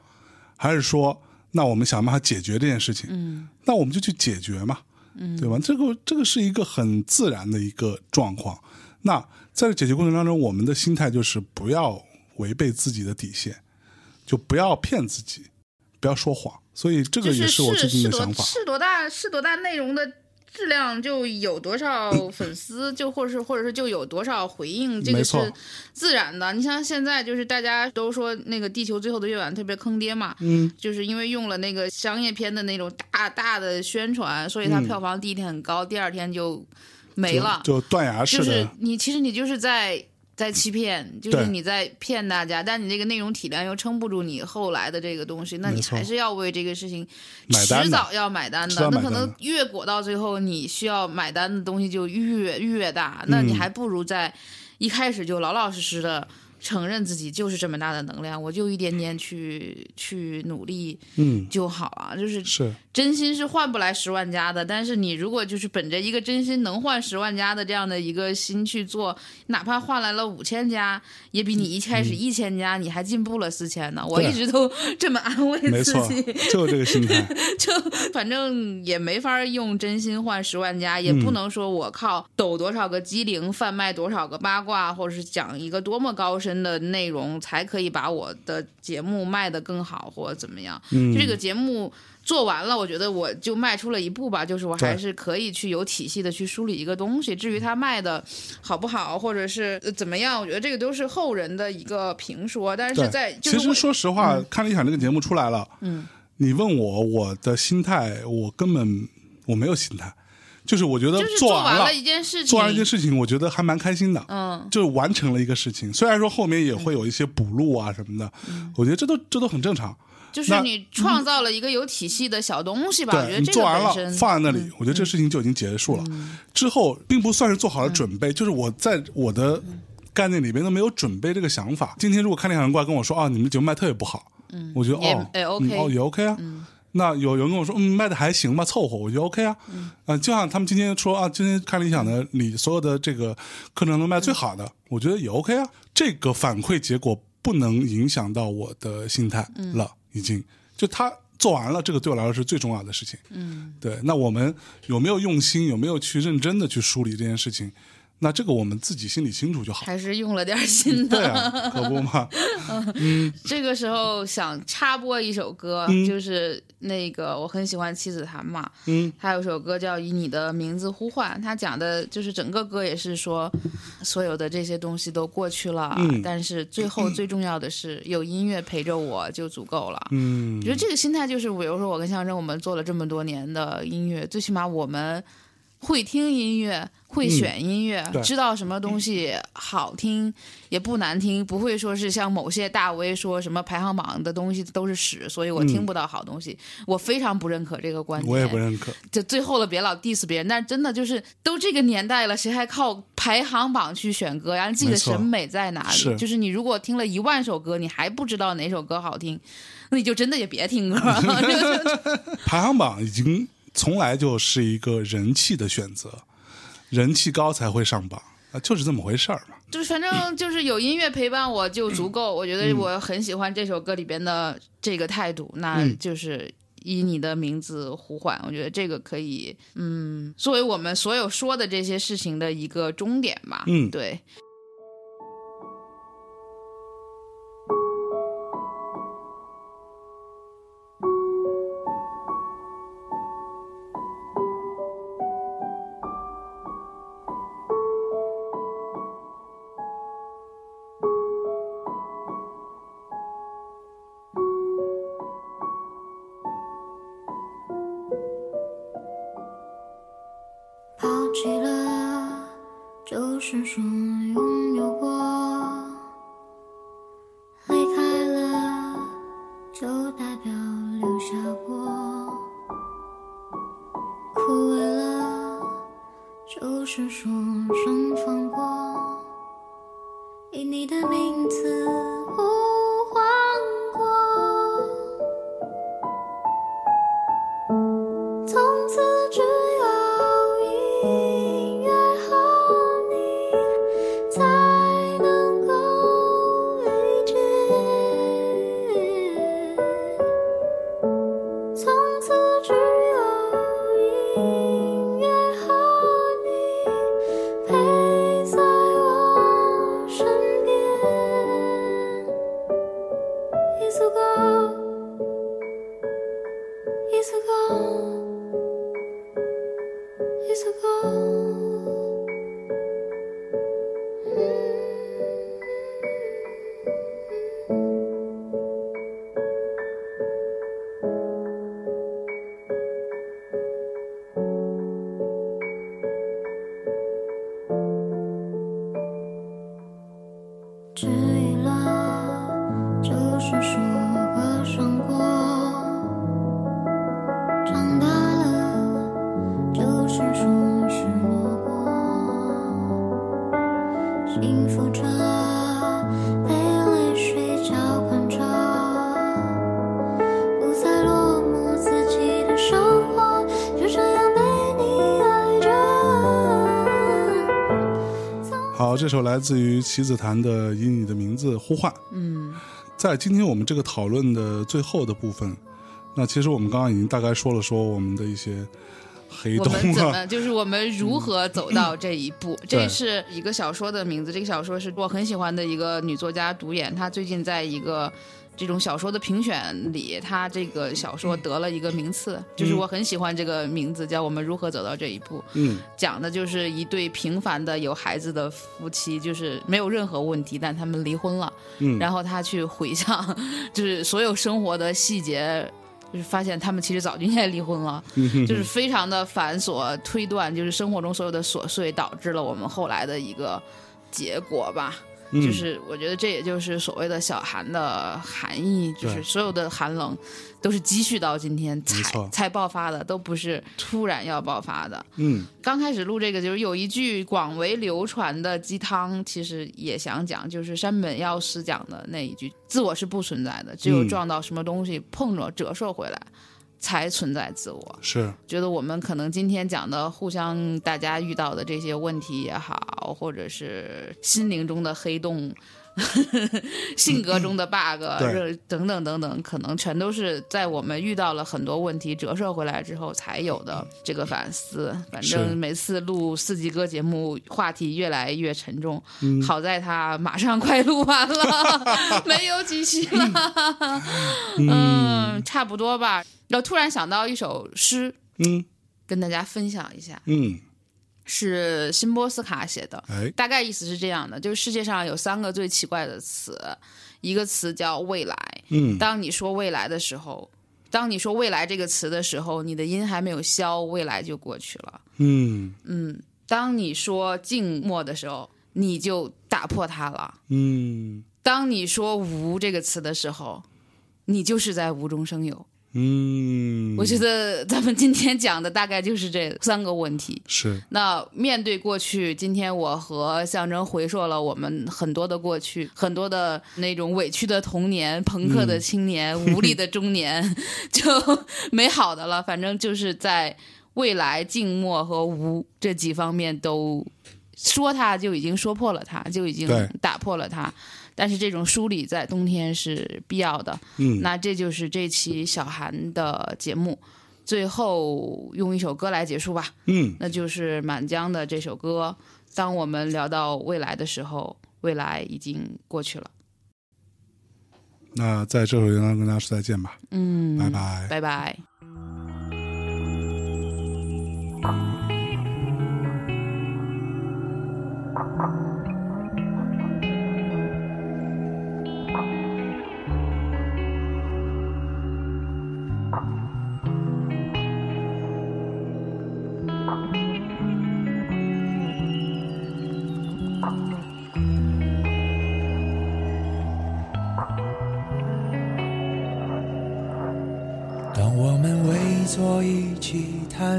[SPEAKER 2] 还是说那我们想办法解决这件事情？
[SPEAKER 1] 嗯
[SPEAKER 2] 那我们就去解决嘛，
[SPEAKER 1] 嗯
[SPEAKER 2] 对吧？这个这个是一个很自然的一个状况。那在这解决过程当中，我们的心态就是不要违背自己的底线，就不要骗自己，不要说谎。所以这个也是我最近的想法。
[SPEAKER 1] 是多大是多大内容的质量就有多少粉丝，就或者是或者是就有多少回应，这个是自然的。你像现在就是大家都说那个《地球最后的夜晚》特别坑爹嘛，
[SPEAKER 2] 嗯，
[SPEAKER 1] 就是因为用了那个商业片的那种大大的宣传，所以它
[SPEAKER 2] 嗯
[SPEAKER 1] 票房第一天很高，第二天就没了。
[SPEAKER 2] 就就断崖式的，
[SPEAKER 1] 就是你其实你就是在在欺骗，就是你在骗大家，但你这个内容体量又撑不住你后来的这个东西，那你还是要为这个事情迟早要买单的。那可能越裹到最后，你需要买单的东西就越越大，那
[SPEAKER 2] 嗯
[SPEAKER 1] 你还不如在一开始就老老实实的。承认自己就是这么大的能量，我就一点点去去努力
[SPEAKER 2] 嗯，
[SPEAKER 1] 就好啊。就是
[SPEAKER 2] 是
[SPEAKER 1] 真心是换不来十万加的，但是你如果就是本着一个真心能换十万加的这样的一个心去做，哪怕换来了五千加，也比你一开始一千加你还进步了四千呢。我一直都这么安慰
[SPEAKER 2] 没错
[SPEAKER 1] 自己，，
[SPEAKER 2] 就这个心态。
[SPEAKER 1] 就反正也没法用真心换十万加，也
[SPEAKER 2] 嗯
[SPEAKER 1] 不能说我靠抖多少个机灵，贩卖多少个八卦，或者是讲一个多么高深的内容，才可以把我的节目卖得更好，或者怎么样。
[SPEAKER 2] 嗯，
[SPEAKER 1] 这个节目做完了，我觉得我就迈出了一步吧，就是我还是可以去有体系的去梳理一个东西。至于它卖的好不好，或者是呃怎么样，我觉得这个都是后人的一个评说。但是在就是
[SPEAKER 2] 其实说实话，看理想这个节目出来了，
[SPEAKER 1] 嗯，
[SPEAKER 2] 你问我我的心态，我根本我没有心态，就是我觉得
[SPEAKER 1] 就是
[SPEAKER 2] 做完
[SPEAKER 1] 完了一件事情，
[SPEAKER 2] 做完一件事情，我觉得还蛮开心的。
[SPEAKER 1] 嗯，
[SPEAKER 2] 就是完成了一个事情，虽然说后面也会有一些补录啊什么的，
[SPEAKER 1] 嗯
[SPEAKER 2] 我觉得这都这都很正常。
[SPEAKER 1] 就是你创造了一个有体系的小东西吧。我觉得
[SPEAKER 2] 做完了放在那里，我觉得这事情就已经结束了。之后并不算是做好了准
[SPEAKER 1] 嗯
[SPEAKER 2] 备，就是我在我的概念里边都没有准备这个想法。今天如果看电影人过来跟我说啊，你们的节目卖特别不好，嗯我觉得哦，
[SPEAKER 1] 也
[SPEAKER 2] 嗯
[SPEAKER 1] OK
[SPEAKER 2] 哦也 OK 啊。那有有人跟我说，嗯，卖的还行吧，凑合，我觉得 OK 啊。嗯、就像他们今天说啊，今天看理想的你所有的这个课程能卖最好的，我觉得也 OK 啊。这个反馈结果不能影响到我的心态了，已经就他做完了，这个对我来说是最重要的事情。
[SPEAKER 1] 嗯，
[SPEAKER 2] 对，那我们有没有用心，有没有去认真的去梳理这件事情？那这个我们自己心里清楚就好。
[SPEAKER 1] 还是用了点心的。
[SPEAKER 2] 对啊，可不嘛。
[SPEAKER 1] 这个时候想插播一首歌，
[SPEAKER 2] 嗯
[SPEAKER 1] 就是那个我很喜欢妻子谭嘛，
[SPEAKER 2] 嗯，
[SPEAKER 1] 他有首歌叫《以你的名字呼唤》，他讲的就是整个歌也是说，所有的这些东西都过去了，
[SPEAKER 2] 嗯
[SPEAKER 1] 但是最后 最重要的是有音乐陪着我就足够了。
[SPEAKER 2] 嗯
[SPEAKER 1] 我觉得这个心态就是，比如说我跟象征，我们做了这么多年的音乐，最起码我们会听音乐，会选音乐，
[SPEAKER 2] 对
[SPEAKER 1] 知道什么东西好听也不难听，不会说是像某些大 V 说什么排行榜的东西都是屎，所以我听不到好东西。我非常不认可这个观点。
[SPEAKER 2] 我也不认可。
[SPEAKER 1] 就最后了，别老 diss 别人，但是真的就是都这个年代了，谁还靠排行榜去选歌呀？自己的审美在哪里？
[SPEAKER 2] 是
[SPEAKER 1] 就是你如果听了一万首歌，你还不知道哪首歌好听，那你就真的也别听歌了。
[SPEAKER 2] 排行榜已经从来就是一个人气的选择，人气高才会上榜啊，就是这么回事儿嘛。
[SPEAKER 1] 就是反正就是有音乐陪伴我就足够。我觉得我很喜欢这首歌里边的这个态度，那
[SPEAKER 2] 嗯
[SPEAKER 1] 就是。以你的名字呼唤，我觉得这个可以，嗯，作为我们所有说的这些事情的一个终点吧。
[SPEAKER 2] 嗯
[SPEAKER 1] 对。
[SPEAKER 5] 就这
[SPEAKER 2] 首来自于棋子檀的《以你的名字呼唤》。
[SPEAKER 1] 嗯，
[SPEAKER 2] 在今天我们这个讨论的最后的部分，那其实我们刚刚已经大概说了说我们的一些黑洞
[SPEAKER 1] 我们怎
[SPEAKER 2] 啊，
[SPEAKER 1] 么 就是我们如何走到这一步？
[SPEAKER 2] 对
[SPEAKER 1] 这是一个小说的名字，这个小说是我很喜欢的一个女作家独演，她最近在一个。这种小说的评选里，他这个小说得了一个名次，就是我很喜欢这个名字，叫《我们如何走到这一步》。
[SPEAKER 2] 嗯
[SPEAKER 1] 讲的就是一对平凡的有孩子的夫妻，就是没有任何问题，但他们离婚了。
[SPEAKER 2] 嗯，
[SPEAKER 1] 然后他去回想，就是所有生活的细节，就是发现他们其实早就应该离婚了，
[SPEAKER 2] 嗯
[SPEAKER 1] 就是非常的繁琐推断，就是生活中所有的琐碎导致了我们后来的一个结果吧。
[SPEAKER 2] 嗯。
[SPEAKER 1] 就是我觉得这也就是所谓的小寒的含义，就是所有的寒冷都是积蓄到今天才才爆发的，都不是突然要爆发的。
[SPEAKER 2] 嗯。
[SPEAKER 1] 刚开始录这个，就是有一句广为流传的鸡汤，其实也想讲，就是山本耀司讲的那一句：“自我是不存在的，只有
[SPEAKER 2] 嗯。
[SPEAKER 1] 撞到什么东西碰着折射回来，才存在自我。”
[SPEAKER 2] 是
[SPEAKER 1] 觉得我们可能今天讲的，互相大家遇到的这些问题也好，或者是心灵中的黑洞。性格中的 bug，
[SPEAKER 2] 对
[SPEAKER 1] 等等等等，可能全都是在我们遇到了很多问题折射回来之后才有的这个反思。反正每次录四季歌节目，话题越来越沉重。
[SPEAKER 2] 嗯
[SPEAKER 1] 好在他马上快录完了，没有几期了。嗯，差不多吧。然后突然想到一首诗，
[SPEAKER 2] 嗯
[SPEAKER 1] 跟大家分享一下。
[SPEAKER 2] 嗯
[SPEAKER 1] 是辛波斯卡写的。
[SPEAKER 2] 哎，
[SPEAKER 1] 大概意思是这样的：就是世界上有三个最奇怪的词，一个词叫未来。
[SPEAKER 2] 嗯
[SPEAKER 1] 当你说未来的时候，当你说未来这个词的时候，你的音还没有消，未来就过去了。
[SPEAKER 2] 嗯
[SPEAKER 1] 嗯，当你说静默的时候，你就打破它了。
[SPEAKER 2] 嗯
[SPEAKER 1] 当你说无这个词的时候，你就是在无中生有。
[SPEAKER 2] 嗯，
[SPEAKER 1] 我觉得咱们今天讲的大概就是这三个问题。
[SPEAKER 2] 是
[SPEAKER 1] 那面对过去，今天我和象征回溯了我们很多的过去，很多的那种委屈的童年、朋克的青年、无力的中年，就没好的了。反正就是在未来、静默和无这几方面都说他就已经说破了他，就已经打破了它。但是这种梳理在冬天是必要的。
[SPEAKER 2] 嗯
[SPEAKER 1] 那这就是这期小韩的节目。最后用一首歌来结束吧。
[SPEAKER 2] 嗯
[SPEAKER 1] 那就是满江的这首歌。当我们聊到未来的时候，未来已经过去了。
[SPEAKER 2] 那在这首歌跟大家说再见吧，
[SPEAKER 1] 嗯，
[SPEAKER 2] 拜拜。
[SPEAKER 1] 拜拜。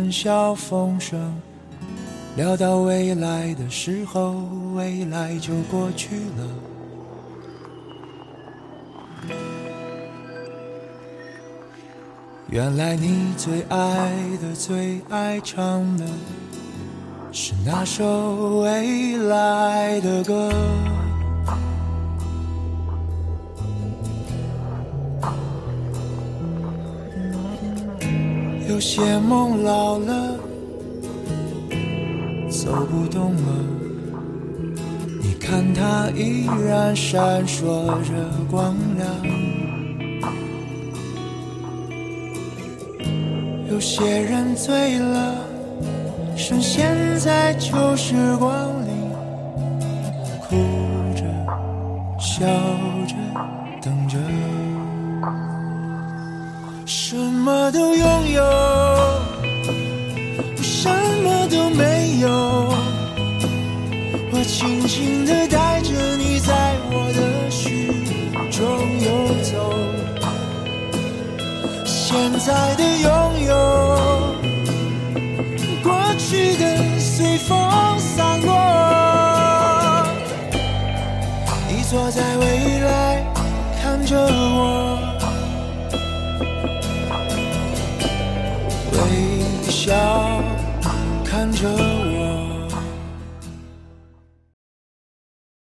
[SPEAKER 3] 谈笑风生，聊到未来的时候，未来就过去了。原来你最爱的、最爱唱的，是那首未来的歌。有些梦老了，走不动了。你看它依然闪烁着光亮。有些人醉了，深陷在旧时光里，哭着、笑着，什么都拥有，我什么都没有。我轻轻地带着你在我的虚中游走。现在的拥有 shine.